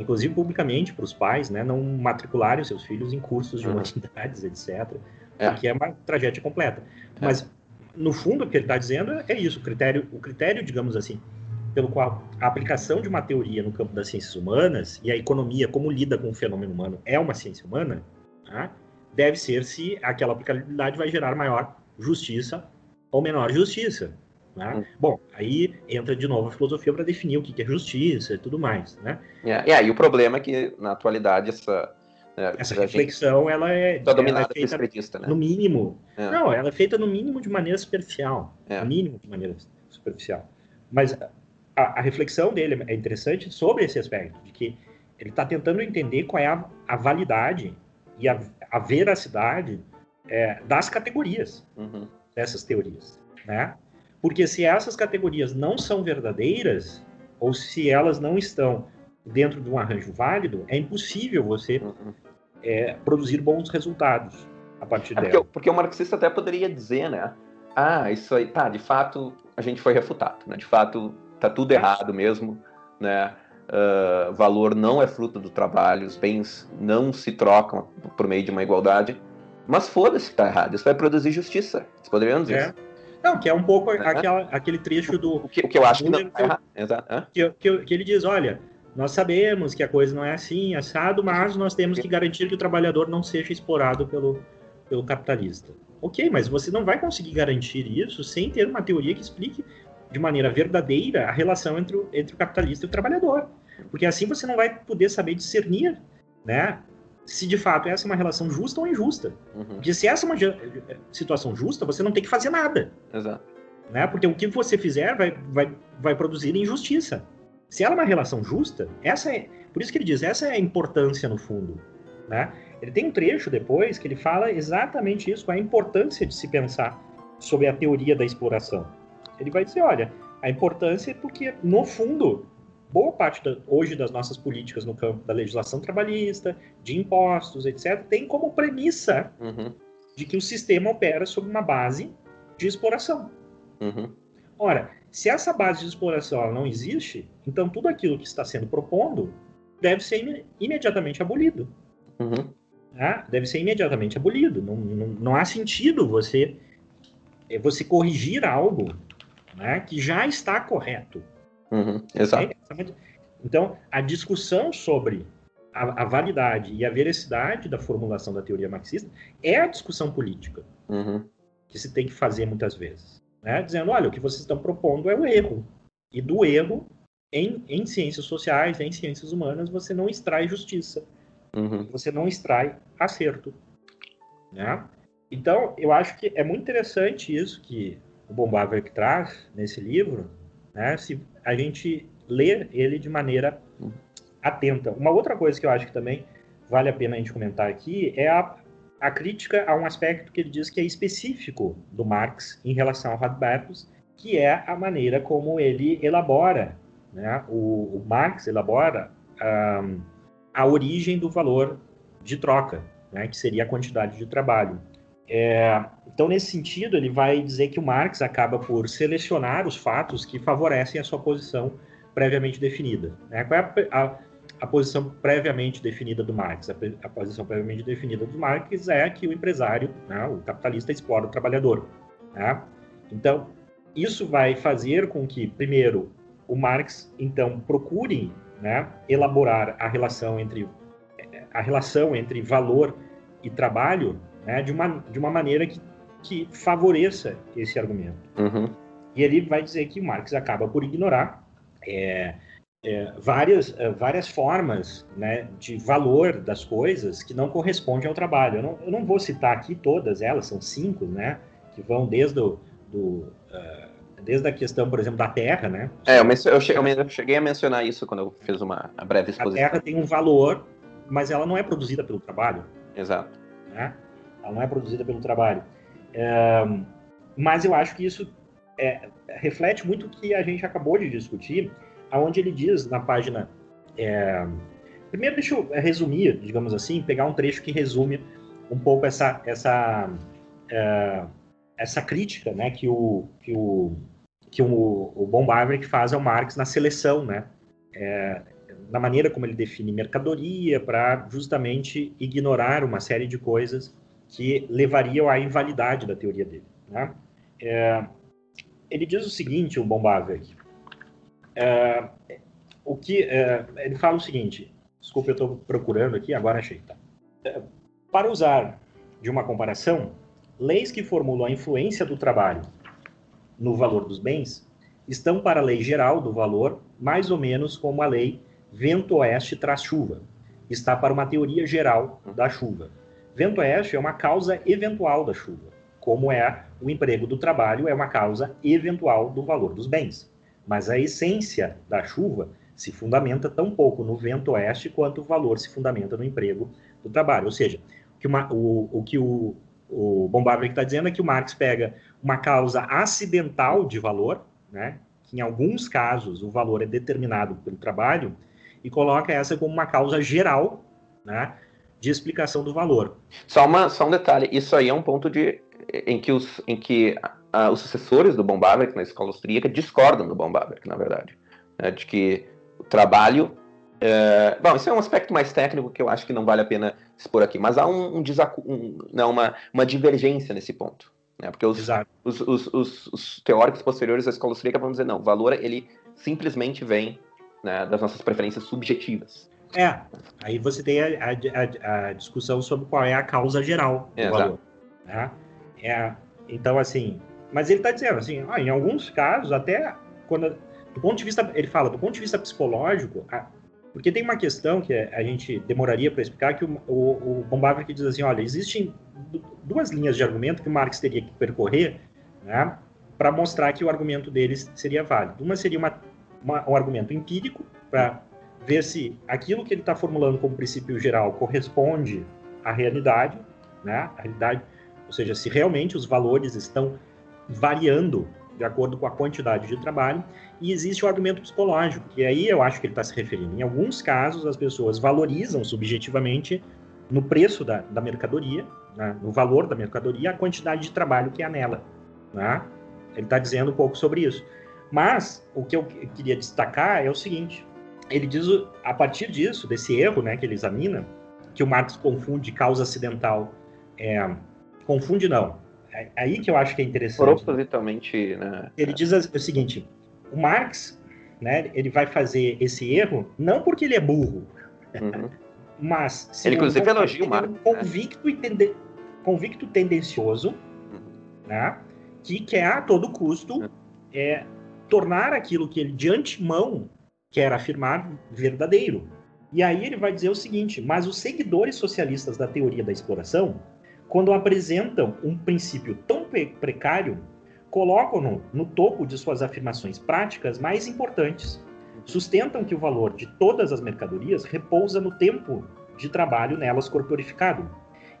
Speaker 2: inclusive publicamente para os pais, né, não matricularem os seus filhos em cursos de
Speaker 1: Uhum.
Speaker 2: humanidades, etc.
Speaker 1: É.
Speaker 2: Porque é uma tragédia completa.
Speaker 1: É.
Speaker 2: Mas no fundo o que ele está dizendo é isso, o critério, o critério, digamos assim, pelo qual a aplicação de uma teoria no campo das ciências humanas e a economia como lida com o fenômeno humano é uma ciência humana, tá? deve ser se aquela aplicabilidade vai gerar maior justiça ou menor justiça. Né?
Speaker 1: Hum.
Speaker 2: Bom, aí entra de novo a filosofia para definir o que é justiça e tudo mais. Né?
Speaker 1: É, e aí o problema é que, na atualidade, essa... né,
Speaker 2: Essa
Speaker 1: a gente
Speaker 2: reflexão ela é,
Speaker 1: tá
Speaker 2: ela é feita
Speaker 1: né?
Speaker 2: no mínimo.
Speaker 1: É.
Speaker 2: Não, ela é feita no mínimo de maneira superficial.
Speaker 1: É.
Speaker 2: No mínimo de maneira superficial. Mas a, a reflexão dele é interessante sobre esse aspecto, de que ele está tentando entender qual é a, a validade e a, a veracidade é, das categorias
Speaker 1: Uhum,
Speaker 2: dessas teorias, né? Porque se essas categorias não são verdadeiras ou se elas não estão dentro de um arranjo válido, é impossível você
Speaker 1: uhum.
Speaker 2: é, produzir bons resultados a partir
Speaker 1: É porque,
Speaker 2: dela.
Speaker 1: o- porque o marxista até poderia dizer, né? Ah, isso aí, tá, de fato, a gente foi refutado, né? De fato, tá tudo errado mesmo, né? Ah, valor não é fruto do trabalho, os bens não se trocam por meio de uma igualdade. Mas foda-se que tá errado, isso vai produzir justiça. Vocês poderiam dizer
Speaker 2: É.
Speaker 1: isso.
Speaker 2: Não, que é um pouco
Speaker 1: Uhum.
Speaker 2: aquela, aquele trecho do
Speaker 1: O que, o que eu acho que não. Exato. Hã?
Speaker 2: que, que, que ele diz, olha, nós sabemos que a coisa não é assim, assado, mas nós temos que garantir que o trabalhador não seja explorado pelo, pelo capitalista. Ok, mas você não vai conseguir garantir isso sem ter uma teoria que explique de maneira verdadeira a relação entre o, entre o capitalista e o trabalhador. Porque assim você não vai poder saber discernir, né? Se de fato essa é uma relação justa ou injusta.
Speaker 1: Uhum,
Speaker 2: Porque se essa é uma ge- situação justa, você não tem que fazer nada.
Speaker 1: Exato.
Speaker 2: né? Porque o que você fizer vai, vai, vai produzir injustiça. Se ela é uma relação justa, essa é, por isso que ele diz, essa é a importância no fundo, né? Ele tem um trecho depois que ele fala exatamente isso, qual é a importância de se pensar sobre a teoria da exploração. Ele vai dizer, olha, a importância é porque no fundo boa parte da, hoje das nossas políticas no campo da legislação trabalhista, de impostos, etc., tem como premissa uhum. de que o sistema opera sob uma base de exploração. Uhum. Ora, se essa base de exploração não existe, então tudo aquilo que está sendo propondo deve ser im imediatamente abolido. Uhum. Tá? Deve ser imediatamente abolido. Não, não, não, há sentido você, eh, você corrigir algo né, que já está correto.
Speaker 1: Uhum. Exato.
Speaker 2: Então, a discussão sobre a, a, validade e a veracidade da formulação da teoria marxista é a discussão política uhum. que se tem que fazer muitas vezes. Né? Dizendo, olha, o que vocês estão propondo é o erro. E do erro, em, em ciências sociais, em ciências humanas, você não extrai justiça. Uhum. Você não extrai acerto. Né? Então, eu acho que é muito interessante isso que o Bombaver traz nesse livro, né? se a gente ler ele de maneira atenta. Uma outra coisa que eu acho que também vale a pena a gente comentar aqui é a, a crítica a um aspecto que ele diz que é específico do Marx em relação ao Radbertus, que é a maneira como ele elabora, né? o, o Marx elabora um, a origem do valor de troca, né? que seria a quantidade de trabalho. É, então, nesse sentido, ele vai dizer que o Marx acaba por selecionar os fatos que favorecem a sua posição previamente definida. Né? Qual é a, a, a, posição previamente definida do Marx? A, a, posição previamente definida do Marx é que o empresário, né, o capitalista, explora o trabalhador. Né? Então, isso vai fazer com que, primeiro, o Marx, então, procure né, elaborar a relação entre a relação entre valor e trabalho né, de, uma, de uma maneira que, que favoreça esse argumento. Uhum. E ele vai dizer que Marx acaba por ignorar é, é, várias, é, várias formas né, de valor das coisas que não correspondem ao trabalho. Eu não, eu não vou citar aqui todas elas, são cinco, né, que vão desde o, do, uh, desde a questão, por exemplo, da terra, né?
Speaker 1: É, eu, eu, cheguei, eu cheguei a mencionar isso quando eu fiz uma, uma breve exposição.
Speaker 2: A terra tem um valor, mas ela não é produzida pelo trabalho.
Speaker 1: Exato.
Speaker 2: Né? Ela não é produzida pelo trabalho. É, mas eu acho que isso é, reflete muito o que a gente acabou de discutir, aonde ele diz na página. É... Primeiro, deixa eu resumir, digamos assim, pegar um trecho que resume um pouco essa essa é, essa crítica, né, que o que o que o, o Von faz ao Marx na seleção, né, é, na maneira como ele define mercadoria para justamente ignorar uma série de coisas que levariam à invalidade da teoria dele. Né? É, ele diz o seguinte, o Bombavic, é, o que é, ele fala o seguinte, desculpa, eu estou procurando aqui, agora achei. Tá? É, para usar de uma comparação, leis que formulam a influência do trabalho no valor dos bens estão para a lei geral do valor mais ou menos como a lei vento oeste traz chuva. Está para uma teoria geral da chuva. Vento oeste é uma causa eventual da chuva como é o emprego do trabalho é uma causa eventual do valor dos bens. Mas a essência da chuva se fundamenta tão pouco no vento oeste quanto o valor se fundamenta no emprego do trabalho. Ou seja, que, uma, o, o, que o, o está dizendo é que o Marx pega uma causa acidental de valor, né, que em alguns casos o valor é determinado pelo trabalho, e coloca essa como uma causa geral né, de explicação do valor.
Speaker 1: Só, uma, só um detalhe, isso aí é um ponto de em que os, em que uh, os sucessores do Von na escola austríaca discordam do Von na verdade, né, de que o trabalho é, bom, isso é um aspecto mais técnico que eu acho que não vale a pena expor aqui, mas há um, um, um não, uma, uma divergência nesse ponto. Né, porque os, os, os, os, teóricos posteriores da escola austríaca vão dizer, não, o valor ele simplesmente vem né, das nossas preferências subjetivas.
Speaker 2: É, aí você tem a, a, a, discussão sobre qual é a causa geral do é, valor. Né? É, então, assim, mas ele está dizendo assim, ah, em alguns casos, até quando, do ponto de vista, ele fala, do ponto de vista psicológico, a, porque tem uma questão que a gente demoraria para explicar, que o, o, o diz assim, olha, existem duas linhas de argumento que o Marx teria que percorrer, né, para mostrar que o argumento deles seria válido. Uma seria uma, uma, um argumento empírico, para ver se aquilo que ele está formulando como princípio geral corresponde à realidade, né, a realidade ou seja, se realmente os valores estão variando de acordo com a quantidade de trabalho, e existe o argumento psicológico, que aí eu acho que ele está se referindo. Em alguns casos, as pessoas valorizam subjetivamente no preço da, da mercadoria, né, no valor da mercadoria, a quantidade de trabalho que há nela. Né? Ele está dizendo um pouco sobre isso. Mas o que eu queria destacar é o seguinte: ele diz, a partir disso, desse erro né, que ele examina, que o Marx confunde causa acidental. É, confunde não. É aí que eu acho que é interessante.
Speaker 1: Propositalmente, né?
Speaker 2: Ele diz o seguinte: o Marx, né, ele vai fazer esse erro não porque ele é burro, uhum. (laughs) mas
Speaker 1: ele inclusive elogia o Marx,
Speaker 2: um convicto, né? tende, convicto tendencioso, uhum. né, que quer a todo custo uhum. é, tornar aquilo que ele de antemão quer afirmar verdadeiro. E aí ele vai dizer o seguinte: mas os seguidores socialistas da teoria da exploração, quando apresentam um princípio tão precário, colocam-no no topo de suas afirmações práticas mais importantes. Sustentam que o valor de todas as mercadorias repousa no tempo de trabalho nelas corporificado.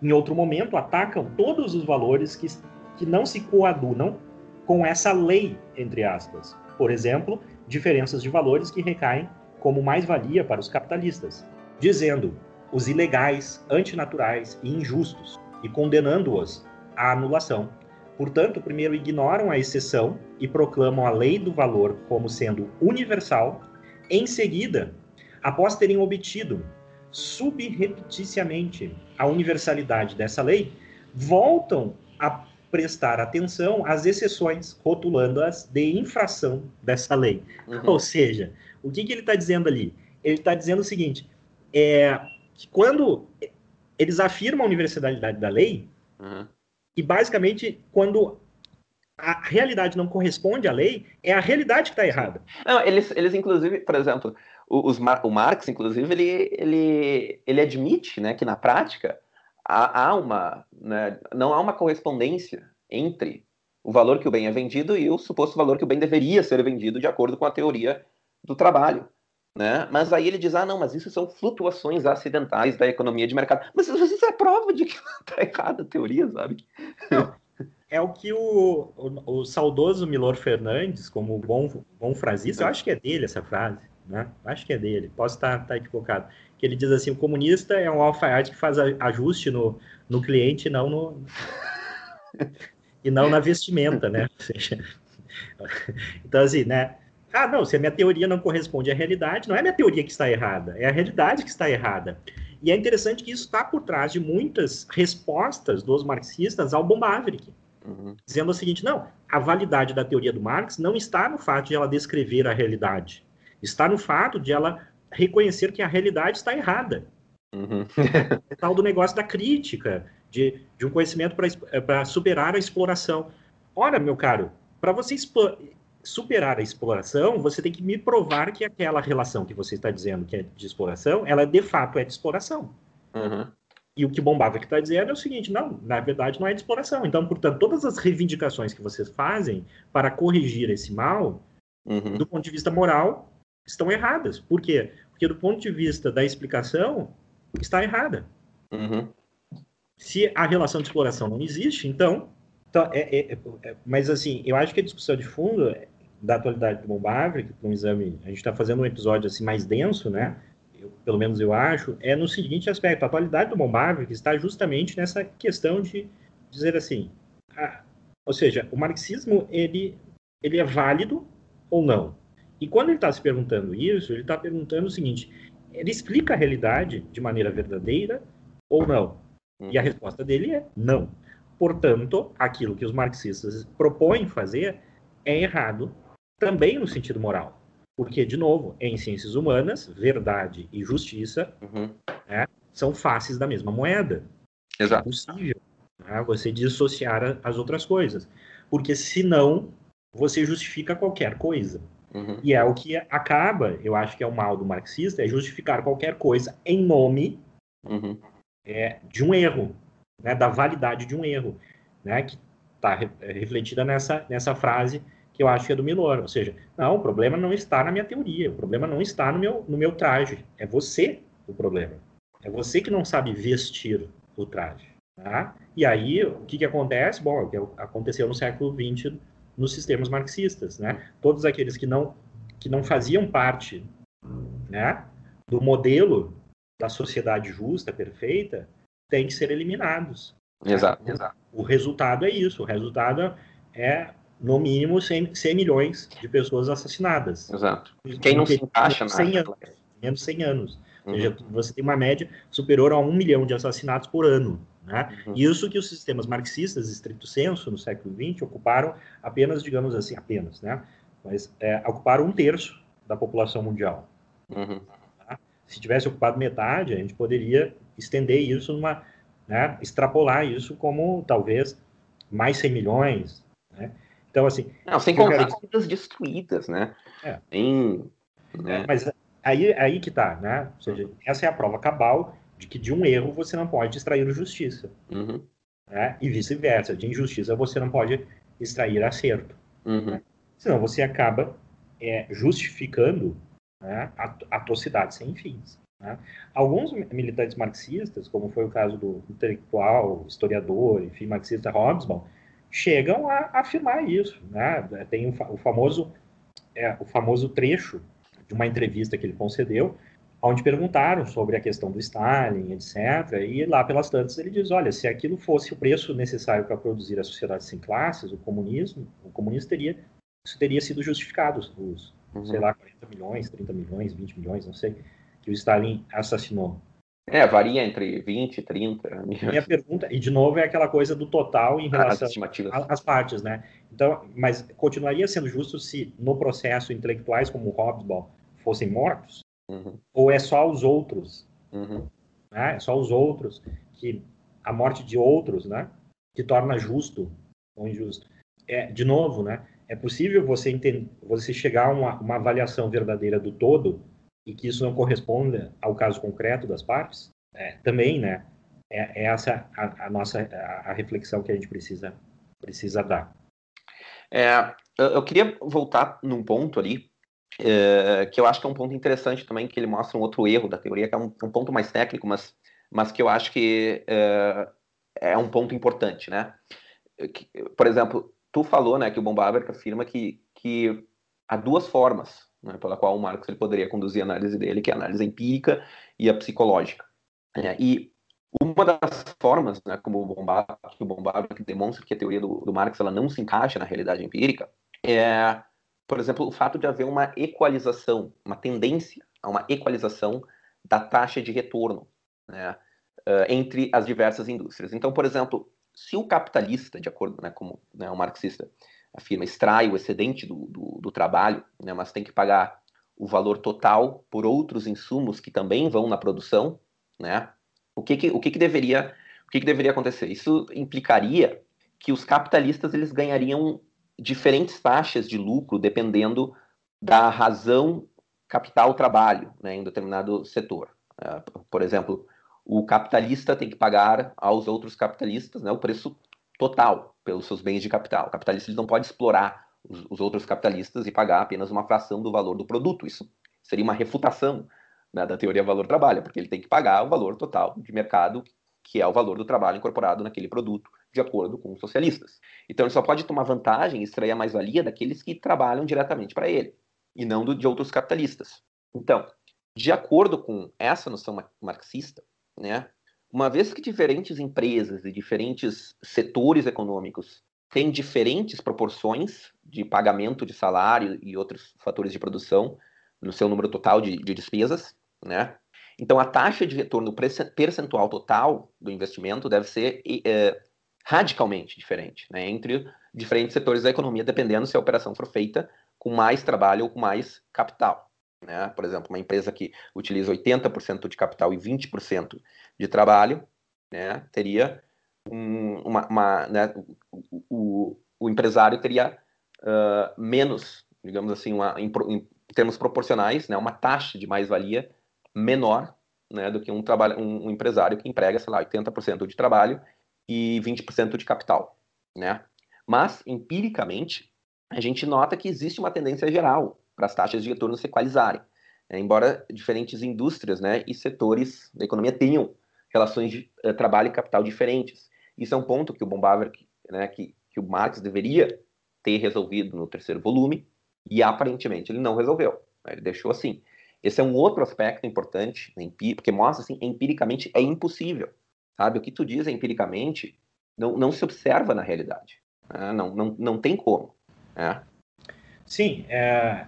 Speaker 2: Em outro momento, atacam todos os valores que, que não se coadunam com essa lei, entre aspas. Por exemplo, diferenças de valores que recaem como mais-valia para os capitalistas, dizendo os ilegais, antinaturais e injustos, e condenando-os à anulação. Portanto, primeiro ignoram a exceção e proclamam a lei do valor como sendo universal. Em seguida, após terem obtido subrepticiamente a universalidade dessa lei, voltam a prestar atenção às exceções, rotulando-as de infração dessa lei. Uhum. Ou seja, o que, que ele está dizendo ali? Ele está dizendo o seguinte: é, que quando eles afirmam a universalidade da lei, uhum. e basicamente quando a realidade não corresponde à lei, é a realidade que está errada.
Speaker 1: Não, eles, eles inclusive, por exemplo, os, o Marx, inclusive, ele, ele, ele admite né, que na prática há, há uma, né, não há uma correspondência entre o valor que o bem é vendido e o suposto valor que o bem deveria ser vendido de acordo com a teoria do trabalho. Né? Mas aí ele diz: ah, não, mas isso são flutuações acidentais da economia de mercado. Mas isso é prova de que está (laughs) errada a teoria, sabe?
Speaker 2: Não, é o que o, o, o, saudoso Milor Fernandes, como bom, bom frasista, eu acho que é dele essa frase, né? Acho que é dele, posso estar, estar equivocado. Que ele diz assim: o comunista é um alfaiate que faz ajuste no, no cliente, não no. e não na vestimenta, né? (laughs) então, assim, né? Ah, não, se a minha teoria não corresponde à realidade, não é a minha teoria que está errada, é a realidade que está errada. E é interessante que isso está por trás de muitas respostas dos marxistas ao Bomb uhum. dizendo o seguinte: não, a validade da teoria do Marx não está no fato de ela descrever a realidade, está no fato de ela reconhecer que a realidade está errada. Uhum. é tal do negócio da crítica, de, de um conhecimento para superar a exploração. Ora, meu caro, para você superar a exploração, você tem que me provar que aquela relação que você está dizendo que é de exploração, ela de fato é de exploração. Uhum. E o que Bombava que está dizendo é o seguinte: não, na verdade não é de exploração. Então, portanto, todas as reivindicações que vocês fazem para corrigir esse mal, uhum. do ponto de vista moral, estão erradas. Por quê? Porque do ponto de vista da explicação, está errada. Uhum. Se a relação de exploração não existe, então. então é, é, é, mas, assim, eu acho que a discussão de fundo da atualidade do Bombavre, que um exame, a gente está fazendo um episódio assim mais denso, né? Eu, pelo menos eu acho, é no seguinte aspecto: a atualidade do Bombavre está justamente nessa questão de dizer assim, a, ou seja, o marxismo ele ele é válido ou não? E quando ele está se perguntando isso, ele está perguntando o seguinte: ele explica a realidade de maneira verdadeira ou não? E a uhum. resposta dele é não. Portanto, aquilo que os marxistas propõem fazer é errado também no sentido moral. Porque, de novo, em ciências humanas, verdade e justiça uhum. né, são faces da mesma moeda.
Speaker 1: Exato.
Speaker 2: É possível né, você dissociar as outras coisas. Porque, senão, você justifica qualquer coisa. Uhum. E é o que acaba, eu acho que é o mal do marxista, é justificar qualquer coisa em nome uhum. é, de um erro, né, da validade de um erro, né, que está refletida nessa, nessa frase que eu acho que é do Milor. Ou seja, não, o problema não está na minha teoria, o problema não está no meu, no meu traje. É você o problema. É você que não sabe vestir o traje. Tá? E aí, o que, que acontece? Bom, o que aconteceu no século XX nos sistemas marxistas, né? Todos aqueles que não que não faziam parte, né, do modelo da sociedade justa, perfeita, têm que ser eliminados.
Speaker 1: Exato, exato.
Speaker 2: O resultado é isso. O resultado é no mínimo 100, 100 milhões de pessoas assassinadas.
Speaker 1: Exato. Quem não se encaixa
Speaker 2: na 100 anos, menos 100 anos. Uhum. Ou seja, você tem uma média superior a um milhão de assassinatos por ano. Né? Uhum. Isso que os sistemas marxistas, estrito senso, no século XX, ocuparam apenas, digamos assim, apenas, né? Mas é, ocuparam um terço da população mundial. Uhum. Tá? Se tivesse ocupado metade, a gente poderia estender isso numa, né, extrapolar isso como talvez mais 100 milhões, né? Então, assim...
Speaker 1: Não, sem contar quero... destruídas, né? É. Em,
Speaker 2: né? É, mas aí, aí que tá, né? Ou seja, essa é a prova cabal de que de um erro você não pode extrair justiça. Uhum. Né? E vice-versa, de injustiça você não pode extrair acerto. Uhum. Né? Senão você acaba é, justificando né, atrocidades sem fins. Né? Alguns militantes marxistas, como foi o caso do intelectual, historiador, enfim, marxista Hobsbawm, chegam a, afirmar isso. Né? Tem o, o famoso, é, o famoso trecho de uma entrevista que ele concedeu, onde perguntaram sobre a questão do Stalin, etc. E lá pelas tantas ele diz, olha, se aquilo fosse o preço necessário para produzir a sociedade sem classes, o comunismo, o comunismo teria, isso teria sido justificado, os, uhum. sei lá, 40 milhões, 30 milhões, 20 milhões, não sei, que o Stalin assassinou.
Speaker 1: É, varia entre 20 e 30
Speaker 2: milhões. Minha pergunta, e de novo é aquela coisa do total em relação às partes, né? Então, mas continuaria sendo justo se no processo intelectuais como o Hobsbawm fossem mortos? Uhum. Ou é só os outros? Uhum. Né? É só os outros que a morte de outros, né? Que torna justo ou injusto. É, de novo, né? É possível você entender, você chegar a uma, uma avaliação verdadeira do todo e que isso não corresponda ao caso concreto das partes, é, também, né? É, é essa a, a nossa a, a, reflexão que a gente precisa precisa dar.
Speaker 1: É, eu queria voltar num ponto ali é, que eu acho que é um ponto interessante também que ele mostra um outro erro da teoria que é um, um ponto mais técnico, mas mas que eu acho que é, é um ponto importante, né? Por exemplo, tu falou, né, que o Bombaber afirma que que há duas formas né, pela qual o Marx ele poderia conduzir a análise dele, que é a análise empírica e a psicológica. É, e uma das formas, né, como o Bombar, que o demonstra que a teoria do, do Marx ela não se encaixa na realidade empírica, é, por exemplo, o fato de haver uma equalização, uma tendência a uma equalização da taxa de retorno né, uh, entre as diversas indústrias. Então, por exemplo, se o capitalista, de acordo né, como né, o marxista, a firma extrai o excedente do, do, do trabalho, né, mas tem que pagar o valor total por outros insumos que também vão na produção, né? O que que, o que, que deveria o que, que deveria acontecer? Isso implicaria que os capitalistas eles ganhariam diferentes taxas de lucro dependendo da razão capital-trabalho né, em determinado setor. Uh, por exemplo, o capitalista tem que pagar aos outros capitalistas né, o preço total pelos seus bens de capital. O capitalista não pode explorar os, os, outros capitalistas e pagar apenas uma fração do valor do produto. Isso seria uma refutação né, da teoria valor-trabalho, porque ele tem que pagar o valor total de mercado, que é o valor do trabalho incorporado naquele produto, de acordo com os socialistas. Então ele só pode tomar vantagem e extrair a mais-valia daqueles que trabalham diretamente para ele, e não do, de outros capitalistas. Então, de acordo com essa noção marxista, né, uma vez que diferentes empresas e diferentes setores econômicos têm diferentes proporções de pagamento de salário e outros fatores de produção no seu número total de, de despesas, né? Então, a taxa de retorno percentual total do investimento deve ser é, radicalmente diferente né, entre diferentes setores da economia, dependendo se a operação for feita com mais trabalho ou com mais capital. Né? Por exemplo, uma empresa que utiliza 80% de capital e 20% de trabalho, né, teria um, uma, uma né, o, o, empresário teria uh, menos, digamos assim, uma, em, em, termos proporcionais, né, uma taxa de mais-valia menor né, do que um, trabalho, um, um empresário que emprega, sei lá, 80% de trabalho e 20% de capital. Né? Mas, empiricamente, a gente nota que existe uma tendência geral para as taxas de retorno se equalizarem. É, embora diferentes indústrias né, e setores da economia tenham relações de uh, trabalho e capital diferentes. Isso é um ponto que o Bombaver, né, que, que o Marx deveria ter resolvido no terceiro volume, e aparentemente ele não resolveu. Ele deixou assim. Esse é um outro aspecto importante, porque mostra assim, empiricamente é impossível. Sabe? O que tu diz empiricamente não, não se observa na realidade. Né? Não, não, não tem como. Né?
Speaker 2: Sim, é,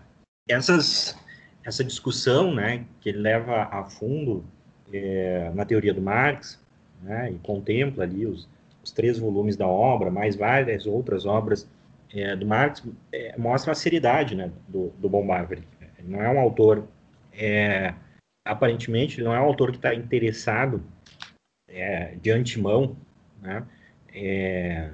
Speaker 2: essas, essa discussão né, que ele leva a fundo é, na teoria do Marx, né, e contempla ali os, os, três volumes da obra, mais várias outras obras é, do Marx, é, mostra a seriedade né, do, do Bombardier. Ele não é um autor, é, aparentemente, ele não é um autor que está interessado é, de antemão, né, é,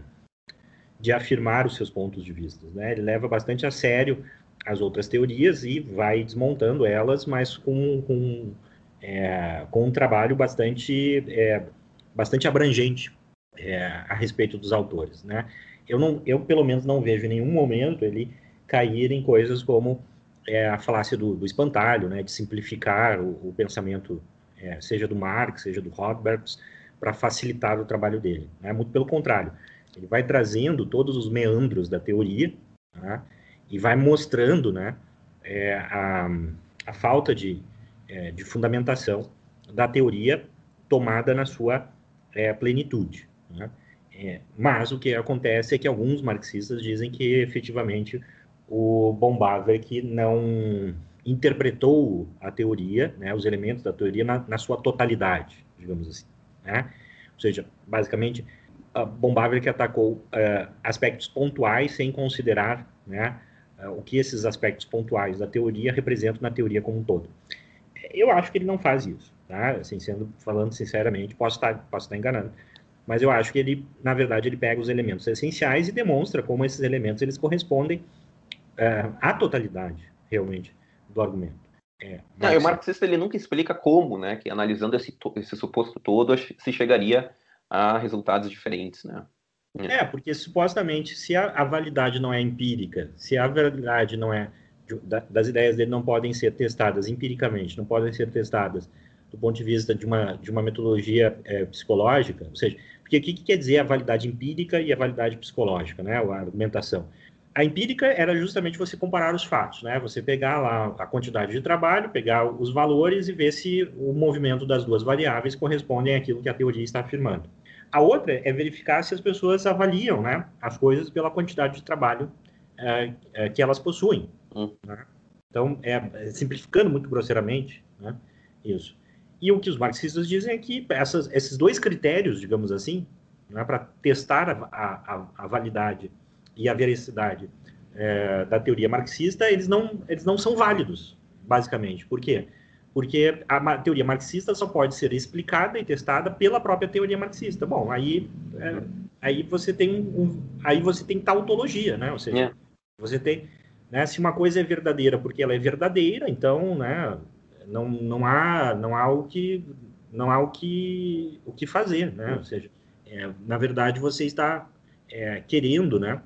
Speaker 2: de afirmar os seus pontos de vista. Né? Ele leva bastante a sério as outras teorias e vai desmontando elas, mas com, com, é, com um trabalho bastante, é, bastante abrangente é, a respeito dos autores. Né? Eu, não, eu, pelo menos, não vejo em nenhum momento ele cair em coisas como é, a falácia do, do, espantalho, né, de simplificar o, o pensamento, é, seja do Marx, seja do Rothbard, para facilitar o trabalho dele. Né? Muito pelo contrário, ele vai trazendo todos os meandros da teoria tá? e vai mostrando né, é, a, a, falta de, é, de, fundamentação da teoria tomada na sua é, plenitude. Né? É, mas o que acontece é que alguns marxistas dizem que efetivamente o Bombaverk não interpretou a teoria, né, os elementos da teoria na, na sua totalidade, digamos assim. Né? Ou seja, basicamente, a Bombaver que atacou uh, aspectos pontuais sem considerar né, uh, o que esses aspectos pontuais da teoria representam na teoria como um todo. Eu acho que ele não faz isso, tá? Assim, sendo, falando sinceramente, posso estar, posso estar enganando, mas eu acho que ele, na verdade, ele pega os elementos essenciais e demonstra como esses elementos eles correspondem uh, à totalidade, realmente, do argumento.
Speaker 1: É, mas... Não, o marxista ele nunca explica como, né, que analisando esse, esse suposto todo se chegaria a resultados diferentes, né?
Speaker 2: É, é porque supostamente se a, a, validade não é empírica, se a validade não é das ideias dele não podem ser testadas empiricamente, não podem ser testadas do ponto de vista de uma, de uma metodologia é, psicológica, ou seja, porque o que, que, quer dizer a validade empírica e a validade psicológica, né, a argumentação? A empírica era justamente você comparar os fatos, né? Você pegar lá a quantidade de trabalho, pegar os valores e ver se o movimento das duas variáveis correspondem àquilo que a teoria está afirmando. A outra é verificar se as pessoas avaliam, né, as coisas pela quantidade de trabalho é, é, que elas possuem. Hum. Né? Então, é, simplificando muito grosseiramente, né, isso. E o que os marxistas dizem é que essas, esses dois critérios, digamos assim, né, para testar a, a, a validade e a veracidade é, da teoria marxista, eles não, eles não são válidos, basicamente. Por quê? Porque a teoria marxista só pode ser explicada e testada pela própria teoria marxista. Bom, aí, é, aí você tem um, aí você tem tautologia, né? Ou seja, é. você tem, né, se uma coisa é verdadeira porque ela é verdadeira, então, né, não, não há não há o que não há o que o que fazer, né? Ou seja, é, na verdade você está é, querendo, né,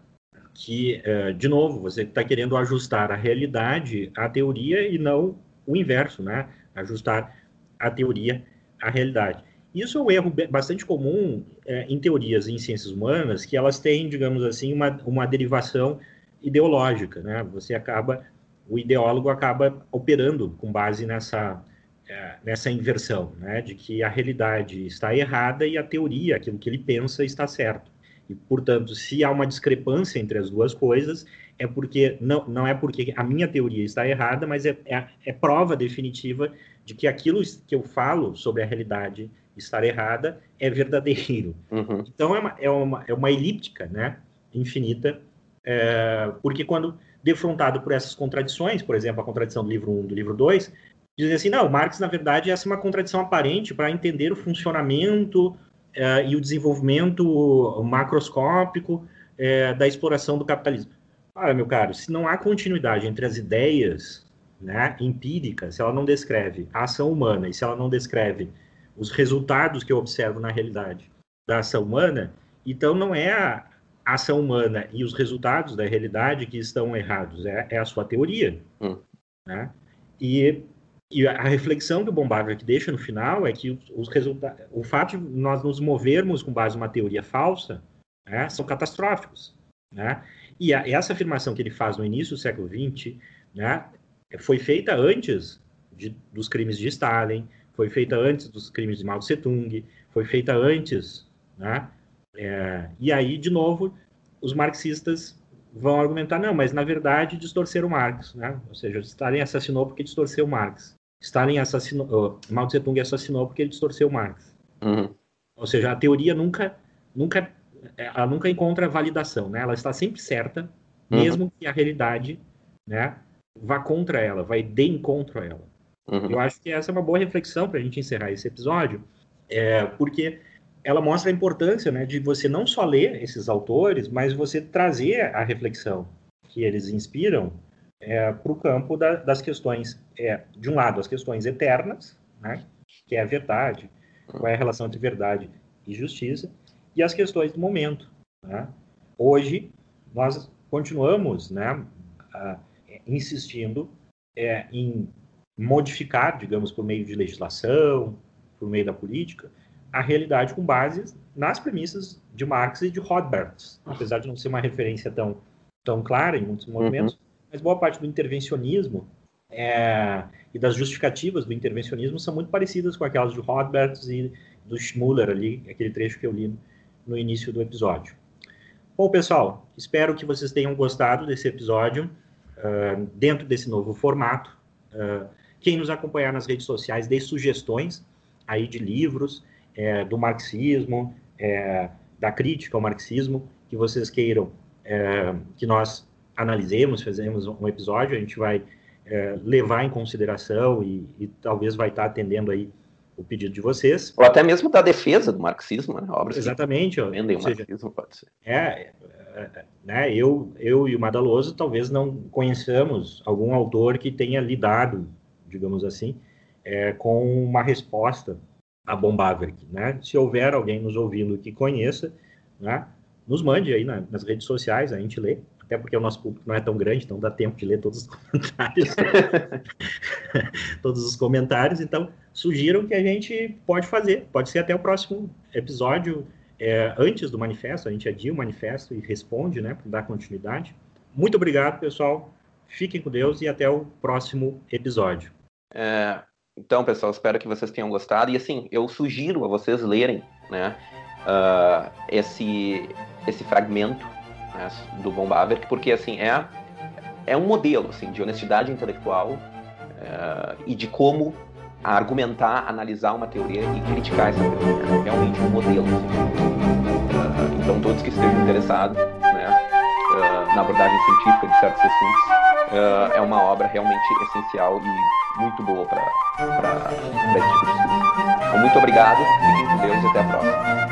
Speaker 2: que, é, de novo, você está querendo ajustar a realidade à teoria e não o inverso, né? Ajustar a teoria à realidade. Isso é um erro bastante comum é, em teorias em ciências humanas, que elas têm, digamos assim, uma, uma derivação ideológica, né? Você acaba, o ideólogo acaba operando com base nessa, é, nessa inversão, né? De que a realidade está errada e a teoria, aquilo que ele pensa, está certo. E, portanto, se há uma discrepância entre as duas coisas, é porque não, não é porque a minha teoria está errada, mas é, é, é prova definitiva de que aquilo que eu falo sobre a realidade estar errada é verdadeiro. Uhum. Então, é uma, é, uma, é uma elíptica né, infinita, é, porque quando defrontado por essas contradições, por exemplo, a contradição do livro 1 do livro 2, dizem assim, não, Marx, na verdade, essa é uma contradição aparente para entender o funcionamento e o desenvolvimento macroscópico uh, da exploração do capitalismo. Olha, meu caro, se não há continuidade entre as ideias né, empíricas, se ela não descreve a ação humana e se ela não descreve os resultados que eu observo na realidade da ação humana, então não é a ação humana e os resultados da realidade que estão errados, é, é a sua teoria. Hum. Né? E e a reflexão que o Bombardier deixa no final é que os resultados, o fato de nós nos movermos com base numa teoria falsa, né, são catastróficos. Né? E a, essa afirmação que ele faz no início do século XX né, foi feita antes de, dos crimes de Stalin, foi feita antes dos crimes de Mao Tse Tung, foi feita antes. Né? É, e aí, de novo, os marxistas vão argumentar, não, mas na verdade distorceram Marx, né? Ou seja, Stalin assassinou porque distorceu Marx. Stalin assassinou, uh, Mao Tse Tung assassinou porque ele distorceu Marx.
Speaker 1: Uhum.
Speaker 2: Ou seja, a teoria nunca, nunca, ela nunca encontra validação, né? Ela está sempre certa, uhum. mesmo que a realidade, né, vá contra ela, vai de encontro a ela. Uhum. Eu acho que essa é uma boa reflexão para a gente encerrar esse episódio, é, porque ela mostra a importância né, de você não só ler esses autores, mas você trazer a reflexão que eles inspiram é, para o campo da, das questões, é, de um lado, as questões eternas, né, que é a verdade, qual é a relação entre verdade e justiça, e as questões do momento. Né? Hoje, nós continuamos né, a, insistindo é, em modificar, digamos, por meio de legislação, por meio da política, a realidade com base nas premissas de Marx e de Rothbard, apesar de não ser uma referência tão, tão clara em muitos movimentos, uhum. Mas boa parte do intervencionismo é, e das justificativas do intervencionismo são muito parecidas com aquelas de Rothbard e do Schmuller ali, aquele trecho que eu li no início do episódio. Bom, pessoal, espero que vocês tenham gostado desse episódio, uh, dentro desse novo formato. Uh, quem nos acompanhar nas redes sociais, dê sugestões aí de livros, é, do marxismo, é, da crítica ao marxismo, que vocês queiram é, que nós analisemos, fazemos um episódio, a gente vai é, levar em consideração e, e, talvez vai estar atendendo aí o pedido de vocês.
Speaker 1: Ou até mesmo da defesa do marxismo, né? Obras
Speaker 2: Exatamente.
Speaker 1: Que vendem o marxismo, pode ser.
Speaker 2: É, é, é, né, eu, eu e o Madaloso talvez não conheçamos algum autor que tenha lidado, digamos assim, é, com uma resposta a Bombaverk, né? Se houver alguém nos ouvindo que conheça, né? Nos mande aí na, nas redes sociais, a gente lê, até porque o nosso público não é tão grande, então dá tempo de ler todos os (laughs) comentários. (laughs) todos os comentários, então sugiram que a gente pode fazer, pode ser até o próximo episódio, é, antes do manifesto, a gente adia o manifesto e responde, né, para dar continuidade. Muito obrigado, pessoal. Fiquem com Deus e até o próximo episódio.
Speaker 1: É, então, pessoal, espero que vocês tenham gostado. E assim, eu sugiro a vocês lerem né, uh, esse, esse fragmento né, do Von Bawerk, porque assim, é, é um modelo assim, de honestidade intelectual uh, e de como argumentar, analisar uma teoria e criticar essa teoria. É realmente um modelo. Assim. Uh, então, todos que estejam interessados né, na abordagem científica de certos assuntos, é uma obra realmente essencial e muito boa para esse tipo de estudo. Então, muito obrigado, fiquem com Deus e até a próxima.